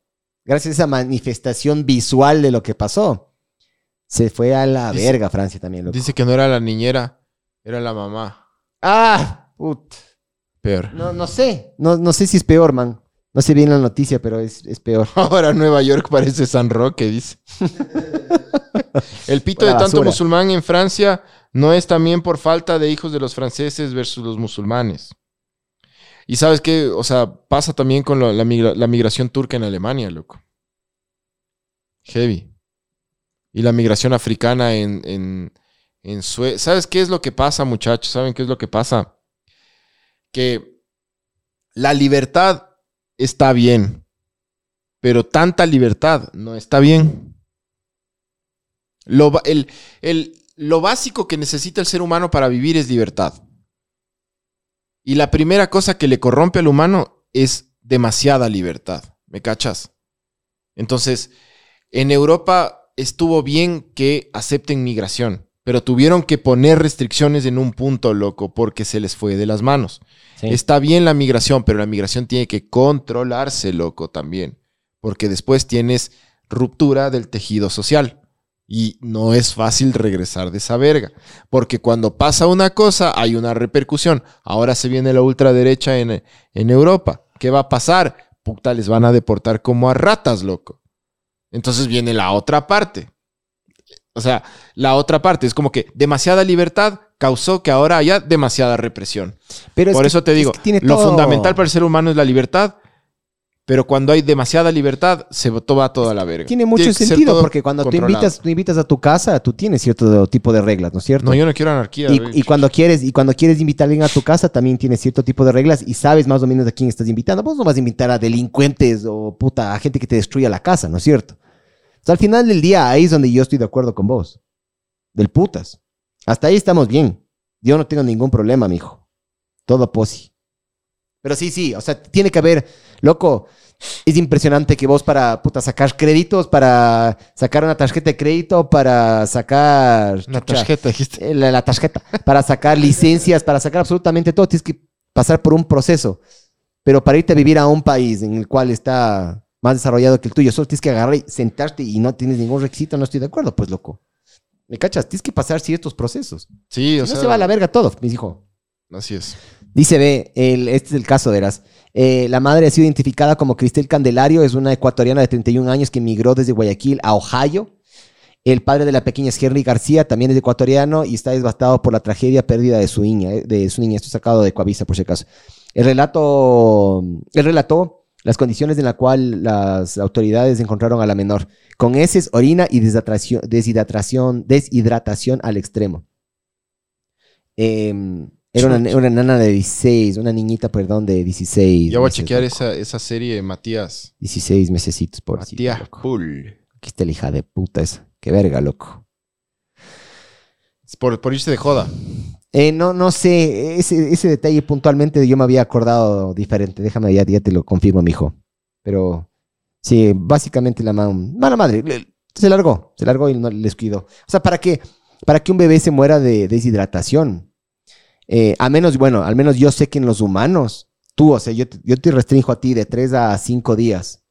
gracias a esa manifestación visual de lo que pasó, se fue a la Dice- verga Francia también, loco. Dice que no era la niñera, era la mamá. ¡Ah! Put. Peor. No, no sé. No, no sé si es peor, man. No sé bien la noticia, pero es, es peor. Ahora Nueva York parece San Roque, dice. El pito de tanto basura. musulmán en Francia no es también por falta de hijos de los franceses versus los musulmanes. Y sabes qué, o sea, pasa también con la, migra- la migración turca en Alemania, loco. Heavy. Y la migración africana en, en, en Sue- ¿Sabes qué es lo que pasa, muchachos? ¿Saben qué es lo que pasa? Que la libertad está bien, pero tanta libertad no está bien. Lo, el- el- lo básico que necesita el ser humano para vivir es libertad. Y la primera cosa que le corrompe al humano es demasiada libertad. ¿Me cachas? Entonces, en Europa estuvo bien que acepten migración, pero tuvieron que poner restricciones en un punto, loco, porque se les fue de las manos. Sí. Está bien la migración, pero la migración tiene que controlarse, loco, también. Porque después tienes ruptura del tejido social. Y no es fácil regresar de esa verga. Porque cuando pasa una cosa, hay una repercusión. Ahora se viene la ultraderecha en, en Europa. ¿Qué va a pasar? Puta, les van a deportar como a ratas, loco. Entonces viene la otra parte. O sea, la otra parte es como que demasiada libertad causó que ahora haya demasiada represión. Pero es Por que- eso te es digo, que tiene lo todo- fundamental para el ser humano es la libertad, pero cuando hay demasiada libertad, se va toda la verga. Tiene mucho ser sentido porque cuando tú controlado. invitas, tú invitas a tu casa, tú tienes cierto tipo de reglas, ¿no es cierto? No, yo no quiero anarquía. Y, y cuando quieres y cuando quieres invitar a alguien a tu casa también tienes cierto tipo de reglas y sabes más o menos a quién estás invitando. Vos no vas a invitar a delincuentes o puta a gente que te destruya la casa, ¿no es cierto? O sea, al final del día ahí es donde yo estoy de acuerdo con vos. Del putas. Hasta ahí estamos bien. Yo no tengo ningún problema, mijo. Todo posi. Pero sí, sí, o sea, tiene que haber, loco, es impresionante que vos para puta sacar créditos, para sacar una tarjeta de crédito, para sacar Una chucha, tarjeta, dijiste. eh, La, la tarjeta. Para sacar licencias, para sacar absolutamente todo, tienes que pasar por un proceso. Pero para irte a vivir a un país en el cual está más desarrollado que el tuyo, solo tienes que agarrar y sentarte y no tienes ningún requisito, no estoy de acuerdo, pues loco. ¿Me cachas? Tienes que pasar ciertos procesos. Sí, o Si no sea, se va a la verga todo, mis hijos. Así es. Dice B, este es el caso, verás. Eh, la madre ha sido identificada como Cristel Candelario, es una ecuatoriana de 31 años que emigró desde Guayaquil a Ohio. El padre de la pequeña es Henry García, también es ecuatoriano y está devastado por la tragedia pérdida de su niña, eh, de su niña. Esto es sacado de Coavisa, por si acaso. El relato, él relató las condiciones en las cuales las autoridades encontraron a la menor, con heces, orina y deshidratación, deshidratación, deshidratación al extremo. Em, era una, una nana de 16, una niñita, perdón, de 16. Ya voy a chequear esa, esa serie Matías. 16 mesecitos, por Matías Pull. Aquí está la hija de puta esa. Qué verga, loco. Es Por, por irse de joda. Eh, no, no sé, ese, ese detalle puntualmente yo me había acordado diferente. Déjame, ya, ya te lo confirmo, mijo. Pero Sí, básicamente la man, mala madre. Se largó, se largó y no les cuidó. O sea, ¿para qué? Para que un bebé se muera de deshidratación. Eh, a menos, bueno, al menos yo sé que en los humanos, tú, o sea, yo, te- yo te restringo a ti de 3 a 5 días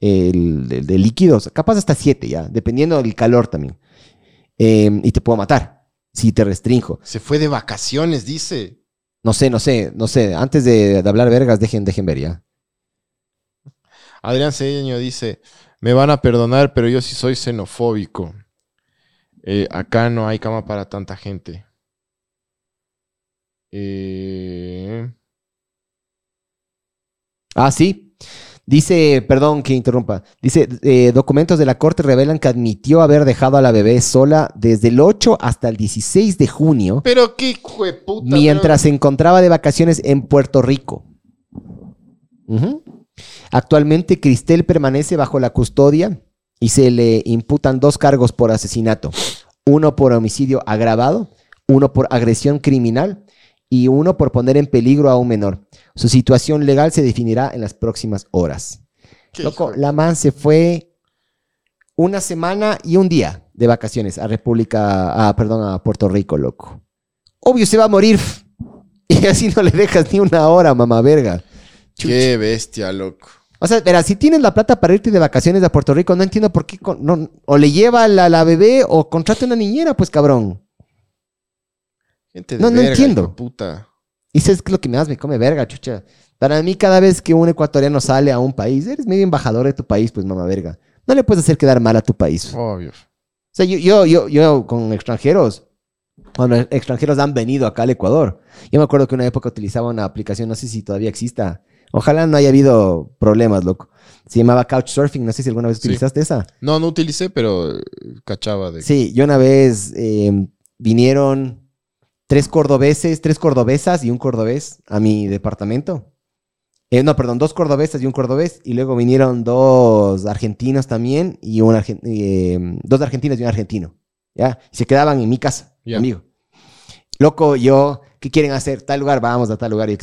el, de, de líquidos, capaz hasta 7 ya, dependiendo del calor también. Eh, y te puedo matar si te restringo. Se fue de vacaciones, dice. No sé, no sé, no sé. Antes de, de hablar vergas, dejen, dejen ver ya. Adrián Cedeño dice, me van a perdonar, pero yo sí soy xenofóbico. Eh, acá no hay cama para tanta gente. Eh, Ah, sí. Dice, perdón que interrumpa. Dice, eh, documentos de la corte revelan que admitió haber dejado a la bebé sola desde el 8 hasta el 16 de junio, pero qué hijo de puta. mientras se encontraba de vacaciones en Puerto Rico. Actualmente, Cristel permanece bajo la custodia y se le imputan dos cargos por asesinato. Uno por homicidio agravado, uno por agresión criminal y uno por poner en peligro a un menor. Su situación legal se definirá en las próximas horas. Loco, la man se fue una semana y un día de vacaciones a República, a, perdón, a Puerto Rico, loco. Obvio se va a morir. Y así no le dejas ni una hora, mamá verga. Qué bestia, loco. O sea, verá, si tienes la plata para irte de vacaciones a Puerto Rico, no entiendo por qué con- no, o le lleva la, la bebé o contrata una niñera, pues cabrón. Gente de No, no verga, entiendo. de puta. Y que es lo que más me come verga, chucha. Para mí, cada vez que un ecuatoriano sale a un país, eres medio embajador de tu país, pues mamá verga. No le puedes hacer quedar mal a tu país. O Obvio. sea, yo, yo, yo, yo con extranjeros, cuando extranjeros han venido acá al Ecuador, yo me acuerdo que una época utilizaba una aplicación, no sé si todavía exista. Ojalá no haya habido problemas, loco. Se llamaba Couchsurfing, no sé si alguna vez Sí. utilizaste esa. No, no utilicé, pero eh, cachaba de... Sí, yo una vez eh, vinieron tres cordobeses, tres cordobesas y un cordobés a mi departamento. Eh, no, perdón, dos cordobesas y un cordobés. Y luego vinieron dos argentinos también y un argen- eh, dos argentinos y un argentino. ¿Ya? Y se quedaban en mi casa, amigo. Loco, yo, ¿qué quieren hacer? Tal lugar, vamos a tal lugar. Y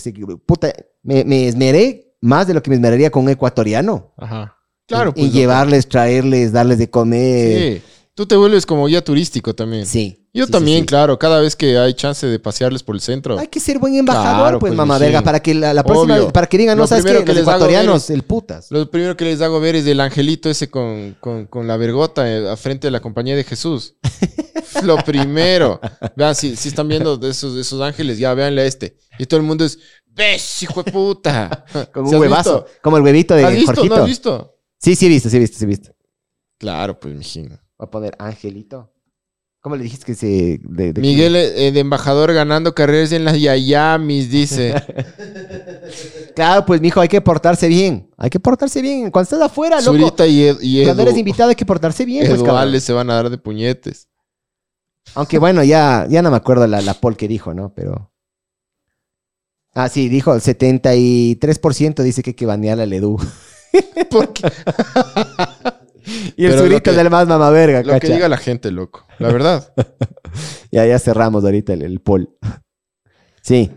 puta, me, me esmeré más de lo que me esmeraría con un ecuatoriano. Ajá. Claro, En- pues. llevarles, traerles, darles de comer. Sí. Tú te vuelves como guía turístico también. Sí. Yo Sí, también, sí. claro. Cada vez que hay chance de pasearles por el centro. Hay que ser buen embajador, Claro, pues, pues, mamá verga, para que la, la próxima, Obvio. para que digan, no Lo sabes qué, que los ver ecuatorianos, es- el putas. Lo primero que les hago ver es el angelito ese con, con, con la vergota eh, a frente de la compañía de Jesús. Lo primero. Vean, si, si están viendo esos, esos ángeles, ya véanle a este. Y todo el mundo es, ves, hijo de puta. ¿Sí un huevazo, visto? como el huevito de ¿Has visto? Jorgito. ¿No has visto? Sí, sí he visto, sí he visto, sí he visto. Claro, pues, mijín. Voy a poner Angelito. ¿Cómo le dijiste que se... de- de- Miguel eh, de embajador ganando carreras en las Yayamis, dice. Claro, pues, mijo, hay que portarse bien. Hay que portarse bien. Cuando estás afuera, loco. Zurita y, Ed- y Cuando eres invitado hay que portarse bien, pues, cabrón. Se van a dar de puñetes. Aunque bueno, ya, ya no me acuerdo la, la poll que dijo, ¿no? Pero... Ah, sí, dijo el 73% dice que hay que banear al Edu. ¿Por qué? Y el surito es el más mamaverga, Lo que diga la gente, loco. La verdad. Ya, ya cerramos ahorita el, el poll. Sí.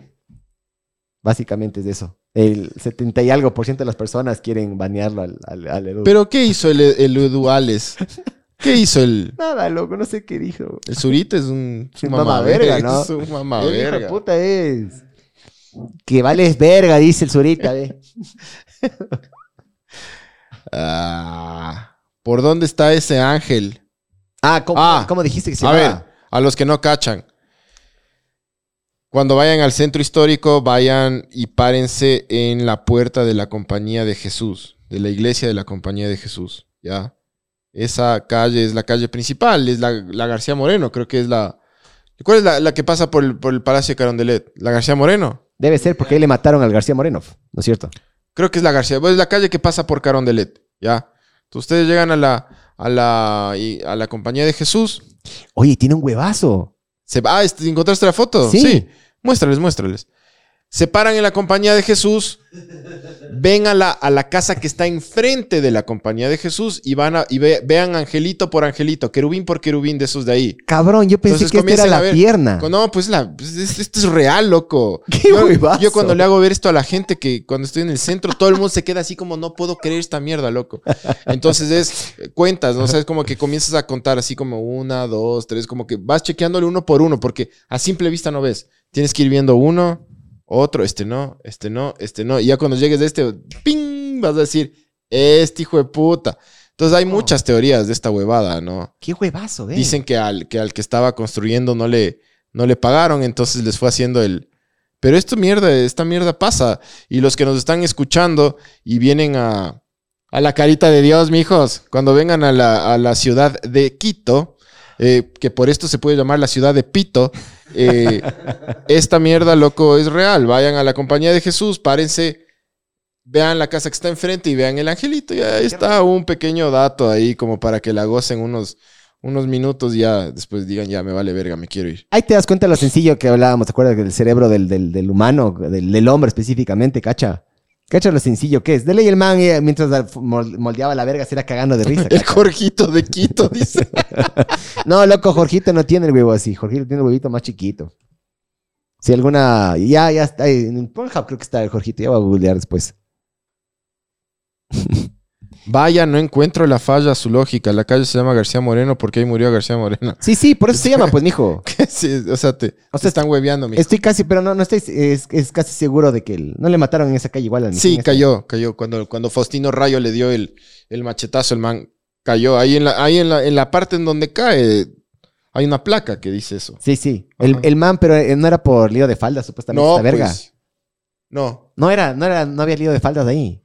Básicamente es eso. El 70 y algo por ciento de las personas quieren banearlo al, al, al Edu. Pero ¿qué hizo el, el Eduales? ¿Qué hizo el... Nada, loco, no sé qué dijo. El Zurita es un, es un mamaverga, ¿no? Es un mamaverga. de puta es. Que vales verga, dice el Zurita, ve. Ah, ¿Por dónde está ese ángel? Ah, ¿cómo, Ah, cómo dijiste que se A llama? ver, a los que no cachan. Cuando vayan al centro histórico, vayan y párense en la puerta de la Compañía de Jesús, de la iglesia de la Compañía de Jesús, ¿ya? Esa calle es la calle principal, es la, la García Moreno, creo que es la... ¿Cuál es la, la que pasa por el, por el Palacio de Carondelet? ¿La García Moreno? Debe ser porque ahí le mataron al García Moreno, ¿no es cierto? Creo que es la García. Pues es la calle que pasa por Carondelet, ¿ya? Entonces ustedes llegan a la, a la, y- a la Compañía de Jesús. Oye, tiene un huevazo. Se va, ah, este, ¿encontraste la foto? Sí. Muéstrales, muéstrales. Se paran en la Compañía de Jesús, ven a la, a la casa que está enfrente de la compañía de Jesús y van a y ve- vean angelito por angelito, querubín por querubín de esos de ahí. Cabrón, yo pensé Entonces que esta era la ver. pierna. No, pues, la, pues, es- esto es real, loco. Qué yo, huevazo. yo cuando le hago ver esto a la gente que cuando estoy en el centro, todo el mundo se queda así como, no puedo creer esta mierda, loco. Entonces es cuentas, ¿no? O sea, es como que comienzas a contar así como una, dos, tres, como que vas chequeándole uno por uno, porque a simple vista no ves. Tienes que ir viendo uno, otro, este no, este no, este no. Y ya cuando llegues a este, ¡ping! Vas a decir, este hijo de puta. Entonces hay muchas teorías de esta huevada, ¿no? Qué huevazo, ¿eh? Dicen que al, que al que estaba construyendo no le, no le pagaron, entonces les fue haciendo el... Pero esto mierda, esta mierda pasa. Y los que nos están escuchando y vienen a, a la carita de Dios, mijos, cuando vengan a la, a la ciudad de Quito, eh, que por esto se puede llamar la ciudad de Pito, eh, esta mierda, loco, es real. Vayan a la compañía de Jesús, párense, vean la casa que está enfrente y vean el angelito. Y ahí está un pequeño dato ahí como para que la gocen unos, unos minutos ya después digan, ya me vale verga, me quiero ir. Ahí te das cuenta lo sencillo que hablábamos, ¿te acuerdas del cerebro del, del- del humano, del, del hombre específicamente, cacha? Cacha lo sencillo que es. Dele y el man, eh, mientras moldeaba la verga, se era cagando de risa. El. Jorgito de Quito, dice. No, loco, Jorgito no tiene el huevo así. Jorgito tiene el huevito más chiquito. Si alguna. Ya, ya está. En Pornhub creo que está el Jorgito. Ya voy a googlear después. Vaya, no encuentro la falla a su lógica. La calle se llama García Moreno porque ahí murió García Moreno. Sí, sí, por eso se llama, pues, mijo. sí, o sea, te, te están hueveando, mijo. Estoy casi, pero no, no estoy. Es, es casi seguro de que el- no le mataron en esa calle igual al Sí, este. cayó, cayó. Cuando, cuando Faustino Rayo le dio el, el machetazo, el man cayó. Ahí, en la, ahí en, la, en la parte en donde cae hay una placa que dice eso. Sí, sí. El, el man, pero eh, no era por lío de faldas, supuestamente. No, esta verga. pues, no, No era, no era, no había lío de faldas ahí.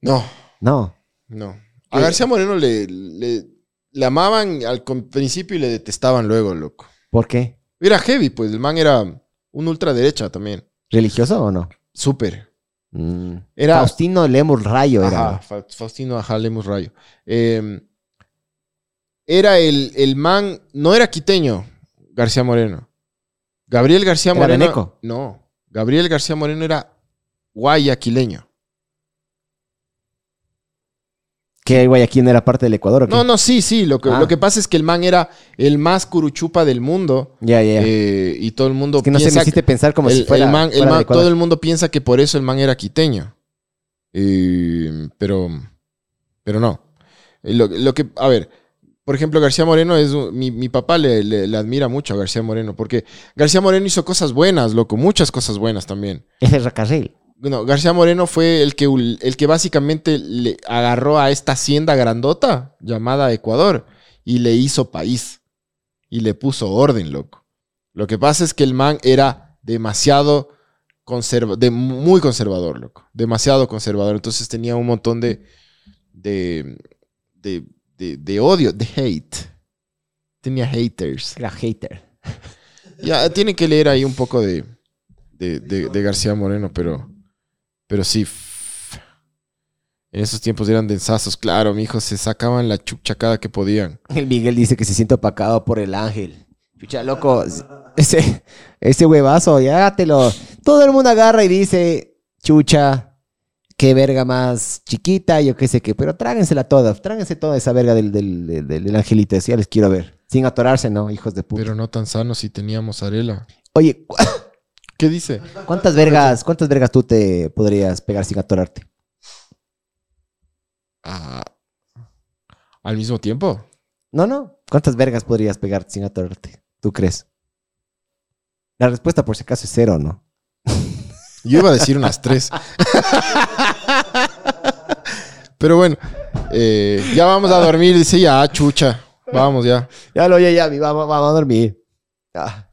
no, No. No. A García Moreno le, le, le amaban al principio y le detestaban luego, loco. ¿Por qué? Era heavy, pues el man era un ultraderecha también. ¿Religioso o no? Súper. Mm. Era- Faustino Lemur Rayo era. Ajá, Fa- Faustino Ajá Lemus Rayo. Eh, era el, el man, no era quiteño, García Moreno. Gabriel García ¿Era Moreno. veneco? No, Gabriel García Moreno era guayaquileño. Que Guayaquil era parte del Ecuador. ¿o qué? No, no, sí, sí. Lo que, Ah. lo que pasa es que el man era el más curuchupa del mundo. Ya, ya. eh, y todo el mundo Es que no se me hiciste pensar como el, si fuera. el man- fuera todo el mundo piensa que por eso el man era quiteño. Eh, pero, pero no. Eh, Lo, lo que, a ver, por ejemplo, García Moreno es un- mi, mi papá le, le- le admira mucho a García Moreno porque García Moreno hizo cosas buenas, loco, muchas cosas buenas también. Es el Racarril. García Moreno fue el que, el que básicamente le agarró a esta hacienda grandota llamada Ecuador y le hizo país y le puso orden, loco. Lo que pasa es que el man era demasiado conserva de muy conservador, loco. Demasiado conservador. Entonces tenía un montón de de, de, de- de odio, de hate. Tenía haters. Era hater. Ya, tienen que leer ahí un poco de, de, de- de García Moreno, pero, pero sí. En esos tiempos eran densazos, claro, mi hijo, se sacaban la chucha cada que podían. El Miguel dice que se siente opacado por el ángel. Chucha, loco. Ese, ese huevazo, ya te lo. Todo el mundo agarra y dice, chucha, qué verga más chiquita, yo qué sé qué. Pero tráguensela toda, tráguense toda esa verga del, del, del, del angelito. Ya les quiero ver. Sin atorarse, ¿no? Hijos de puta. Pero no tan sanos si teníamos arela. Oye, ¿cu- ¿Qué dice? ¿cuántas vergas, cuántas vergas tú te podrías pegar sin atorarte? Ah, ¿Al mismo tiempo? No, no. ¿Cuántas vergas podrías pegar sin atorarte? ¿Tú crees? La respuesta, por si acaso, es cero, ¿no? Yo iba a decir unas tres. Pero bueno, eh, ya vamos a dormir, dice ya, chucha. Vamos ya. Ya lo oye, ya, vamos a dormir. Ah,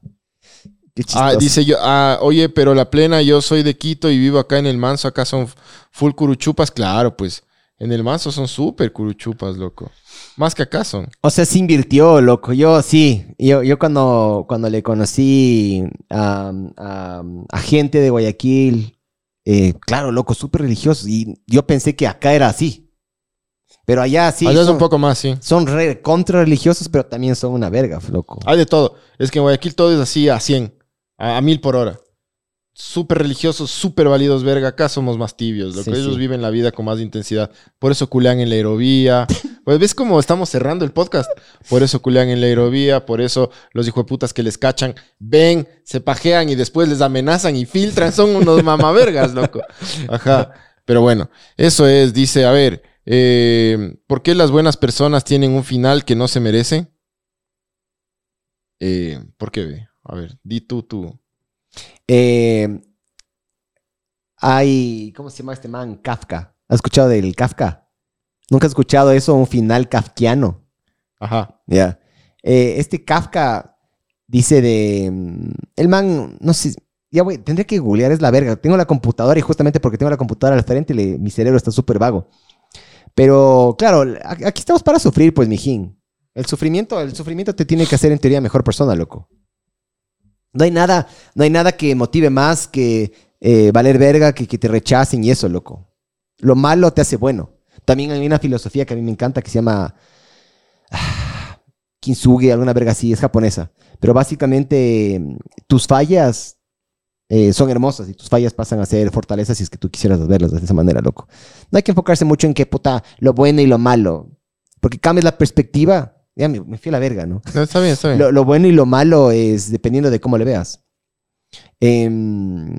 qué. Ah, dice yo, ah, oye, pero la plena, yo soy de Quito y vivo acá en el Manso, acá son full curuchupas, claro, pues. En el Manso son súper curuchupas, loco. Más que acá son. O sea, se invirtió, loco. Yo sí. Yo, yo cuando, cuando le conocí a, a- a gente de Guayaquil, eh, claro, loco, súper religiosos. Y yo pensé que acá era así. Pero allá sí. Allá es son, un poco más, sí. son re contra religiosos, pero también son una verga, loco. Hay de todo. Es que en Guayaquil todo es así a 100, a, a 1000 por hora. súper religiosos, súper válidos, verga. Acá somos más tibios, loco. Sí, Ellos sí. viven la vida con más intensidad. Por eso culean en la aerovía. Pues ves cómo estamos cerrando el podcast. Por eso culean en la aerovía. Por eso los hijueputas que les cachan ven, se pajean y después les amenazan y filtran. Son unos mamavergas, loco. Ajá. Pero bueno, eso es, dice, a ver, eh, ¿por qué las buenas personas tienen un final que no se merecen? Eh, ¿Por qué? A ver, di tú, tú. Eh, hay, ¿cómo se llama este man? Kafka. ¿Has escuchado del Kafka? ¿Nunca has escuchado eso? Un final kafkiano. Ajá. Ya. Eh, este Kafka dice de... mm, El man, no sé... Ya, güey, tendría que googlear, es la verga. Tengo la computadora y justamente porque tengo la computadora al frente, le- mi cerebro está súper vago. Pero, claro, aquí estamos para sufrir, pues, mijín. El sufrimiento, el sufrimiento te tiene que hacer en teoría mejor persona, loco. No hay nada, no hay nada que motive más que eh, valer verga, que, que te rechacen y eso, loco. Lo malo te hace bueno. También hay una filosofía que a mí me encanta que se llama ah, Kintsugi, alguna verga así, es japonesa. Pero básicamente tus fallas eh, son hermosas y tus fallas pasan a ser fortalezas si es que tú quisieras verlas de esa manera, loco. No hay que enfocarse mucho en qué puta, lo bueno y lo malo. Porque cambias la perspectiva. Ya me, me fui a la verga, ¿no? No, está bien, está bien. Lo, lo bueno y lo malo es dependiendo de cómo le veas. Em,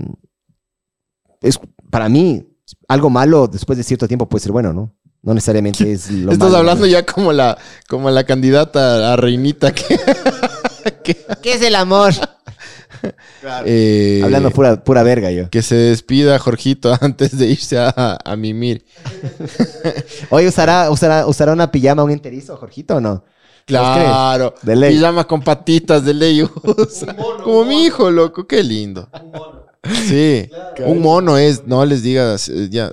es, para mí, algo malo después de cierto tiempo puede ser bueno, ¿no? No necesariamente es lo Estás malo, hablando ¿no? ya como la, como la candidata a reinita que... ¿Qué es el amor? Eh, Hablando pura, pura verga yo. Que se despida Jorgito antes de irse a, a mimir. Oye, ¿usará, usará, ¿usará una pijama un enterizo, Jorgito, o no? ¿Vos Claro. De ley. Pijama con patitas de ley. usa. Como mi hijo, loco. Qué lindo. Sí. Un mono es, no les digas, eh, ya.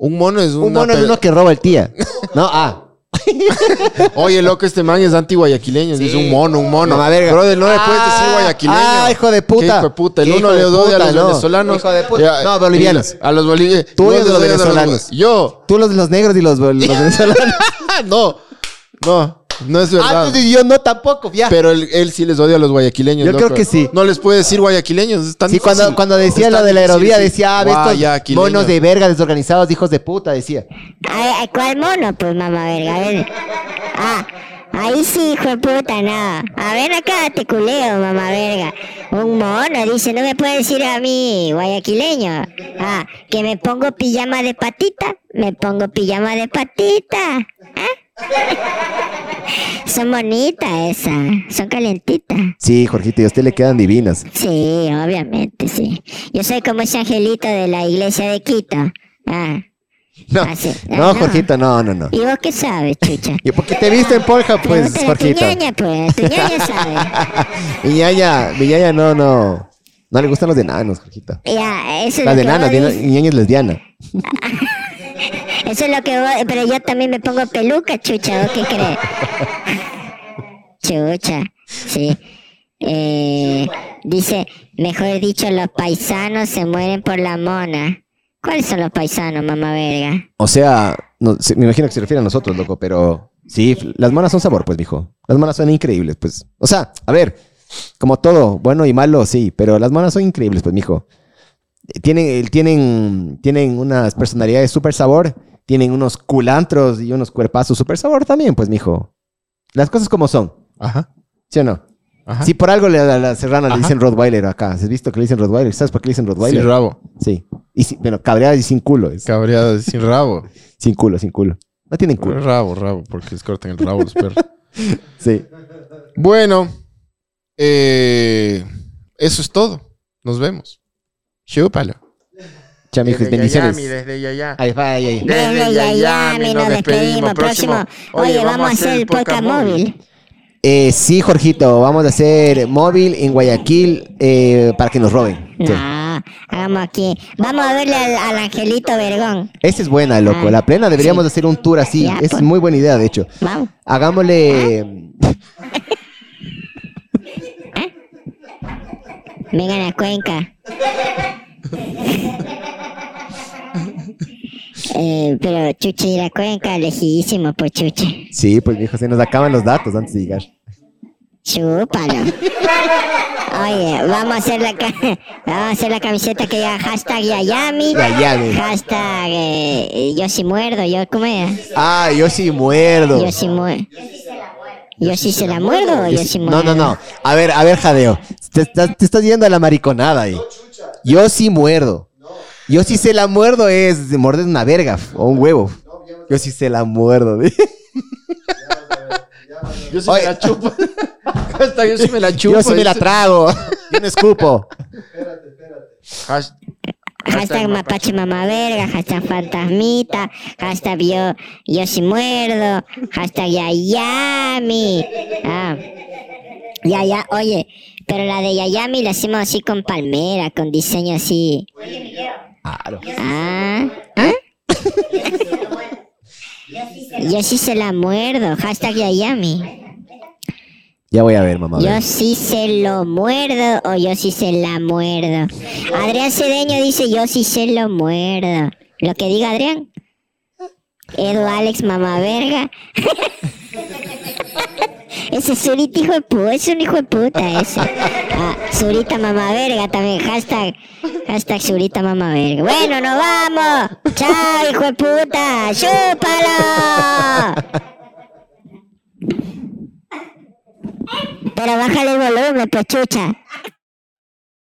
Un mono es Un mono es pe- uno que roba el tía. No, ah. Oye, loco, este man es anti-guayaquileño. Dice un mono, un mono. Mamá verga. Brother, no le puedes decir Ah, guayaquileño. ah, hijo de puta. ¿Qué hijo de puta. El ¿Qué uno le odia a los No. venezolanos. Hijo de puta. Ya, No, bolivianos. y A los bolivianos. Tú odias a los venezolanos. Yo. Tú los, los negros y los, los venezolanos. no. No. No es verdad. Ah, entonces yo no tampoco, ya. Pero él, él sí les odia a los guayaquileños. Yo loco. creo que sí. No les puede decir guayaquileños. Es tan Sí, cuando, difícil. cuando decía Es lo de la aerovía, decía, ah, estos monos de verga desorganizados, hijos de puta, decía. Ay, ¿Cuál mono? Pues mamá verga, a ver. Ah, ahí sí, hijo de puta, no. A ver acá te culeo, mamá verga. Un mono, dice, no me puede decir a mí, guayaquileño. Ah, que me pongo pijama de patita, me pongo pijama de patita. ¿Ah? Son bonitas esas, son calentitas. Sí, Jorgito, y a usted le quedan divinas. Sí, obviamente, sí. Yo soy como ese angelito de la iglesia de Quito. Ah, No, así. Ah, no, Jorgito, no, no, no. ¿Y vos qué sabes, chucha? ¿Y por qué te viste en Porja, pues, Pregúntale a tu Jorgito? ñaña, pues, tu ñaña sabe. Mi ñaña, mi ñaña no, no. No le gustan los enanos, Jorgito. Ya, eso es Las lo de nanas, mi ñaña es lesbiana. Eso es lo que vos, pero yo también me pongo peluca, chucha, ¿vos qué crees? Chucha, sí. Eh, dice, mejor dicho, los paisanos se mueren por la mona. ¿Cuáles son los paisanos, mamá verga? O sea, no, me imagino que se refiere a nosotros, loco, pero sí, las monas son sabor, pues, mijo. Las monas son increíbles, pues. O sea, a ver, como todo, bueno y malo, sí, pero las monas son increíbles, pues, mijo. Eh, Tienen, tienen, tienen unas personalidades súper sabor, tienen unos culantros y unos cuerpazos súper sabor también, pues, mijo. Las cosas como son. Ajá. ¿Sí o no? Ajá. Si por algo le- a la serrana le dicen Rottweiler acá. ¿Has visto que le dicen Rottweiler? ¿Sabes por qué le dicen Rottweiler? Sin rabo. Sí. Y si- bueno, cabreada y sin culo. Es. Cabreada sin rabo. Sin culo, sin culo. No tienen culo. Rabo, rabo, porque les cortan el rabo los perros. Sí. Bueno, eh, eso es todo. Nos vemos. Chúpalo. Chao, mijos, Desde bendiciones. Yayami, desde Yaya. Ahí va, ahí, ahí. Desde Yayami nos despedimos. Próximo. Oye, vamos a hacer el podcast móvil. Eh, sí, Jorgito, vamos a hacer móvil en Guayaquil eh, para que nos roben. Sí. No, hagamos aquí. Vamos a verle al, al Angelito Vergón. Esa es buena, loco. Ah, La plena deberíamos sí. hacer un tour así. Ya, es pues. muy buena idea, de hecho. Vamos. Hagámosle. Vengan a Cuenca. Eh, pero chuche ir a Cuenca, lejísimo, pues chuche. Sí, pues, mijo, se nos acaban los datos antes de llegar. Chúpalo. Oye, vamos a hacer la, vamos a hacer la camiseta que diga hashtag Yayami. Yayami. Hashtag eh, yo sí muerdo, yo ¿cómo es? Ah, yo sí muerdo. Yo sí muerdo. Yo sí se la muerdo o yo sí No, muerdo. no, no. A ver, a ver, Jadeo. Te estás, te estás yendo a la mariconada ahí. Yo sí muerdo. Yo sí se la muerdo es de morder una verga o un huevo. Yo sí se la muerdo. Yo sí me la chupo. Hasta yo sí me la chupo. Yo sí me la trago. Yo no escupo. Hash- Hashtag mapache mamá verga, hashtag fantasmita, hashtag yo, yo sí muerdo, hashtag Yayami. Ah. Yaya, oye, pero la de Yayami la hicimos así con palmera, con diseño así. Claro. Ah. ¿Ah? Yo sí se la muerdo, hashtag Yayami. Ya voy a ver, mamá. Yo sí se lo muerdo o yo sí se la muerdo. Adrián Cedeño dice yo sí se lo muerdo. Lo que diga Adrián. Edu Alex mamá verga. ese Zurita hijo de puta, es un hijo de puta ese. Ah, Zurita mamá verga también. Hashtag, hashtag Zurita mamá verga. Bueno, nos vamos. Chao, hijo de puta. ¡Chúpalo! Pero bájale el volumen, pues chucha.